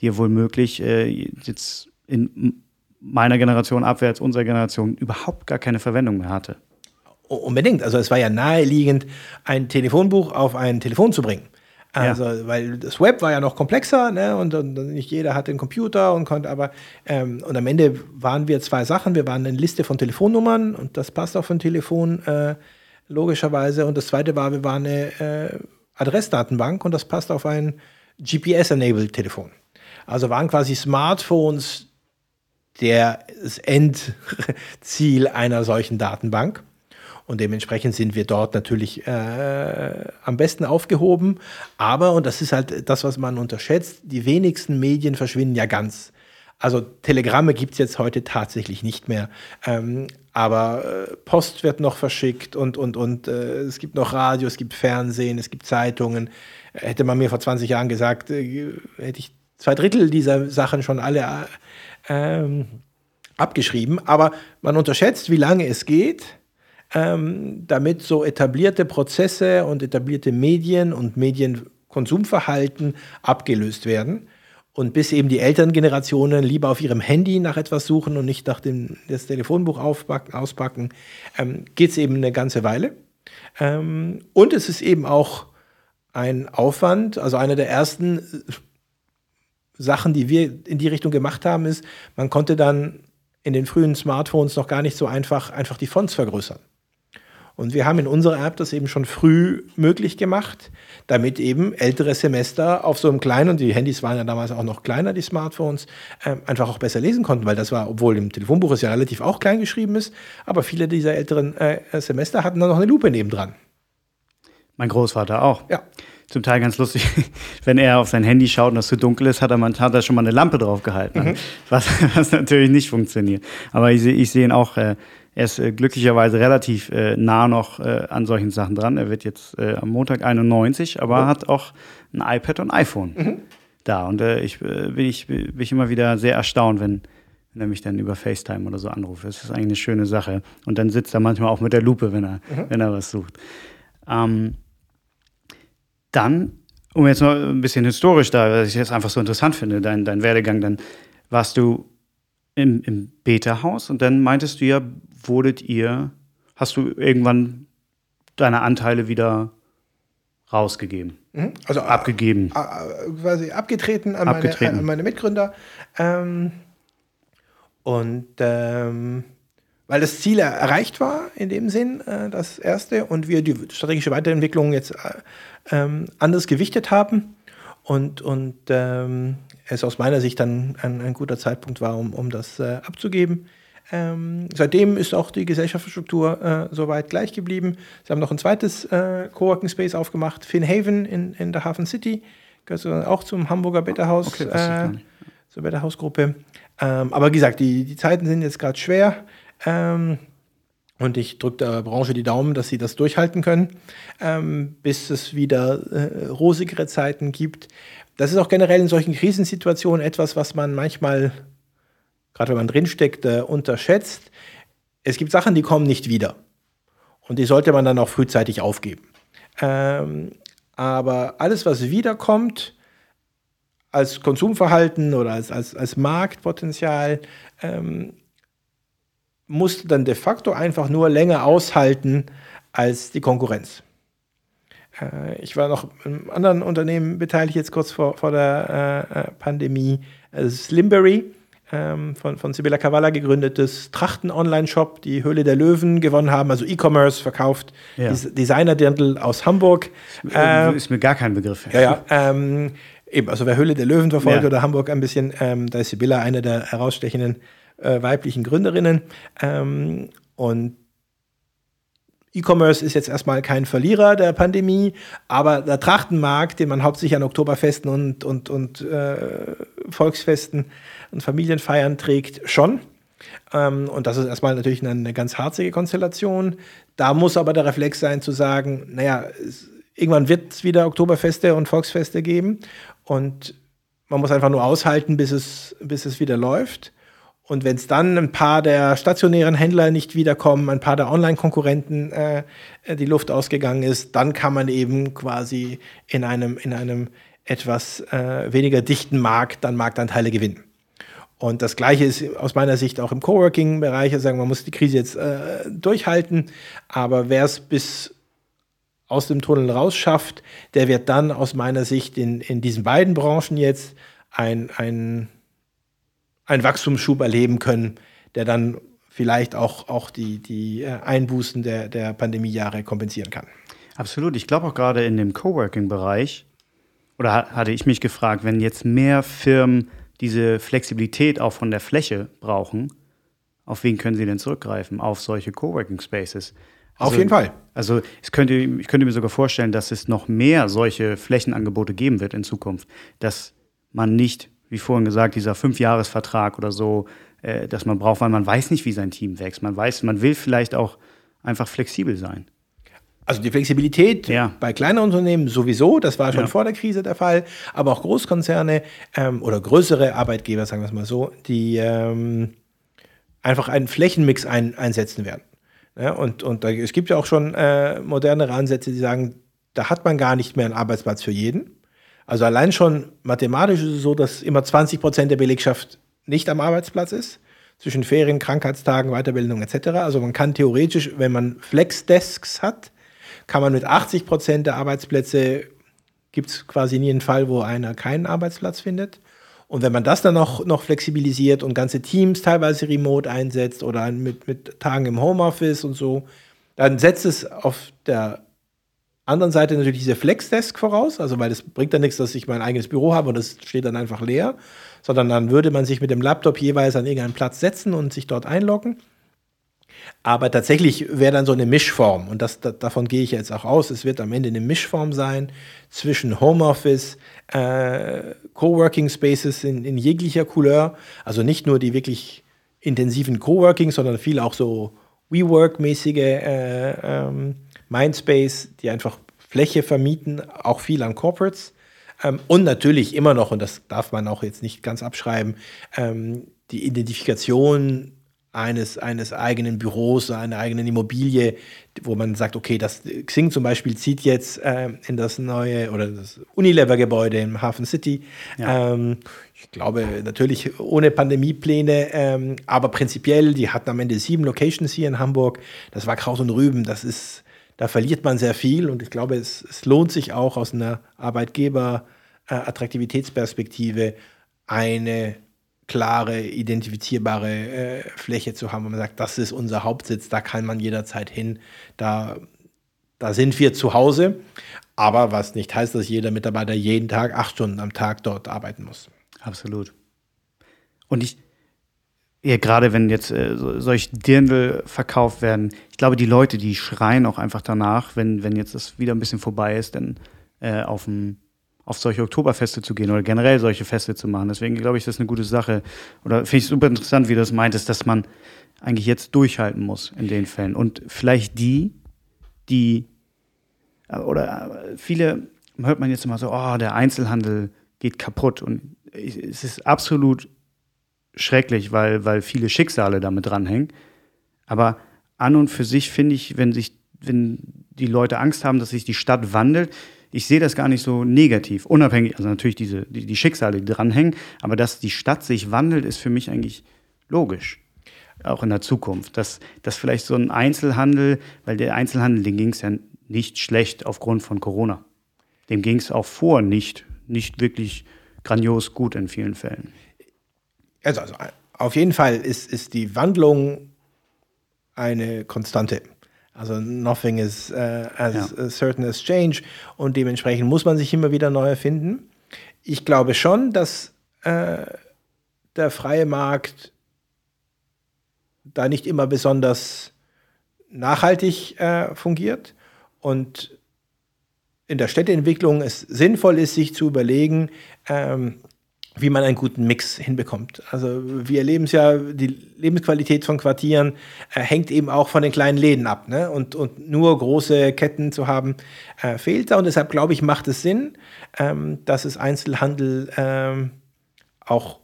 dir wohl möglich äh, jetzt in meiner Generation abwärts, unserer Generation überhaupt gar keine Verwendung mehr hatte. Unbedingt. Also es war ja naheliegend, ein Telefonbuch auf ein Telefon zu bringen. Also, ja. weil das Web war ja noch komplexer, ne? Und, und, nicht jeder hatte einen Computer und konnte aber, ähm, und am Ende waren wir zwei Sachen. Wir waren eine Liste von Telefonnummern und das passt auf ein Telefon äh, logischerweise. Und das zweite war, wir waren eine äh, Adressdatenbank und das passt auf ein GPS-enabled Telefon. Also waren quasi Smartphones der, das Endziel einer solchen Datenbank. Und dementsprechend sind wir dort natürlich äh, am besten aufgehoben. Aber, und das ist halt das, was man unterschätzt, die wenigsten Medien verschwinden ja ganz. Also Telegramme gibt es jetzt heute tatsächlich nicht mehr. Ähm, aber äh, Post wird noch verschickt und, und, und äh, es gibt noch Radio, es gibt Fernsehen, es gibt Zeitungen. Hätte man mir vor 20 Jahren gesagt, äh, hätte ich zwei Drittel dieser Sachen schon alle äh, ähm, abgeschrieben. Aber man unterschätzt, wie lange es geht, ähm, damit so etablierte Prozesse und etablierte Medien und Medienkonsumverhalten abgelöst werden. Und bis eben die älteren Generationen lieber auf ihrem Handy nach etwas suchen und nicht nach dem das Telefonbuch aufpacken, auspacken, ähm, geht es eben eine ganze Weile. Ähm, und es ist eben auch ein Aufwand, also eine der ersten Sachen, die wir in die Richtung gemacht haben, ist, man konnte dann in den frühen Smartphones noch gar nicht so einfach, einfach die Fonts vergrößern. Und wir haben in unserer App das eben schon früh möglich gemacht, damit eben ältere Semester auf so einem kleinen, und die Handys waren ja damals auch noch kleiner, die Smartphones, äh, einfach auch besser lesen konnten, weil das war, obwohl im Telefonbuch es ja relativ auch klein geschrieben ist, aber viele dieser älteren äh, Semester hatten dann noch eine Lupe nebendran. Mein Großvater auch. Ja zum Teil ganz lustig, wenn er auf sein Handy schaut und es zu dunkel ist, hat er, man, hat er schon mal eine Lampe drauf gehalten, mhm. was, was natürlich nicht funktioniert. Aber ich, ich sehe ihn auch, äh, er ist äh, glücklicherweise relativ äh, nah noch äh, an solchen Sachen dran. Er wird jetzt äh, am Montag 91, aber oh. hat auch ein iPad und ein iPhone mhm. da. Und äh, ich, bin ich bin ich immer wieder sehr erstaunt, wenn, wenn er mich dann über FaceTime oder so anruft. Das ist eigentlich eine schöne Sache. Und dann sitzt er manchmal auch mit der Lupe, wenn er, mhm. wenn er was sucht. Ähm, dann, um jetzt mal ein bisschen historisch da, was ich jetzt einfach so interessant finde, dein, dein Werdegang, dann warst du im, im Beta-Haus und dann meintest du ja, wurdet ihr, hast du irgendwann deine Anteile wieder rausgegeben? Mhm. Also abgegeben. quasi abgetreten an, abgetreten. Meine, an meine Mitgründer. Ähm, und ähm, weil das Ziel erreicht war in dem Sinn, äh, das erste, und wir die strategische Weiterentwicklung jetzt äh, ähm, anders gewichtet haben und, und ähm, es aus meiner Sicht dann ein, ein guter Zeitpunkt war, um, um das äh, abzugeben. Ähm, seitdem ist auch die Gesellschaftsstruktur äh, soweit gleich geblieben. Sie haben noch ein zweites äh, Coworking Space aufgemacht, Finhaven in, in der Hafen City, gehört auch zum Hamburger Betterhaus, okay, äh, zur Betterhaus-Gruppe. Ähm, aber wie gesagt, die, die Zeiten sind jetzt gerade schwer. Ähm, und ich drücke der Branche die Daumen, dass sie das durchhalten können, ähm, bis es wieder äh, rosigere Zeiten gibt. Das ist auch generell in solchen Krisensituationen etwas, was man manchmal, gerade wenn man drinsteckt, äh, unterschätzt. Es gibt Sachen, die kommen nicht wieder. Und die sollte man dann auch frühzeitig aufgeben. Ähm, aber alles, was wiederkommt, als Konsumverhalten oder als, als, als Marktpotenzial, ähm, musste dann de facto einfach nur länger aushalten als die Konkurrenz. Äh, ich war noch in einem anderen Unternehmen beteiligt, jetzt kurz vor, vor der äh, äh Pandemie. Slimberry, ähm, von, von Sibylla Cavalla gegründetes Trachten-Online-Shop, die Höhle der Löwen gewonnen haben, also E-Commerce verkauft, ja. Designer-Dirndl aus Hamburg. Ähm, ist mir gar kein Begriff. Ja, ja. Ähm, eben, also wer Höhle der Löwen verfolgt ja. oder Hamburg ein bisschen, ähm, da ist Sibylla eine der herausstechenden äh, weiblichen Gründerinnen. Ähm, und E-Commerce ist jetzt erstmal kein Verlierer der Pandemie, aber der Trachtenmarkt, den man hauptsächlich an Oktoberfesten und, und, und äh, Volksfesten und Familienfeiern trägt, schon. Ähm, und das ist erstmal natürlich eine, eine, ganz harzige Konstellation. Da muss aber der Reflex sein zu sagen, naja, es, irgendwann wird es wieder Oktoberfeste und Volksfeste geben und man muss einfach nur aushalten, bis es, bis es wieder läuft. Und wenn es dann ein paar der stationären Händler nicht wiederkommen, ein paar der Online-Konkurrenten äh, die Luft ausgegangen ist, dann kann man eben quasi in einem, in einem etwas äh, weniger dichten Markt dann Marktanteile gewinnen. Und das Gleiche ist aus meiner Sicht auch im Coworking-Bereich. Also man muss die Krise jetzt äh, durchhalten, aber wer es bis aus dem Tunnel rausschafft, der wird dann aus meiner Sicht in, in diesen beiden Branchen jetzt ein, ein einen Wachstumsschub erleben können, der dann vielleicht auch, auch die, die äh, Einbußen der, der Pandemiejahre kompensieren kann. Absolut. Ich glaube auch gerade in dem Coworking-Bereich, oder hatte ich mich gefragt, wenn jetzt mehr Firmen diese Flexibilität auch von der Fläche brauchen, auf wen können sie denn zurückgreifen? Auf solche Coworking Spaces. Also, auf jeden Fall. Also es könnte, ich könnte mir sogar vorstellen, dass es noch mehr solche Flächenangebote geben wird in Zukunft, dass man nicht wie vorhin gesagt, dieser Fünfjahresvertrag oder so, äh, dass man braucht, weil man weiß nicht, wie sein Team wächst. Man weiß, man will vielleicht auch einfach flexibel sein. Also die Flexibilität ja. bei kleinen Unternehmen sowieso, das war schon ja. vor der Krise der Fall, aber auch Großkonzerne ähm, oder größere Arbeitgeber, sagen wir es mal so, die ähm, einfach einen Flächenmix ein, einsetzen werden. Ja, und und da, es gibt ja auch schon äh, modernere Ansätze, die sagen, da hat man gar nicht mehr einen Arbeitsplatz für jeden. Also allein schon mathematisch ist es so, dass immer 20 Prozent der Belegschaft nicht am Arbeitsplatz ist, zwischen Ferien, Krankheitstagen, Weiterbildung etc. Also man kann theoretisch, wenn man Flexdesks hat, kann man mit 80 Prozent der Arbeitsplätze, gibt es quasi nie einen Fall, wo einer keinen Arbeitsplatz findet. Und wenn man das dann noch, noch flexibilisiert und ganze Teams teilweise remote einsetzt oder mit, mit Tagen im Homeoffice und so, dann setzt es auf der anderen Seite natürlich diese Flexdesk voraus, also weil es bringt dann nichts, dass ich mein eigenes Büro habe und das steht dann einfach leer, sondern dann würde man sich mit dem Laptop jeweils an irgendeinen Platz setzen und sich dort einloggen. Aber tatsächlich wäre dann so eine Mischform, und das, da, davon gehe ich jetzt auch aus, es wird am Ende eine Mischform sein zwischen Homeoffice, äh, Coworking Spaces in, in jeglicher Couleur, also nicht nur die wirklich intensiven Coworking, sondern viel auch so WeWork-mäßige äh, ähm, Mindspace, die einfach Fläche vermieten, auch viel an Corporates. Ähm, und natürlich immer noch, und das darf man auch jetzt nicht ganz abschreiben, ähm, die Identifikation eines, eines eigenen Büros, einer eigenen Immobilie, wo man sagt, okay, das Xing zum Beispiel zieht jetzt äh, in das neue oder das Unilever-Gebäude im Hafen City. Ja. Ähm, ich glaube natürlich ohne Pandemiepläne, ähm, aber prinzipiell, die hatten am Ende sieben Locations hier in Hamburg. Das war Kraut und Rüben, das ist, da verliert man sehr viel und ich glaube, es, es lohnt sich auch aus einer Arbeitgeber-Attraktivitätsperspektive eine klare, identifizierbare äh, Fläche zu haben, wo man sagt, das ist unser Hauptsitz, da kann man jederzeit hin, da, da sind wir zu Hause. Aber was nicht heißt, dass jeder Mitarbeiter jeden Tag acht Stunden am Tag dort arbeiten muss. Absolut. Und ich, ja, gerade wenn jetzt äh, so, solche Dirndl verkauft werden, ich glaube, die Leute, die schreien auch einfach danach, wenn, wenn jetzt das wieder ein bisschen vorbei ist, dann äh, auf auf solche Oktoberfeste zu gehen oder generell solche Feste zu machen. Deswegen glaube ich, das ist eine gute Sache. Oder finde ich super interessant, wie du das meintest, dass man eigentlich jetzt durchhalten muss in den Fällen. Und vielleicht die, die, oder viele hört man jetzt immer so, oh, der Einzelhandel geht kaputt. Und es ist absolut schrecklich, weil, weil viele Schicksale damit dranhängen. Aber an und für sich finde ich, wenn sich, wenn die Leute Angst haben, dass sich die Stadt wandelt, ich sehe das gar nicht so negativ. Unabhängig, also natürlich diese, die, die Schicksale, die dranhängen, aber dass die Stadt sich wandelt, ist für mich eigentlich logisch. Auch in der Zukunft. Dass, dass vielleicht so ein Einzelhandel, weil der Einzelhandel, dem ging es ja nicht schlecht aufgrund von Corona. Dem ging es auch vor nicht, nicht wirklich grandios gut in vielen Fällen. Also, also auf jeden Fall ist, ist die Wandlung eine Konstante. Also nothing is uh, as ja. certain as change und dementsprechend muss man sich immer wieder neu erfinden. Ich glaube schon, dass äh, der freie Markt da nicht immer besonders nachhaltig äh, fungiert und in der Städteentwicklung es sinnvoll ist, sich zu überlegen, ähm, wie man einen guten Mix hinbekommt. Also wir erleben es ja, die Lebensqualität von Quartieren äh, hängt eben auch von den kleinen Läden ab. Ne? Und, und nur große Ketten zu haben, äh, fehlt da. Und deshalb glaube ich, macht es Sinn, ähm, dass es Einzelhandel ähm, auch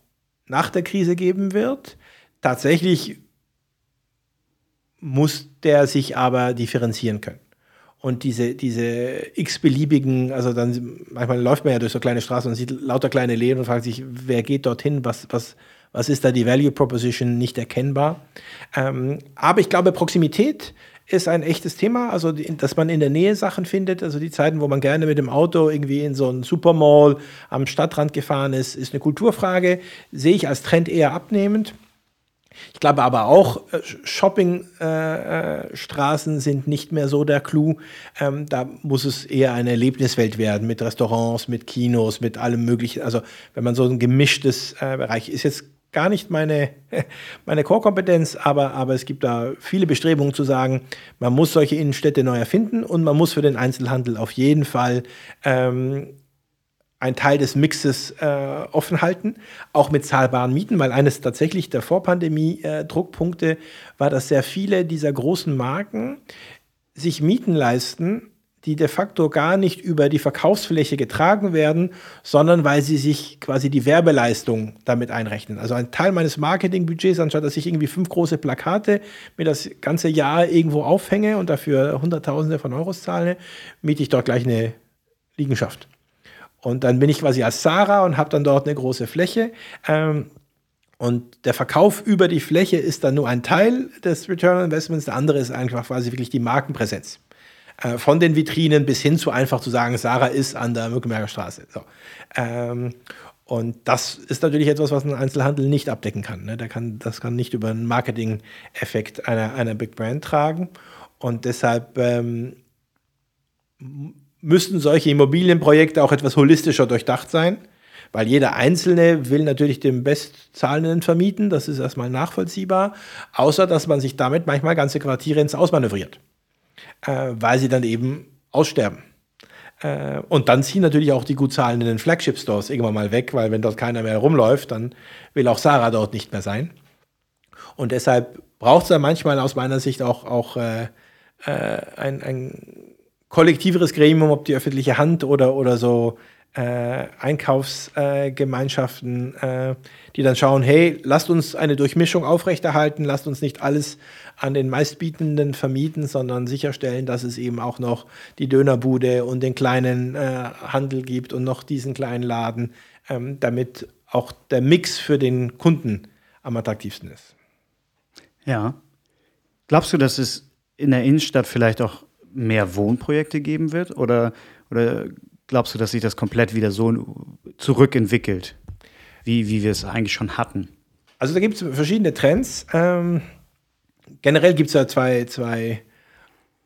nach der Krise geben wird. Tatsächlich muss der sich aber differenzieren können und diese, diese x-beliebigen, also dann manchmal läuft man ja durch so kleine Straßen und sieht lauter kleine Läden und fragt sich, wer geht dorthin, was, was, was ist da die Value Proposition nicht erkennbar. Ähm, aber ich glaube, Proximität ist ein echtes Thema, also dass man in der Nähe Sachen findet, also die Zeiten, wo man gerne mit dem Auto irgendwie in so einen Supermall am Stadtrand gefahren ist, ist eine Kulturfrage, sehe ich als Trend eher abnehmend. Ich glaube aber auch, äh, Shoppingstraßen äh, äh sind nicht mehr so der Clou. Ähm, da muss es eher eine Erlebniswelt werden mit Restaurants, mit Kinos, mit allem Möglichen. Also wenn man so ein gemischtes äh, Bereich ist jetzt gar nicht meine, meine Core-Kompetenz, aber, aber es gibt da viele Bestrebungen zu sagen, man muss solche Innenstädte neu erfinden und man muss für den Einzelhandel auf jeden Fall ähm, einen Teil des Mixes äh, offen halten, auch mit zahlbaren Mieten, weil eines tatsächlich der Vorpandemie-Druckpunkte äh, war, dass sehr viele dieser großen Marken sich Mieten leisten, die de facto gar nicht über die Verkaufsfläche getragen werden, sondern weil sie sich quasi die Werbeleistung damit einrechnen. Also ein Teil meines Marketingbudgets, anstatt dass ich irgendwie fünf große Plakate mir das ganze Jahr irgendwo aufhänge und dafür Hunderttausende von Euros zahle, miete ich dort gleich eine Liegenschaft. Und dann bin ich quasi als Sarah und habe dann dort eine große Fläche. Ähm, und der Verkauf über die Fläche ist dann nur ein Teil des Return on Investments. Der andere ist einfach quasi wirklich die Markenpräsenz. Äh, von den Vitrinen bis hin zu einfach zu sagen, Sarah ist an der Mückenberger Straße. So. Ähm, und das ist natürlich etwas, was ein Einzelhandel nicht abdecken kann. Ne? Der kann das kann nicht über einen Marketing-Effekt einer, einer Big Brand tragen. Und deshalb ähm, müssten solche Immobilienprojekte auch etwas holistischer durchdacht sein, weil jeder Einzelne will natürlich dem Bestzahlenden vermieten. Das ist erstmal nachvollziehbar, außer dass man sich damit manchmal ganze Quartiere ins Ausmanövriert äh, weil sie dann eben aussterben. Äh, und dann ziehen natürlich auch die gut zahlenden Flagship-Stores irgendwann mal weg, weil wenn dort keiner mehr rumläuft, dann will auch Sarah dort nicht mehr sein. Und deshalb braucht es da manchmal aus meiner Sicht auch, auch äh, äh, ein, ein kollektiveres Gremium, ob die öffentliche Hand oder, oder so äh, Einkaufsgemeinschaften, äh, die dann schauen, hey, lasst uns eine Durchmischung aufrechterhalten, lasst uns nicht alles an den meistbietenden vermieten, sondern sicherstellen, dass es eben auch noch die Dönerbude und den kleinen äh, Handel gibt und noch diesen kleinen Laden, ähm, damit auch der Mix für den Kunden am attraktivsten ist. Ja. Glaubst du, dass es in der Innenstadt vielleicht auch mehr Wohnprojekte geben wird? Oder, oder glaubst du, dass sich das komplett wieder so zurückentwickelt, wie, wie wir es eigentlich schon hatten? Also da gibt es verschiedene Trends. Ähm, generell gibt es ja zwei, zwei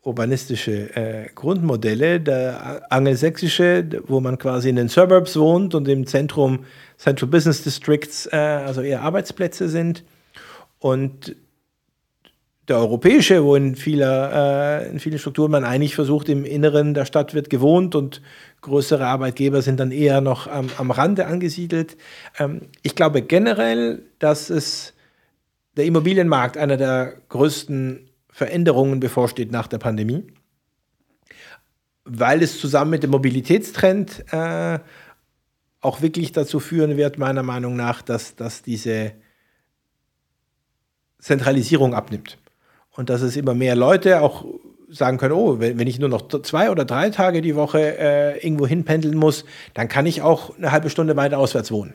urbanistische äh, Grundmodelle. Der angelsächsische, wo man quasi in den Suburbs wohnt und im Zentrum Central Business Districts, äh, also eher Arbeitsplätze sind. Und der europäische, wo in, vieler, äh, in vielen Strukturen man eigentlich versucht, im Inneren der Stadt wird gewohnt und größere Arbeitgeber sind dann eher noch am, am Rande angesiedelt. Ähm, ich glaube generell, dass es der Immobilienmarkt einer der größten Veränderungen bevorsteht nach der Pandemie, weil es zusammen mit dem Mobilitätstrend äh, auch wirklich dazu führen wird, meiner Meinung nach, dass, dass diese Zentralisierung abnimmt und dass es immer mehr Leute auch sagen können, oh, wenn, wenn ich nur noch zwei oder drei Tage die Woche äh, irgendwo hinpendeln muss, dann kann ich auch eine halbe Stunde weiter auswärts wohnen.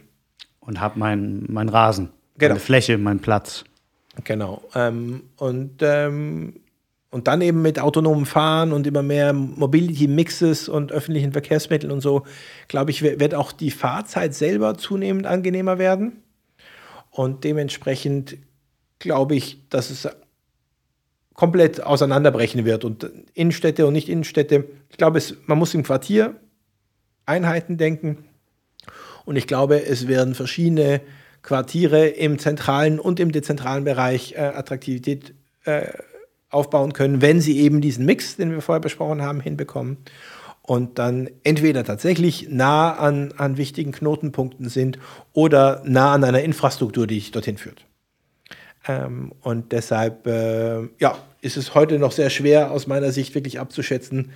Und habe meinen mein Rasen, genau. meine Fläche, meinen Platz. Genau. Ähm, und, ähm, und dann eben mit autonomem Fahren und immer mehr Mobility-Mixes und öffentlichen Verkehrsmitteln und so, glaube ich, wird auch die Fahrzeit selber zunehmend angenehmer werden. Und dementsprechend glaube ich, dass es komplett auseinanderbrechen wird. Und Innenstädte und nicht Innenstädte, ich glaube, es, man muss im Quartier Einheiten denken. Und ich glaube, es werden verschiedene Quartiere im zentralen und im dezentralen Bereich äh, Attraktivität äh, aufbauen können, wenn sie eben diesen Mix, den wir vorher besprochen haben, hinbekommen und dann entweder tatsächlich nah an, an wichtigen Knotenpunkten sind oder nah an einer Infrastruktur, die dich dorthin führt. Ähm, und deshalb äh, ja, ist es heute noch sehr schwer aus meiner Sicht wirklich abzuschätzen,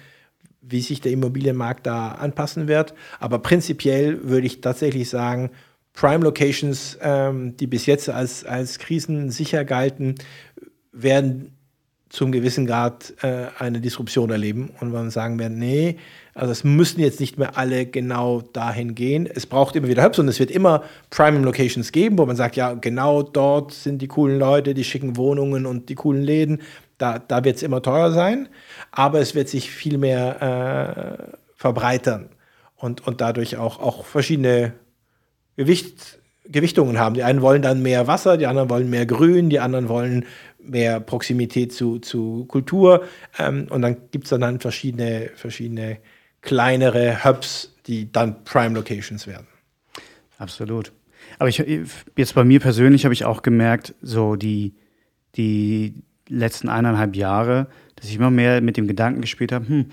wie sich der Immobilienmarkt da anpassen wird. Aber prinzipiell würde ich tatsächlich sagen, Prime Locations, ähm, die bis jetzt als, als krisensicher galten, werden zum gewissen Grad äh, eine Disruption erleben und man sagen werden, nee, also es müssen jetzt nicht mehr alle genau dahin gehen. Es braucht immer wieder Hubs und es wird immer Prime Locations geben, wo man sagt, ja, genau dort sind die coolen Leute, die schicken Wohnungen und die coolen Läden. Da, da wird es immer teuer sein, aber es wird sich viel mehr äh, verbreitern und, und dadurch auch, auch verschiedene Gewicht, Gewichtungen haben. Die einen wollen dann mehr Wasser, die anderen wollen mehr Grün, die anderen wollen mehr Proximität zu, zu Kultur. Ähm, und dann gibt es dann, dann verschiedene, verschiedene kleinere Hubs, die dann Prime Locations werden. Absolut. Aber ich, jetzt bei mir persönlich habe ich auch gemerkt, so die, die letzten eineinhalb Jahre, dass ich immer mehr mit dem Gedanken gespielt habe, hm,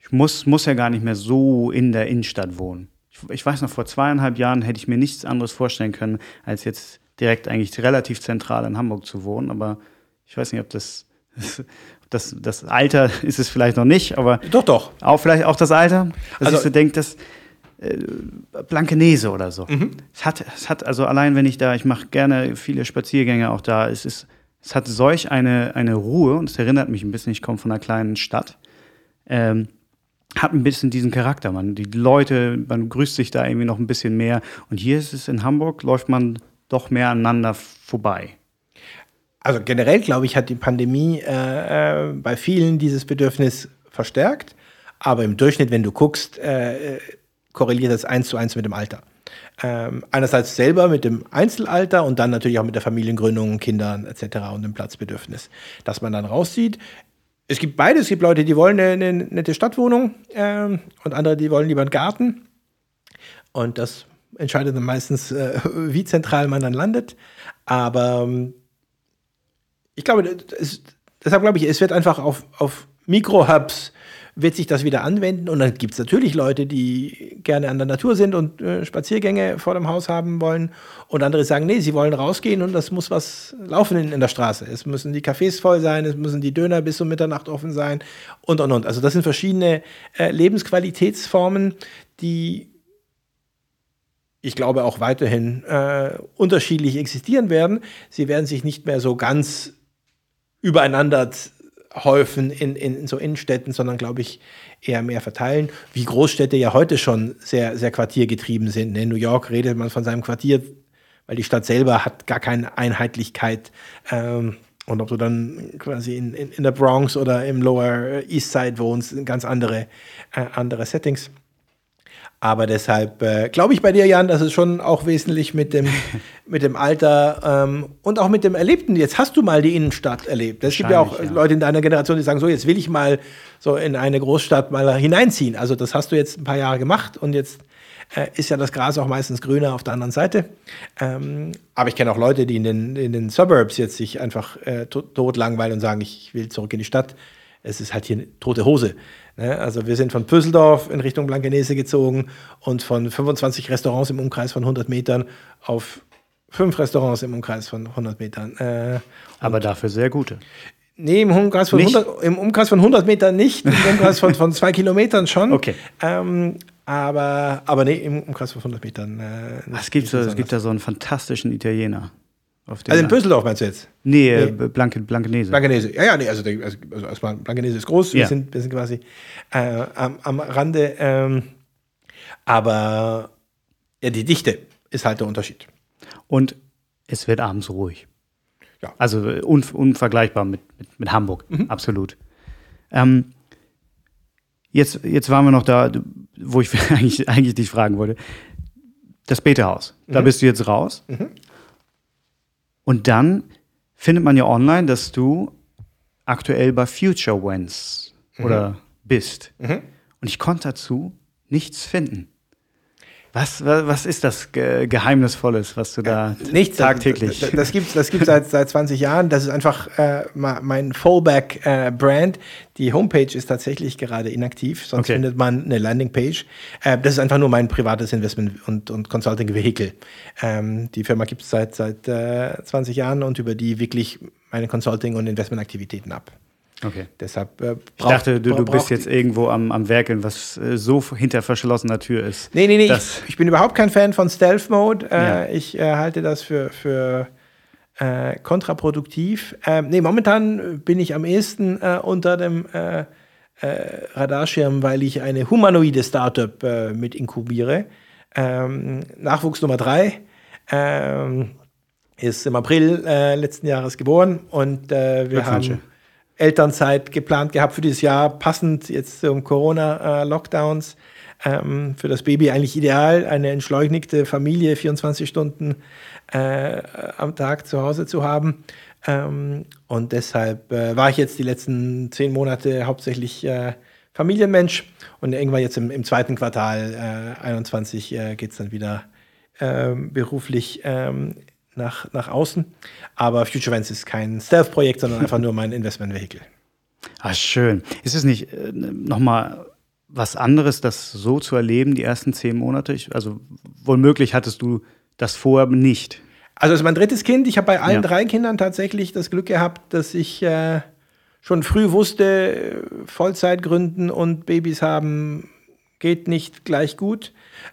ich muss, muss ja gar nicht mehr so in der Innenstadt wohnen. ich, ich weiß noch, vor zweieinhalb Jahren hätte ich mir nichts anderes vorstellen können, als jetzt direkt eigentlich relativ zentral in Hamburg zu wohnen. Aber ich weiß nicht, ob das, das, das Alter ist es vielleicht noch nicht, aber. Doch, doch. Auch vielleicht auch das Alter. Dass Also- ich so denke, dass äh, Blankenese oder so. Es, hat, es hat, also allein wenn ich da, ich mache gerne viele Spaziergänge auch da, es ist, es hat solch eine, eine Ruhe und es erinnert mich ein bisschen, ich komme von einer kleinen Stadt. Ähm, hat ein bisschen diesen Charakter, man. Die Leute, man grüßt sich da irgendwie noch ein bisschen mehr. Und hier ist es in Hamburg, läuft man doch mehr aneinander vorbei. Also generell, glaube ich, hat die Pandemie äh, äh, bei vielen dieses Bedürfnis verstärkt. Aber im Durchschnitt, wenn du guckst, äh, korreliert das eins zu eins mit dem Alter. Ähm, einerseits selber mit dem Einzelalter und dann natürlich auch mit der Familiengründung, Kindern etc. und dem Platzbedürfnis, dass man dann rauszieht. Es gibt beides. Es gibt Leute, die wollen eine, eine nette Stadtwohnung ähm, und andere, die wollen lieber einen Garten. Und das entscheidet dann meistens, äh, wie zentral man dann landet. Aber ähm, ich glaube, ist, deshalb glaube ich, es wird einfach auf, auf Mikro-Hubs wird sich das wieder anwenden und dann gibt es natürlich Leute, die gerne an der Natur sind und äh, Spaziergänge vor dem Haus haben wollen und andere sagen, nee, sie wollen rausgehen und das muss was laufen in, in der Straße. Es müssen die Cafés voll sein, es müssen die Döner bis um Mitternacht offen sein und und und. Also das sind verschiedene äh, Lebensqualitätsformen, die ich glaube auch weiterhin äh, unterschiedlich existieren werden. Sie werden sich nicht mehr so ganz übereinander häufen in, in so Innenstädten, sondern glaube ich eher mehr verteilen, wie Großstädte ja heute schon sehr, sehr quartiergetrieben sind. In New York redet man von seinem Quartier, weil die Stadt selber hat gar keine Einheitlichkeit. Ähm, und ob du dann quasi in, in, in der Bronx oder im Lower East Side wohnst, ganz andere, äh, andere Settings. Aber deshalb äh, glaube ich bei dir, Jan, dass es schon auch wesentlich mit dem, mit dem Alter ähm, und auch mit dem Erlebten. Jetzt hast du mal die Innenstadt erlebt. Es gibt ja auch ja. Leute in deiner Generation, die sagen, so, jetzt will ich mal so in eine Großstadt mal hineinziehen. Also das hast du jetzt ein paar Jahre gemacht und jetzt äh, ist ja das Gras auch meistens grüner auf der anderen Seite. Ähm, aber ich kenne auch Leute, die in den, in den Suburbs jetzt sich einfach äh, tot langweilen und sagen, ich will zurück in die Stadt. Es ist halt hier eine tote Hose. Ne? Also wir sind von Püsseldorf in Richtung Blankenese gezogen und von 25 Restaurants im Umkreis von 100 Metern auf fünf Restaurants im Umkreis von 100 Metern. Äh, Aber dafür sehr gute. Nee, im Umkreis von, Nicht? 100, im Umkreis von 100 Metern nicht, im Umkreis von, von zwei Kilometern schon. Okay. Ähm, aber, aber nee, im Umkreis von 100 Metern. Äh, nicht- Es gibt, so, es gibt da so einen fantastischen Italiener. Also in Püsseldorf meinst du jetzt? Nee, äh, Nee. Blanke, Blankenese. Blankenese. Ja, ja, nee, also, also, also erstmal, Blankenese ist groß, wir, Ja. sind, wir sind quasi äh, am, am Rande. Ähm, aber ja, die Dichte ist halt der Unterschied. Und es wird abends ruhig. Ja. Also äh, un, unvergleichbar mit, mit, mit Hamburg, Mhm. absolut. Ähm, jetzt, jetzt waren wir noch da, wo ich eigentlich, eigentlich dich fragen wollte. Das Betehaus. Da Mhm. bist du jetzt raus. Und dann findet man ja online, dass du aktuell bei Future Wens Mhm. oder bist. Und ich konnte dazu nichts finden. Was, wa- was ist das Ge Geheimnisvolles, was du da Nichts. tagtäglich? Das, das gibt es das gibt's seit, seit 20 Jahren. Das ist einfach äh, mein Fallback-Brand. die Homepage ist tatsächlich gerade inaktiv, sonst Okay. findet man eine Landingpage. Äh, das ist einfach nur mein privates Investment- und, und Consulting-Vehikel. Ähm, die Firma gibt es seit, seit äh, 20 Jahren und über die wirklich meine Consulting- und Investmentaktivitäten ab. Okay. Deshalb äh, Ich dachte, du, du bist braucht- jetzt irgendwo am, am Werkeln, was äh, so hinter verschlossener Tür ist. Nee, nee, nee. Ich, ich bin überhaupt kein Fan von Stealth Mode. Äh, Ja. Ich äh, halte das für, für äh, kontraproduktiv. Ähm, nee, momentan bin ich am ehesten äh, unter dem Radarschirm, weil ich eine humanoide Startup mit inkubiere. Ähm, Nachwuchs Nummer drei ähm, ist im April letzten Jahres geboren und wir Glückwünsche. haben Elternzeit geplant gehabt für dieses Jahr, passend jetzt zum Corona-Lockdowns. Ähm, für das Baby eigentlich ideal, eine entschleunigte Familie 24 Stunden äh, am Tag zu Hause zu haben. Ähm, und deshalb äh, war ich jetzt die letzten zehn Monate hauptsächlich äh, Familienmensch und irgendwann jetzt im, im zweiten Quartal äh, 21 äh, geht es dann wieder ähm, beruflich ähm, nach, nach außen. Aber Future Vents ist kein Stealth-Projekt, sondern einfach nur mein Investment-Vehikel. Ah, schön. Ist es nicht äh, nochmal was anderes, das so zu erleben, die ersten zehn Monate? Ich, also womöglich hattest du das vorher nicht. Also das ist mein drittes Kind. Ich habe bei allen ja. drei Kindern tatsächlich das Glück gehabt, dass ich äh, schon früh wusste, Vollzeit gründen und Babys haben geht nicht gleich gut.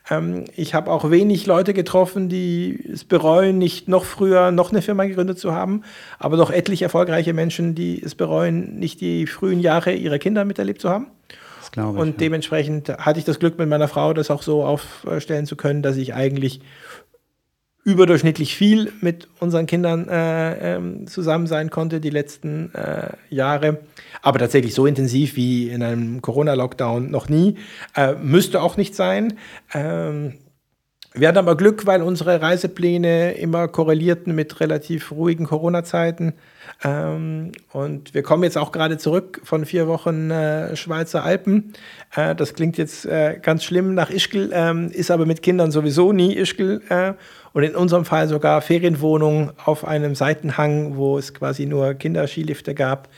Ähm, ich habe auch wenig Leute getroffen, die es bereuen, nicht noch früher noch eine Firma gegründet zu haben, aber doch etliche erfolgreiche Menschen, die es bereuen, nicht die frühen Jahre ihrer Kinder miterlebt zu haben. Ich, und ja. dementsprechend hatte ich das Glück mit meiner Frau, das auch so aufstellen zu können, dass ich eigentlich überdurchschnittlich viel mit unseren Kindern äh, ähm, zusammen sein konnte die letzten äh, Jahre. Aber tatsächlich so intensiv wie in einem Corona-Lockdown noch nie. Äh, müsste auch nicht sein. Ähm, wir hatten aber Glück, weil unsere Reisepläne immer korrelierten mit relativ ruhigen Corona-Zeiten. Ähm, und wir kommen jetzt auch gerade zurück von vier Wochen äh, Schweizer Alpen. Äh, das klingt jetzt äh, ganz schlimm nach Ischgl, ähm, ist aber mit Kindern sowieso nie Ischgl. Äh, und in unserem Fall sogar Ferienwohnung auf einem Seitenhang, wo es quasi nur Kinderskilifte gab.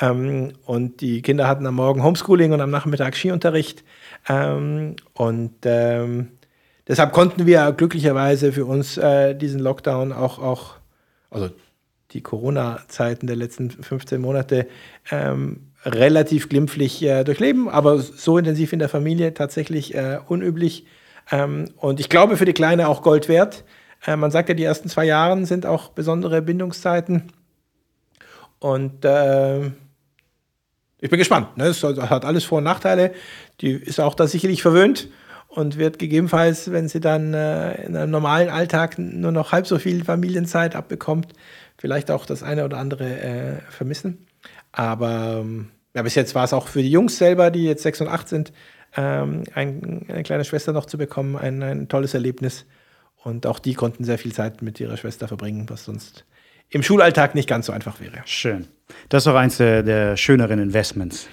Ähm, und die Kinder hatten am Morgen Homeschooling und am Nachmittag Skiunterricht. Ähm, und ähm, deshalb konnten wir glücklicherweise für uns äh, diesen Lockdown auch, auch also die Corona-Zeiten der letzten 15 Monate ähm, relativ glimpflich äh, durchleben, aber so intensiv in der Familie tatsächlich äh, unüblich. Ähm, und ich glaube für die Kleine auch Gold wert. Äh, man sagt ja, die ersten zwei Jahre sind auch besondere Bindungszeiten. Und äh, ich bin gespannt. Ne? Es hat alles Vor- und Nachteile. Die ist auch da sicherlich verwöhnt und wird gegebenenfalls, wenn sie dann äh, in einem normalen Alltag nur noch halb so viel Familienzeit abbekommt, vielleicht auch das eine oder andere äh, vermissen. Aber ähm, ja, bis jetzt war es auch für die Jungs selber, die jetzt 6 und 8 sind, ähm, ein, eine kleine Schwester noch zu bekommen, ein, ein tolles Erlebnis. Und auch die konnten sehr viel Zeit mit ihrer Schwester verbringen, was sonst im Schulalltag nicht ganz so einfach wäre. Schön. Das ist auch eins der, der schöneren Investments.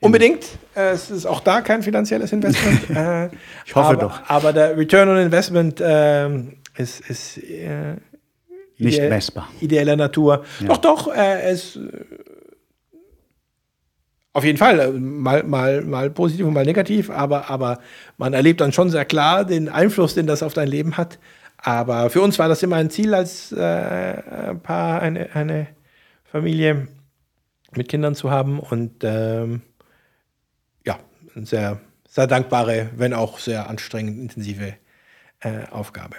Unbedingt. Äh, es ist auch da kein finanzielles Investment. Äh, ich hoffe aber, doch. Aber der Return on Investment äh, ist, ist äh, nicht ide messbar. Ideeller Natur. Ja. Doch, doch. Äh, es auf jeden Fall, mal, mal, mal positiv und mal negativ, aber, aber man erlebt dann schon sehr klar den Einfluss, den das auf dein Leben hat. Aber für uns war das immer ein Ziel als äh, Paar, eine, eine Familie mit Kindern zu haben und ähm, ja, eine sehr, sehr dankbare, wenn auch sehr anstrengend intensive äh, Aufgabe.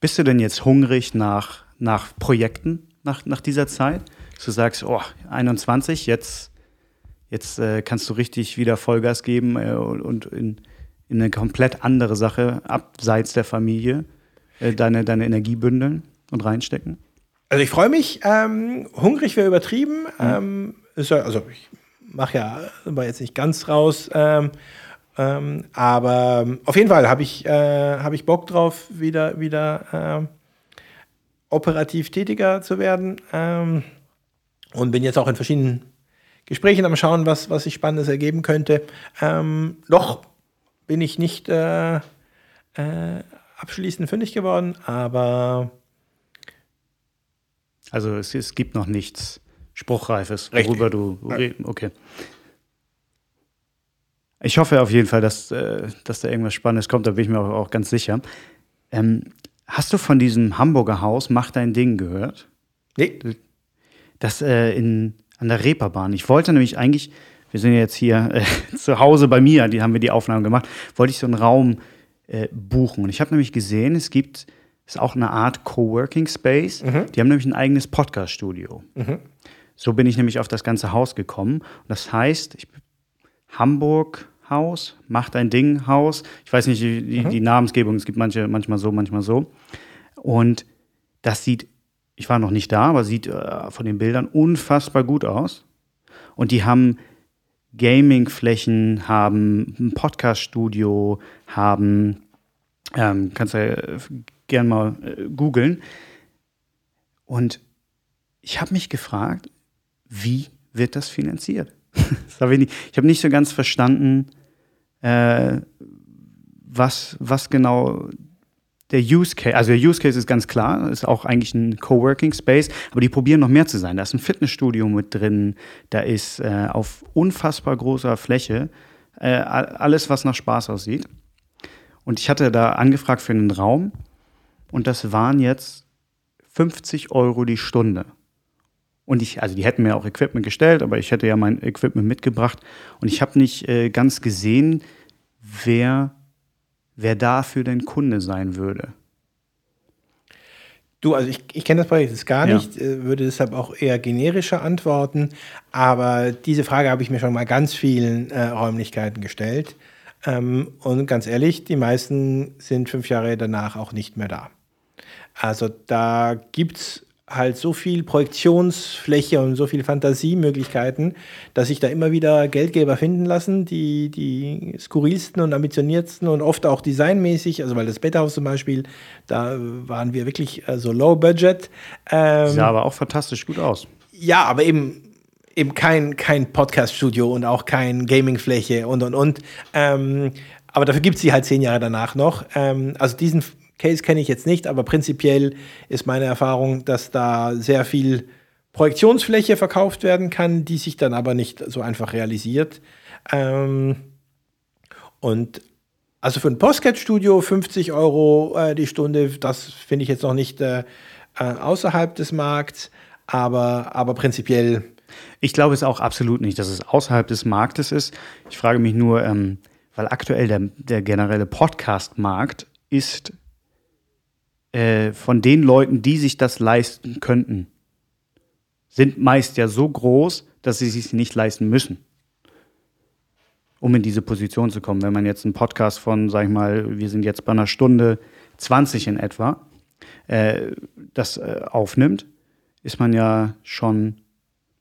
Bist du denn jetzt hungrig nach, nach Projekten nach, nach dieser Zeit? du sagst, oh, 21, jetzt Jetzt äh, kannst du richtig wieder Vollgas geben äh, und in, in, eine komplett andere Sache, abseits der Familie, äh, deine, deine Energie bündeln und reinstecken? Also ich freue mich. Ähm, hungrig wäre übertrieben. Mhm. Ähm, ja, also ich mache ja, war jetzt nicht ganz raus. Ähm, ähm aber auf jeden Fall habe ich, äh, hab ich Bock drauf, wieder, wieder ähm, operativ tätiger zu werden. Ähm, und bin jetzt auch in verschiedenen Gesprächen am Schauen, was, was sich Spannendes ergeben könnte. Ähm, noch bin ich nicht äh, äh, abschließend fündig geworden, aber. Also es, es gibt noch nichts Spruchreifes, worüber du. Okay. Ich hoffe auf jeden Fall, dass, äh, dass da irgendwas Spannendes kommt, da bin ich mir auch, auch ganz sicher. Ähm, hast du von diesem Hamburger Haus Mach dein Ding gehört? Nee. Das äh, in an der Reeperbahn. Ich wollte nämlich eigentlich, wir sind jetzt hier äh, zu Hause bei mir, die haben wir die Aufnahmen gemacht, wollte ich so einen Raum äh, buchen. Und ich habe nämlich gesehen, es gibt, ist auch eine Art Coworking Space. Mhm. Die haben nämlich ein eigenes Podcast-Studio. Mhm. So bin ich nämlich auf das ganze Haus gekommen. Und das heißt, ich, Hamburg Haus, macht ein Ding Haus. Ich weiß nicht die, die, mhm. die Namensgebung, es gibt manche, manchmal so, manchmal so. Und das sieht ich war noch nicht da, aber sieht äh, von den Bildern unfassbar gut aus. Und die haben Gaming-Flächen, haben ein Podcast-Studio, haben, ähm, kannst du äh, gern mal äh, googeln. Und ich habe mich gefragt, wie wird das finanziert? das hab ich ich habe nicht so ganz verstanden, äh, was, was genau der Use Case, also der Use Case ist ganz klar, ist auch eigentlich ein Coworking Space, aber die probieren noch mehr zu sein. Da ist ein Fitnessstudio mit drin, da ist äh, auf unfassbar großer Fläche Äh, alles, was nach Spaß aussieht. Und ich hatte da angefragt für einen Raum und das waren jetzt 50 Euro die Stunde. Und ich, also die hätten mir auch Equipment gestellt, aber ich hätte ja mein Equipment mitgebracht. Und ich habe nicht äh, ganz gesehen, wer, wer dafür dein Kunde sein würde. Du, also ich, ich kenne das Projekt jetzt gar nicht, ja. Äh, würde deshalb auch eher generischer antworten. Aber diese Frage habe ich mir schon mal ganz vielen äh, Räumlichkeiten gestellt. Ähm, und ganz ehrlich, die meisten sind fünf Jahre danach auch nicht mehr da. Also da gibt es halt so viel Projektionsfläche und so viele Fantasiemöglichkeiten, dass sich da immer wieder Geldgeber finden lassen, die die skurrilsten und ambitioniertsten und oft auch designmäßig, also weil das Betterhaus zum Beispiel, da waren wir wirklich so also low budget. Ähm, Sah aber auch fantastisch gut aus. Ja, aber eben eben kein, kein Podcast-Studio und auch kein Gaming-Fläche und und und. Ähm, aber dafür gibt es sie halt zehn Jahre danach noch. Ähm, also diesen Case kenne ich jetzt nicht, aber prinzipiell ist meine Erfahrung, dass da sehr viel Projektionsfläche verkauft werden kann, die sich dann aber nicht so einfach realisiert. Ähm, und also für ein Postcat-Studio 50 Euro äh, die Stunde, das finde ich jetzt noch nicht äh, äh, außerhalb des Markts, aber, aber prinzipiell. Ich glaube es auch absolut nicht, dass es außerhalb des Marktes ist. Ich frage mich nur, ähm, weil aktuell der, der generelle Podcast-Markt ist äh, von den Leuten, die sich das leisten könnten, sind meist ja so groß, dass sie sich nicht leisten müssen, um in diese Position zu kommen. Wenn man jetzt einen Podcast von, sag ich mal, wir sind jetzt bei einer Stunde 20 in etwa, äh, das äh, aufnimmt, ist man ja schon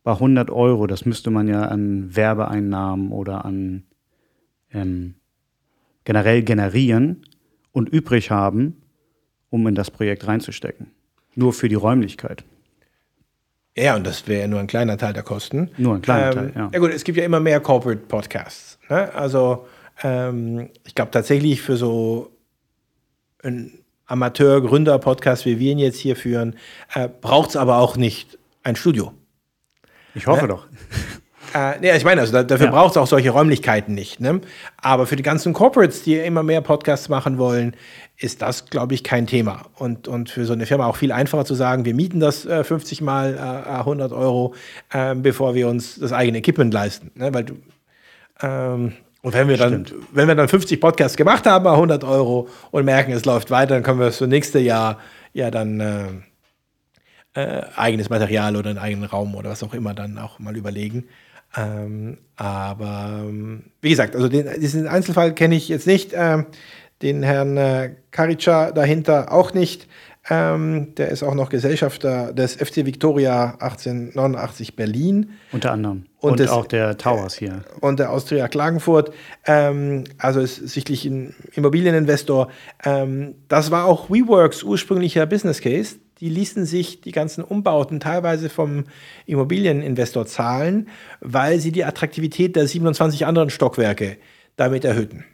bei 100 Euro. Das müsste man ja an Werbeeinnahmen oder an ähm, generell generieren und übrig haben, um in das Projekt reinzustecken. Nur für die Räumlichkeit. Ja, und das wäre ja nur ein kleiner Teil der Kosten. Nur ein kleiner ähm, Teil, ja. Ja gut, es gibt ja immer mehr Corporate Podcasts. Ne? Also ähm, ich glaube tatsächlich für so ein Amateur-Gründer-Podcast, wie wir ihn jetzt hier führen, äh, braucht es aber auch nicht ein Studio. Ich hoffe ne? doch. Äh, nee, ich meine, also da, dafür ja. braucht es auch solche Räumlichkeiten nicht. Ne? Aber für die ganzen Corporates, die immer mehr Podcasts machen wollen, ist das, glaube ich, kein Thema. Und, und für so eine Firma auch viel einfacher zu sagen, wir mieten das äh, 50 mal äh, 100 Euro, äh, bevor wir uns das eigene Equipment leisten. Ne? Weil du, ähm, und wenn wir, dann, wenn wir dann 50 Podcasts gemacht haben, 100 Euro und merken, es läuft weiter, dann können wir das nächste Jahr ja dann äh, äh, eigenes Material oder einen eigenen Raum oder was auch immer dann auch mal überlegen. Ähm, aber ähm, wie gesagt, also den, diesen Einzelfall kenne ich jetzt nicht. Ähm, den Herrn äh, Karica dahinter auch nicht. Ähm, der ist auch noch Gesellschafter des FC Victoria 1889 Berlin. Unter anderem. Und, und des, auch der Towers hier. Und der Austria Klagenfurt. Ähm, also ist sichtlich ein Immobilieninvestor. Ähm, das war auch WeWorks ursprünglicher Business Case. Die ließen sich die ganzen Umbauten teilweise vom Immobilieninvestor zahlen, weil sie die Attraktivität der 27 anderen Stockwerke damit erhöhten.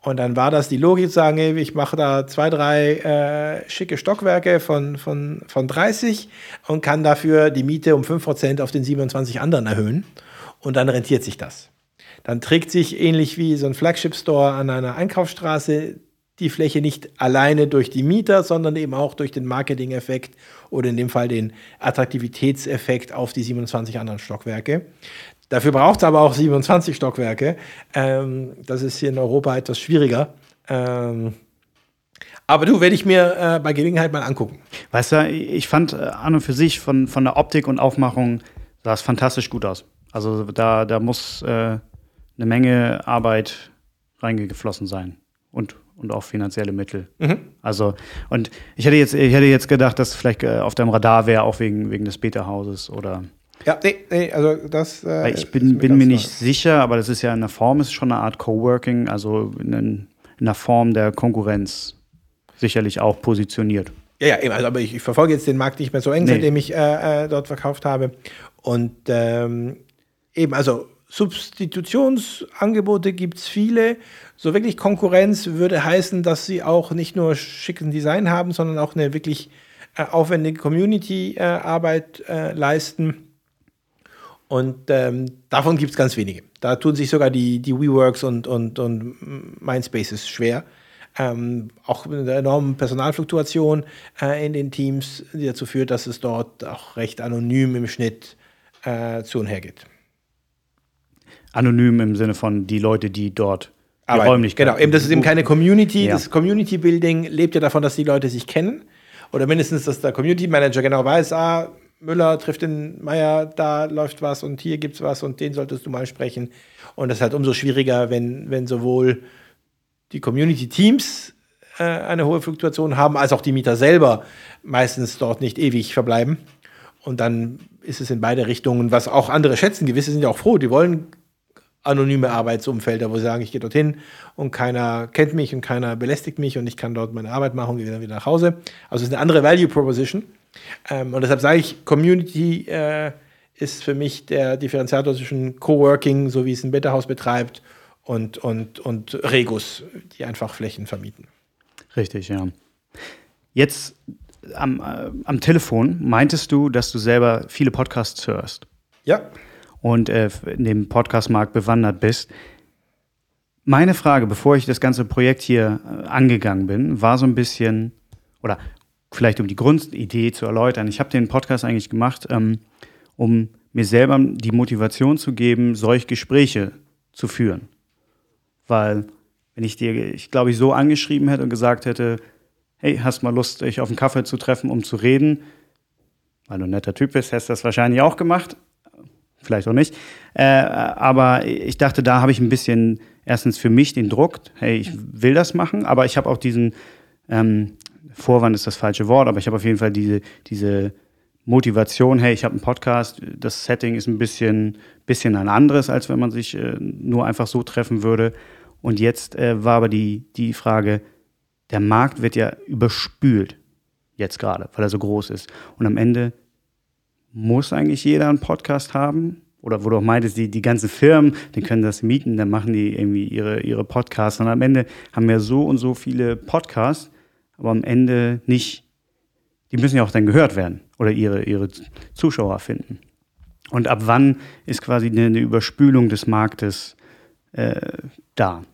Und dann war das die Logik zu sagen, ich mache da zwei, drei äh, schicke Stockwerke von, von, von 30 und kann dafür die Miete um 5% auf den 27 anderen erhöhen. Und dann rentiert sich das. Dann trägt sich ähnlich wie so ein Flagship-Store an einer Einkaufsstraße die Fläche nicht alleine durch die Mieter, sondern eben auch durch den Marketing-Effekt oder in dem Fall den Attraktivitätseffekt auf die 27 anderen Stockwerke. Dafür braucht es aber auch 27 Stockwerke. Ähm, das ist hier in Europa etwas schwieriger. Ähm, aber du, werde ich mir äh, bei Gelegenheit mal angucken. Weißt du, ich fand äh, an und für sich von, von der Optik und Aufmachung sah es fantastisch gut aus. Also da, da muss äh, eine Menge Arbeit reingeflossen sein. Und, und auch finanzielle Mittel. Mhm. Also, und ich hätte jetzt, ich hätte jetzt gedacht, dass vielleicht äh, auf deinem Radar wäre, auch wegen, wegen des Beta-Hauses oder ja, nee, nee, also das. Äh, ich bin, bin mir nicht neu. sicher, aber das ist ja in der Form, ist schon eine Art Coworking, also in, in einer Form der Konkurrenz sicherlich auch positioniert. Ja, ja, eben, also, aber ich, ich, verfolge jetzt den Markt nicht mehr so eng, nee. seitdem ich äh, äh, dort verkauft habe. Und ähm, eben, also Substitutionsangebote gibt es viele. So wirklich Konkurrenz würde heißen, dass sie auch nicht nur schicken Design haben, sondern auch eine wirklich äh, aufwendige Community-Arbeit äh, leisten. Und ähm, davon gibt es ganz wenige. Da tun sich sogar die, die WeWorks und, und, und Mindspaces schwer. Ähm, auch mit einer enormen Personalfluktuation äh, in den Teams, die dazu führt, dass es dort auch recht anonym im Schnitt äh, zu und her geht. Anonym im Sinne von die Leute, die dort die Räumlichkeiten. Genau, eben das ist eben keine Community. Ja. Das Community Building lebt ja davon, dass die Leute sich kennen. Oder mindestens, dass der Community Manager genau weiß, ah, Müller trifft den Meier, da läuft was und hier gibt es was und den solltest du mal sprechen. Und das ist halt umso schwieriger, wenn, wenn sowohl die Community-Teams äh, eine hohe Fluktuation haben, als auch die Mieter selber meistens dort nicht ewig verbleiben. Und dann ist es in beide Richtungen, was auch andere schätzen. Gewisse sind ja auch froh, die wollen anonyme Arbeitsumfelder, wo sie sagen, ich gehe dorthin und keiner kennt mich und keiner belästigt mich und ich kann dort meine Arbeit machen und gehe dann wieder nach Hause. Also es ist eine andere Value Proposition. Ähm, und deshalb sage ich, Community äh, ist für mich der Differenziator zwischen Coworking, so wie es ein Betterhaus betreibt, und, und, und Regus, die einfach Flächen vermieten. Richtig, ja. Jetzt am, äh, am Telefon meintest du, dass du selber viele Podcasts hörst. Ja. Und äh, in dem Podcastmarkt bewandert bist. Meine Frage, bevor ich das ganze Projekt hier äh, angegangen bin, war so ein bisschen, oder vielleicht um die Grundidee zu erläutern. Ich habe den Podcast eigentlich gemacht, ähm, um mir selber die Motivation zu geben, solche Gespräche zu führen. Weil, wenn ich dir, ich glaube, ich so angeschrieben hätte und gesagt hätte, hey, hast mal Lust, dich auf einen Kaffee zu treffen, um zu reden, weil du ein netter Typ bist, hast du das wahrscheinlich auch gemacht. Vielleicht auch nicht. Äh, aber ich dachte, da habe ich ein bisschen erstens für mich den Druck, hey, ich will das machen, aber ich habe auch diesen, ähm, Vorwand ist das falsche Wort, aber ich habe auf jeden Fall diese, diese Motivation, hey, ich habe einen Podcast, das Setting ist ein bisschen, bisschen ein anderes, als wenn man sich äh, nur einfach so treffen würde. Und jetzt äh, war aber die, die Frage, der Markt wird ja überspült, jetzt gerade, weil er so groß ist. Und am Ende muss eigentlich jeder einen Podcast haben. Oder wo du auch meintest, die, die ganzen Firmen, die können das mieten, dann machen die irgendwie ihre, ihre Podcasts. Und am Ende haben wir so und so viele Podcasts, aber am Ende nicht, die müssen ja auch dann gehört werden oder ihre, ihre Zuschauer finden. Und ab wann ist quasi eine, eine Überspülung des Marktes äh, da?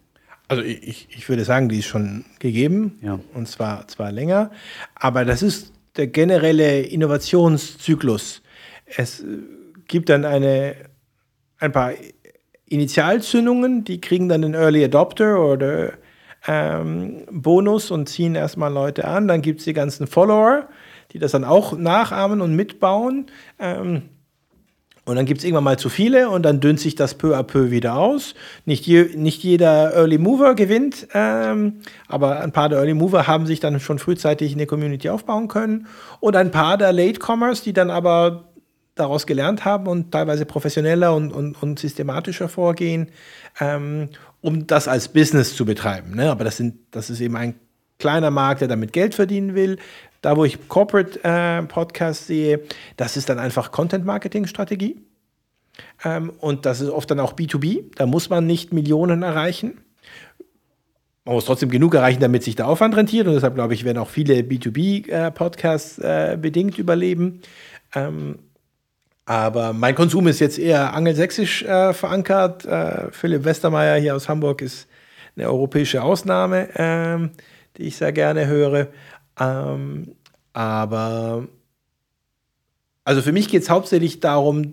Also ich, ich würde sagen, die ist schon gegeben ja. und zwar, zwar länger, aber das ist der generelle Innovationszyklus. Es gibt dann eine, ein paar Initialzündungen, die kriegen dann den Early Adopter oder ähm, Bonus und ziehen erstmal Leute an. Dann gibt es die ganzen Follower, die das dann auch nachahmen und mitbauen. Ähm, und dann gibt es irgendwann mal zu viele und dann dünnt sich das peu à peu wieder aus. Nicht, je, nicht jeder Early Mover gewinnt, ähm, aber ein paar der Early Mover haben sich dann schon frühzeitig eine Community aufbauen können. Und ein paar der Latecomers, die dann aber daraus gelernt haben und teilweise professioneller und, und, und systematischer vorgehen ähm, um das als Business zu betreiben. Ne? Aber das, sind, das ist eben ein kleiner Markt, der damit Geld verdienen will. Da, wo ich Corporate äh, Podcasts sehe, das ist dann einfach Content-Marketing-Strategie. Ähm, und das ist oft dann auch B2B. Da muss man nicht Millionen erreichen. Man muss trotzdem genug erreichen, damit sich der Aufwand rentiert. Und deshalb glaube ich, werden auch viele B2B-Podcasts äh, äh, bedingt überleben. Ähm, aber mein Konsum ist jetzt eher angelsächsisch äh, verankert. Äh, Philipp Westermeier hier aus Hamburg ist eine europäische Ausnahme, ähm, die ich sehr gerne höre. Ähm, aber also für mich geht es hauptsächlich darum,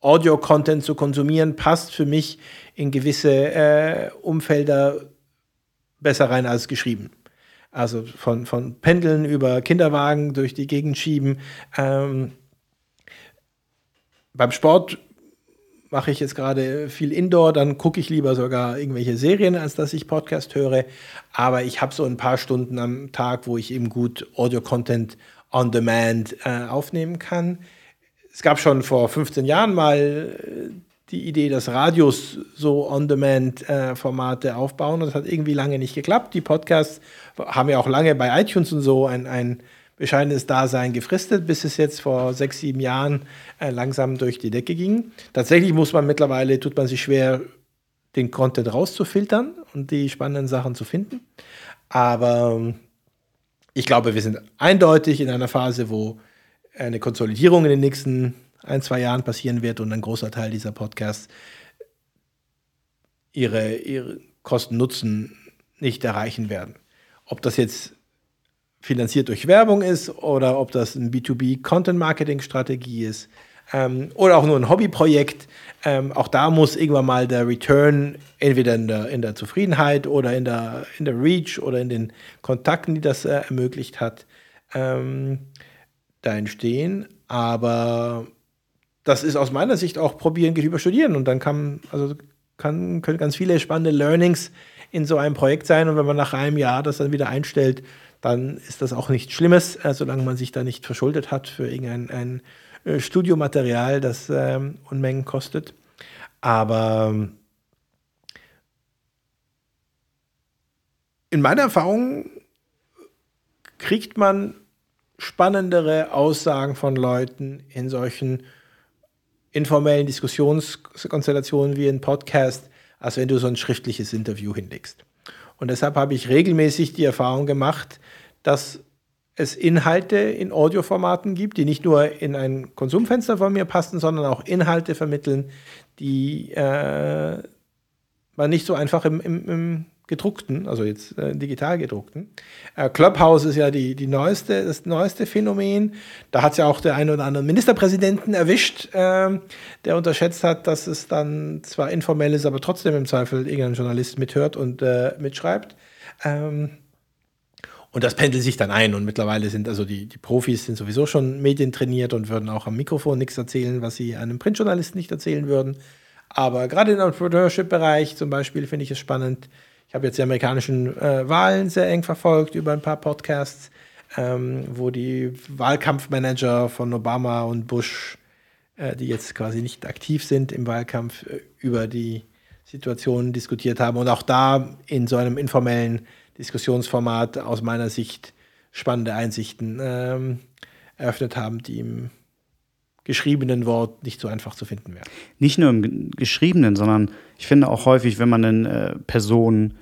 Audio-Content zu konsumieren, passt für mich in gewisse äh, Umfelder besser rein als geschrieben. Also von, von Pendeln über Kinderwagen durch die Gegend schieben. Ähm, beim Sport mache ich jetzt gerade viel Indoor, dann gucke ich lieber sogar irgendwelche Serien, als dass ich Podcast höre. Aber ich habe so ein paar Stunden am Tag, wo ich eben gut Audio-Content on Demand äh, aufnehmen kann. Es gab schon vor 15 Jahren mal äh, die Idee, dass Radios so On-Demand-Formate äh, aufbauen. Und das hat irgendwie lange nicht geklappt. Die Podcasts haben ja auch lange bei iTunes und so ein, ein bescheidenes Dasein gefristet, bis es jetzt vor sechs, sieben Jahren äh, langsam durch die Decke ging. Tatsächlich muss man mittlerweile, tut man sich schwer, den Content rauszufiltern und die spannenden Sachen zu finden. Aber ähm, ich glaube, wir sind eindeutig in einer Phase, wo eine Konsolidierung in den nächsten ein, zwei Jahren passieren wird und ein großer Teil dieser Podcasts ihre, ihre Kosten-Nutzen nicht erreichen werden. Ob das jetzt finanziert durch Werbung ist oder ob das ein B2B-Content-Marketing-Strategie ist ähm, oder auch nur ein Hobbyprojekt. Ähm, auch da muss irgendwann mal der Return entweder in der, in der Zufriedenheit oder in der, in der Reach oder in den Kontakten, die das äh, ermöglicht hat, ähm, da entstehen. Aber das ist aus meiner Sicht auch probieren, geht über studieren und dann kann, also kann, können ganz viele spannende Learnings in so einem Projekt sein und wenn man nach einem Jahr das dann wieder einstellt, dann ist das auch nichts Schlimmes, äh, solange man sich da nicht verschuldet hat für irgendein ein äh, Studiomaterial, das ähm, Unmengen kostet. Aber ähm, in meiner Erfahrung kriegt man spannendere Aussagen von Leuten in solchen informellen Diskussionskonstellationen wie ein Podcast, als wenn du so ein schriftliches Interview hinlegst. Und deshalb habe ich regelmäßig die Erfahrung gemacht, dass es Inhalte in Audioformaten gibt, die nicht nur in ein Konsumfenster von mir passen, sondern auch Inhalte vermitteln, die äh, man nicht so einfach im, im, im gedruckten, also jetzt äh, digital gedruckten. Äh, Clubhouse ist ja die, die neueste, das neueste Phänomen. Da hat es ja auch der eine oder andere Ministerpräsidenten erwischt, äh, der unterschätzt hat, dass es dann zwar informell ist, aber trotzdem im Zweifel irgendein Journalist mithört und äh, mitschreibt. Ähm, und das pendelt sich dann ein. Und mittlerweile sind also die, die Profis sind sowieso schon medientrainiert und würden auch am Mikrofon nichts erzählen, was sie einem Printjournalisten nicht erzählen würden. Aber gerade im Entrepreneurship-Bereich zum Beispiel finde ich es spannend, ich habe jetzt die amerikanischen äh, Wahlen sehr eng verfolgt über ein paar Podcasts, ähm, wo die Wahlkampfmanager von Obama und Bush, äh, die jetzt quasi nicht aktiv sind im Wahlkampf, äh, über die Situation diskutiert haben. Und auch da in so einem informellen Diskussionsformat aus meiner Sicht spannende Einsichten ähm, eröffnet haben, die im geschriebenen Wort nicht so einfach zu finden wäre. Nicht nur im geschriebenen, sondern ich finde auch häufig, wenn man eine äh, Person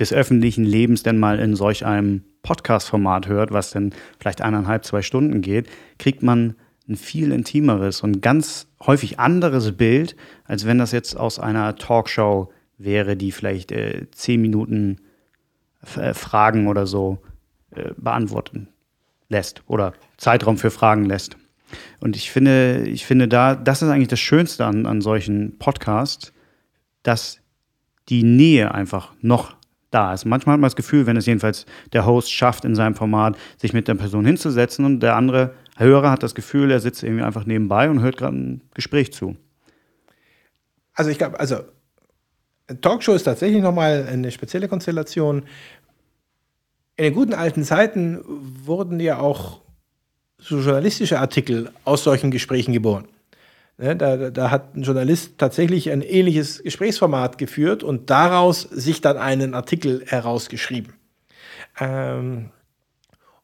des öffentlichen Lebens denn mal in solch einem Podcast-Format hört, was dann vielleicht eineinhalb, zwei Stunden geht, kriegt man ein viel intimeres und ganz häufig anderes Bild, als wenn das jetzt aus einer Talkshow wäre, die vielleicht äh, zehn Minuten äh, Fragen oder so äh, beantworten lässt oder Zeitraum für Fragen lässt. Und ich finde, ich finde da, das ist eigentlich das Schönste an, an solchen Podcasts, dass die Nähe einfach noch da ist. Manchmal hat man das Gefühl, wenn es jedenfalls der Host schafft, in seinem Format sich mit der Person hinzusetzen und der andere Hörer hat das Gefühl, er sitzt irgendwie einfach nebenbei und hört gerade ein Gespräch zu. Also ich glaube, also Talkshow ist tatsächlich nochmal eine spezielle Konstellation. In den guten alten Zeiten wurden ja auch so journalistische Artikel aus solchen Gesprächen geboren. Ne, da, da, hat ein Journalist tatsächlich ein ähnliches Gesprächsformat geführt und daraus sich dann einen Artikel herausgeschrieben. Ähm,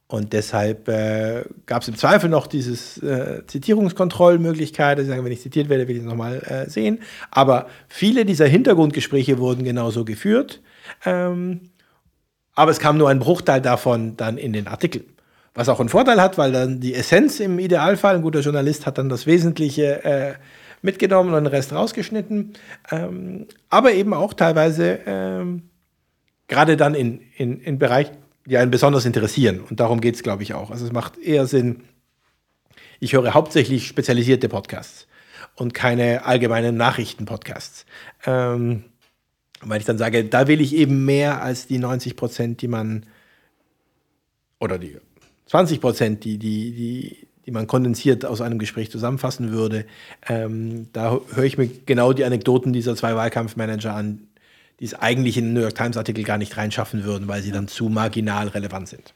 und deshalb äh, gab es im Zweifel noch dieses äh, Zitierungskontrollmöglichkeit. Sie sagen, wenn ich zitiert werde, will ich es nochmal äh, sehen. Aber viele dieser Hintergrundgespräche wurden genauso geführt. Ähm, aber es kam nur ein Bruchteil davon dann in den Artikel. Was auch einen Vorteil hat, weil dann die Essenz im Idealfall, ein guter Journalist hat dann das Wesentliche äh, mitgenommen und den Rest rausgeschnitten. Ähm, aber eben auch teilweise ähm, gerade dann in, in, in Bereichen, die einen besonders interessieren. Und darum geht es, glaube ich, auch. Also es macht eher Sinn, ich höre hauptsächlich spezialisierte Podcasts und keine allgemeinen Nachrichten-Podcasts. Ähm, weil ich dann sage, da will ich eben mehr als die 90 Prozent, die man oder die 20 Prozent, die, die, die, die man kondensiert aus einem Gespräch zusammenfassen würde. Ähm, da höre ich mir genau die Anekdoten dieser zwei Wahlkampfmanager an, die es eigentlich in den New York Times Artikel gar nicht reinschaffen würden, weil sie dann zu marginal relevant sind.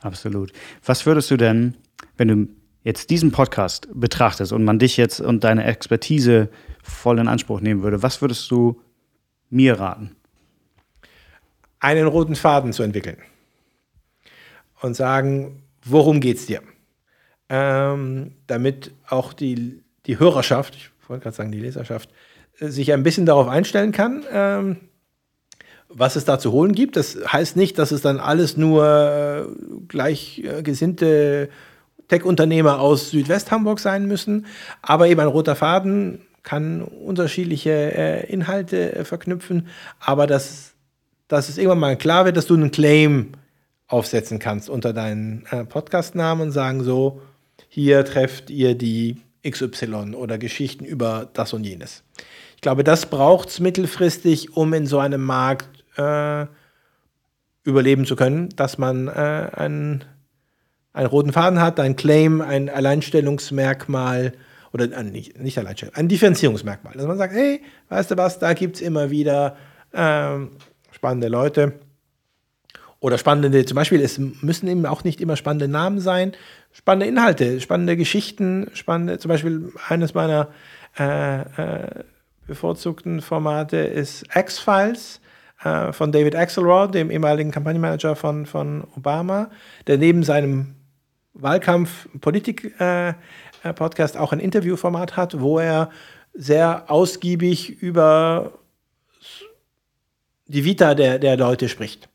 Absolut. Was würdest du denn, wenn du jetzt diesen Podcast betrachtest und man dich jetzt und deine Expertise voll in Anspruch nehmen würde, was würdest du mir raten? Einen roten Faden zu entwickeln und sagen, worum geht es dir? Ähm, damit auch die, die Hörerschaft, ich wollte gerade sagen die Leserschaft, äh, sich ein bisschen darauf einstellen kann, ähm, was es da zu holen gibt. Das heißt nicht, dass es dann alles nur äh, gleichgesinnte Tech-Unternehmer aus Südwest-Hamburg sein müssen, aber eben ein roter Faden kann unterschiedliche äh, Inhalte äh, verknüpfen, aber dass, dass es irgendwann mal klar wird, dass du einen Claim aufsetzen kannst unter deinen äh, Podcast-Namen und sagen so, hier trefft ihr die XY oder Geschichten über das und jenes. Ich glaube, das braucht es mittelfristig, um in so einem Markt äh, überleben zu können, dass man äh, einen, einen roten Faden hat, ein Claim, ein Alleinstellungsmerkmal oder äh, nicht, nicht Alleinstellung, ein Differenzierungsmerkmal. Dass man sagt, hey, weißt du was, da gibt es immer wieder ähm, spannende Leute oder spannende, zum Beispiel, es müssen eben auch nicht immer spannende Namen sein, spannende Inhalte, spannende Geschichten, spannende, zum Beispiel eines meiner äh, äh, bevorzugten Formate ist X-Files äh, von David Axelrod, dem ehemaligen Kampagnenmanager von, von Obama, der neben seinem Wahlkampf-Politik-Podcast äh, auch ein Interviewformat hat, wo er sehr ausgiebig über die Vita der, der Leute spricht.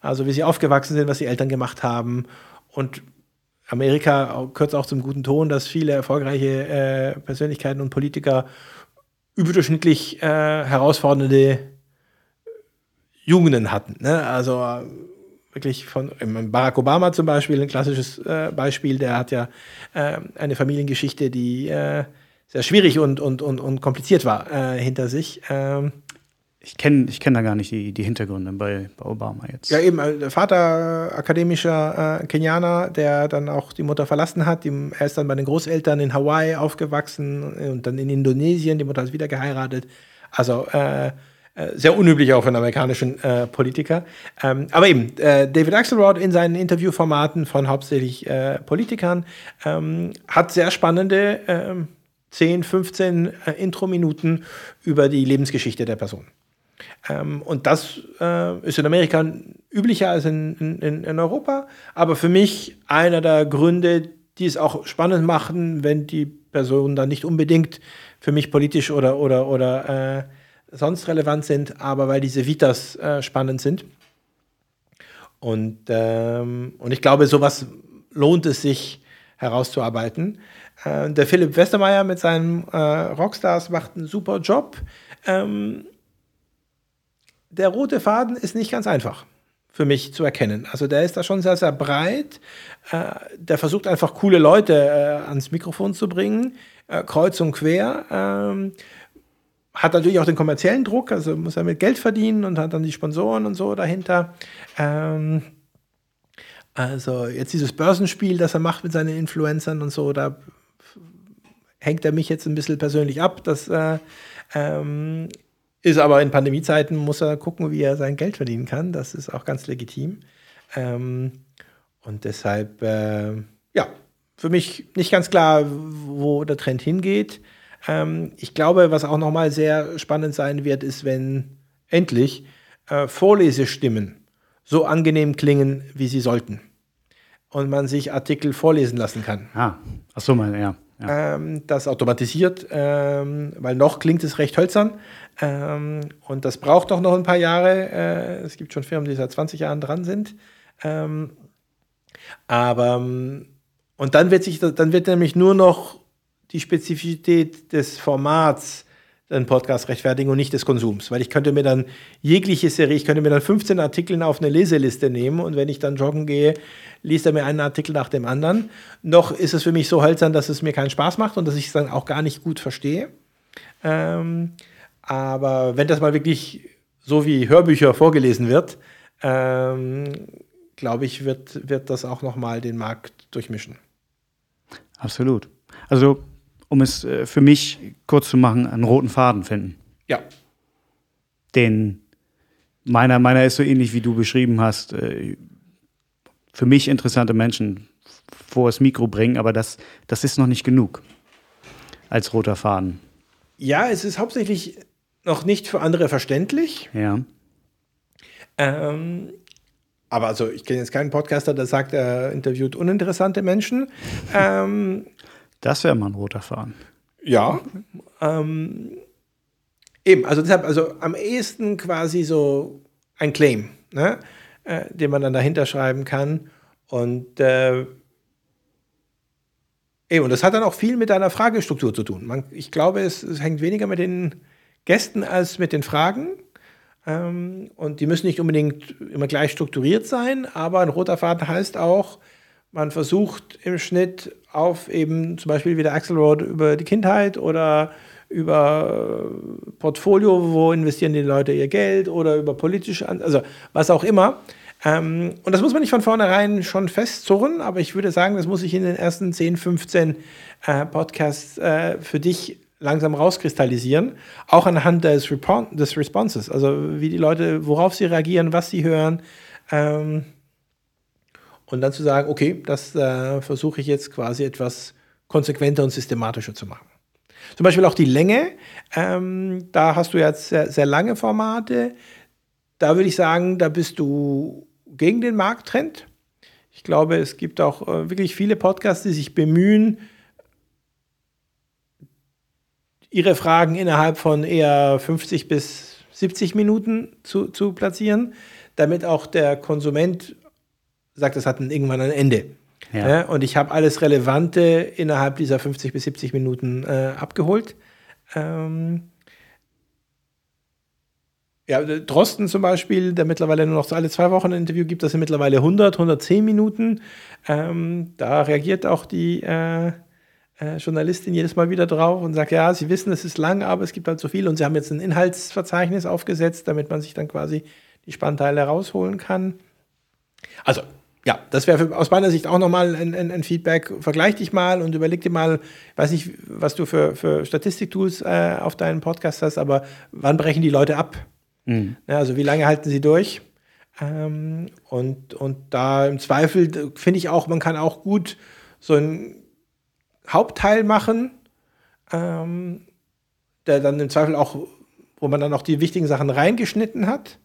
Also wie sie aufgewachsen sind, was die Eltern gemacht haben. Und Amerika gehört auch zum guten Ton, dass viele erfolgreiche äh, Persönlichkeiten und Politiker überdurchschnittlich äh, herausfordernde Jugenden hatten. Ne? Also äh, wirklich von Barack Obama zum Beispiel, ein klassisches äh, Beispiel, der hat ja äh, eine Familiengeschichte, die äh, sehr schwierig und, und, und, und kompliziert war äh, hinter sich. Ähm, ich kenne ich kenn da gar nicht die, die Hintergründe bei, bei Obama jetzt. Ja, eben, äh, der Vater akademischer äh, Kenianer, der dann auch die Mutter verlassen hat. Die, er ist dann bei den Großeltern in Hawaii aufgewachsen und dann in Indonesien. Die Mutter ist wieder geheiratet. Also äh, äh sehr unüblich auch für einen amerikanischen äh, Politiker. Ähm, aber eben, äh, David Axelrod in seinen Interviewformaten von hauptsächlich äh, Politikern ähm, hat sehr spannende 10, ähm, 15 Intro-Minuten über die Lebensgeschichte der Person. Ähm, und das äh, ist in Amerika üblicher als in, in, in, Europa. Aber für mich einer der Gründe, die es auch spannend machen, wenn die Personen dann nicht unbedingt für mich politisch oder, oder, oder äh, sonst relevant sind, aber weil diese Vitas äh, spannend sind. Und, ähm, und ich glaube, sowas lohnt es sich herauszuarbeiten. Äh, der Philipp Westermeier mit seinen äh, Rockstars macht einen super Job. Ähm, der rote Faden ist nicht ganz einfach für mich zu erkennen. Also der ist da schon sehr, sehr breit. Äh, der versucht einfach coole Leute äh, ans Mikrofon zu bringen, äh, kreuz und quer. Ähm, hat natürlich auch den kommerziellen Druck, also muss er mit Geld verdienen und hat dann die Sponsoren und so dahinter. Ähm, also jetzt dieses Börsenspiel, das er macht mit seinen Influencern und so, da hängt er mich jetzt ein bisschen persönlich ab. Das äh, ähm, ist aber in Pandemiezeiten, muss er gucken, wie er sein Geld verdienen kann. Das ist auch ganz legitim. Ähm, und deshalb, äh, ja, für mich nicht ganz klar, wo der Trend hingeht. Ähm, ich glaube, was auch nochmal sehr spannend sein wird, ist, wenn endlich äh, Vorlesestimmen so angenehm klingen, wie sie sollten. Und man sich Artikel vorlesen lassen kann. Ah, ach so, meine, ja. ja. Ähm, das automatisiert, ähm, weil noch klingt es recht hölzern. Ähm, und das braucht doch noch ein paar Jahre. Äh, es gibt schon Firmen, die seit 20 Jahren dran sind. Ähm, aber und dann wird sich, dann wird nämlich nur noch die Spezifität des Formats den Podcast rechtfertigen und nicht des Konsums. Weil ich könnte mir dann jegliche Serie, ich könnte mir dann 15 Artikel auf eine Leseliste nehmen und wenn ich dann joggen gehe, liest er mir einen Artikel nach dem anderen. Noch ist es für mich so hölzern, dass es mir keinen Spaß macht und dass ich es dann auch gar nicht gut verstehe. Ähm, aber wenn das mal wirklich so wie Hörbücher vorgelesen wird, ähm, glaube ich, wird, wird das auch nochmal den Markt durchmischen. Absolut. Also, um es äh, für mich kurz zu machen, einen roten Faden finden. Ja. Den meiner, meiner ist so ähnlich, wie du beschrieben hast. Äh, für mich interessante Menschen vor das Mikro bringen, aber das, das ist noch nicht genug als roter Faden. Ja, es ist hauptsächlich noch nicht für andere verständlich. Ja. Ähm, aber also ich kenne jetzt keinen Podcaster, der sagt, er interviewt uninteressante Menschen. Ähm, das wäre mal ein roter Faden. Ja. Ähm, eben, also deshalb, also am ehesten quasi so ein Claim, ne? äh, den man dann dahinter schreiben kann. Und äh, Eben, und das hat dann auch viel mit deiner Fragestruktur zu tun. Man, ich glaube, es, es, hängt weniger mit den Gästen als mit den Fragen. Ähm, und die müssen nicht unbedingt immer gleich strukturiert sein, aber ein roter Faden heißt auch, man versucht im Schnitt auf eben zum Beispiel wie der Axelrod über die Kindheit oder über Portfolio, wo investieren die Leute ihr Geld oder über politische, also was auch immer. Ähm, und das muss man nicht von vornherein schon festzurren, aber ich würde sagen, das muss sich in den ersten 10, 15 äh, Podcasts äh, für dich langsam rauskristallisieren, auch anhand des, Repon des Responses, also wie die Leute, worauf sie reagieren, was sie hören. Ähm, und dann zu sagen, okay, das äh, versuche ich jetzt quasi etwas konsequenter und systematischer zu machen. Zum Beispiel auch die Länge. Ähm, da hast du jetzt sehr, sehr lange Formate. Da würde ich sagen, da bist du gegen den Markttrend. Ich glaube, es gibt auch äh, wirklich viele Podcasts, die sich bemühen, ihre Fragen innerhalb von eher 50 bis 70 Minuten zu, zu platzieren, damit auch der Konsument sagt, es hat irgendwann ein Ende. Ja. Ja, und ich habe alles Relevante innerhalb dieser 50 bis 70 Minuten äh, abgeholt. Ähm ja, Drosten zum Beispiel, der mittlerweile nur noch so alle zwei Wochen ein Interview gibt, das sind mittlerweile 100, 110 Minuten. Ähm, da reagiert auch die äh, äh, Journalistin jedes Mal wieder drauf und sagt, ja, sie wissen, es ist lang, aber es gibt halt so viel und sie haben jetzt ein Inhaltsverzeichnis aufgesetzt, damit man sich dann quasi die Spannteile rausholen kann. Also ja, das wäre aus meiner Sicht auch nochmal ein, ein, ein, Feedback. Vergleich dich mal und überleg dir mal, weiß nicht, was du für, für Statistiktools äh, auf deinem Podcast hast, aber wann brechen die Leute ab? Mhm. Ja, also wie lange halten sie durch? Ähm, und, und da im Zweifel finde ich auch, man kann auch gut so einen Hauptteil machen, ähm, der dann im Zweifel auch, wo man dann auch die wichtigen Sachen reingeschnitten hat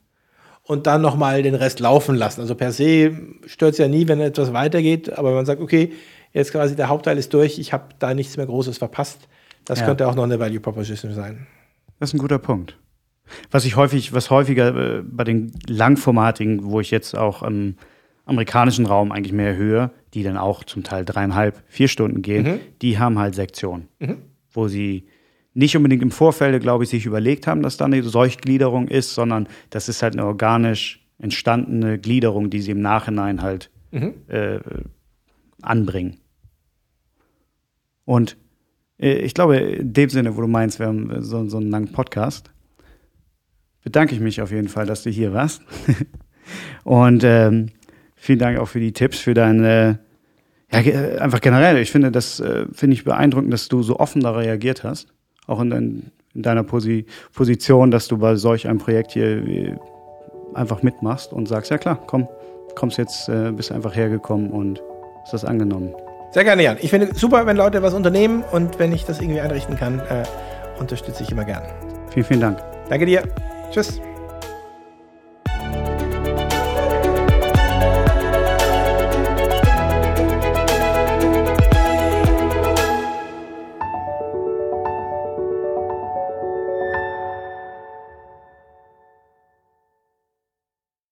und dann nochmal den Rest laufen lassen. Also per se stört es ja nie, wenn etwas weitergeht, aber man sagt, okay, jetzt quasi der Hauptteil ist durch, ich habe da nichts mehr Großes verpasst. Das ja. könnte auch noch eine Value Proposition sein. Das ist ein guter Punkt. Was ich häufig, was häufiger äh, bei den langformatigen, wo ich jetzt auch im amerikanischen Raum eigentlich mehr höre, die dann auch zum Teil dreieinhalb, vier Stunden gehen, mhm. die haben halt Sektionen, mhm. wo sie nicht unbedingt im Vorfeld, glaube ich, sich überlegt haben, dass da eine Seuchgliederung ist, sondern das ist halt eine organisch entstandene Gliederung, die sie im Nachhinein halt mhm. äh, anbringen. Und äh, ich glaube, in dem Sinne, wo du meinst, wir haben so, so einen langen Podcast, bedanke ich mich auf jeden Fall, dass du hier warst. Und ähm, vielen Dank auch für die Tipps, für deine, ja, einfach generell. Ich finde das, äh, finde ich beeindruckend, dass du so offen da reagiert hast auch in, dein, in deiner Posi Position, dass du bei solch einem Projekt hier einfach mitmachst und sagst, ja klar, komm, kommst jetzt, äh, bist einfach hergekommen und hast das angenommen. Sehr gerne, Jan. Ich finde super, wenn Leute was unternehmen und wenn ich das irgendwie einrichten kann, äh, unterstütze ich immer gern. Vielen, vielen Dank. Danke dir. Tschüss.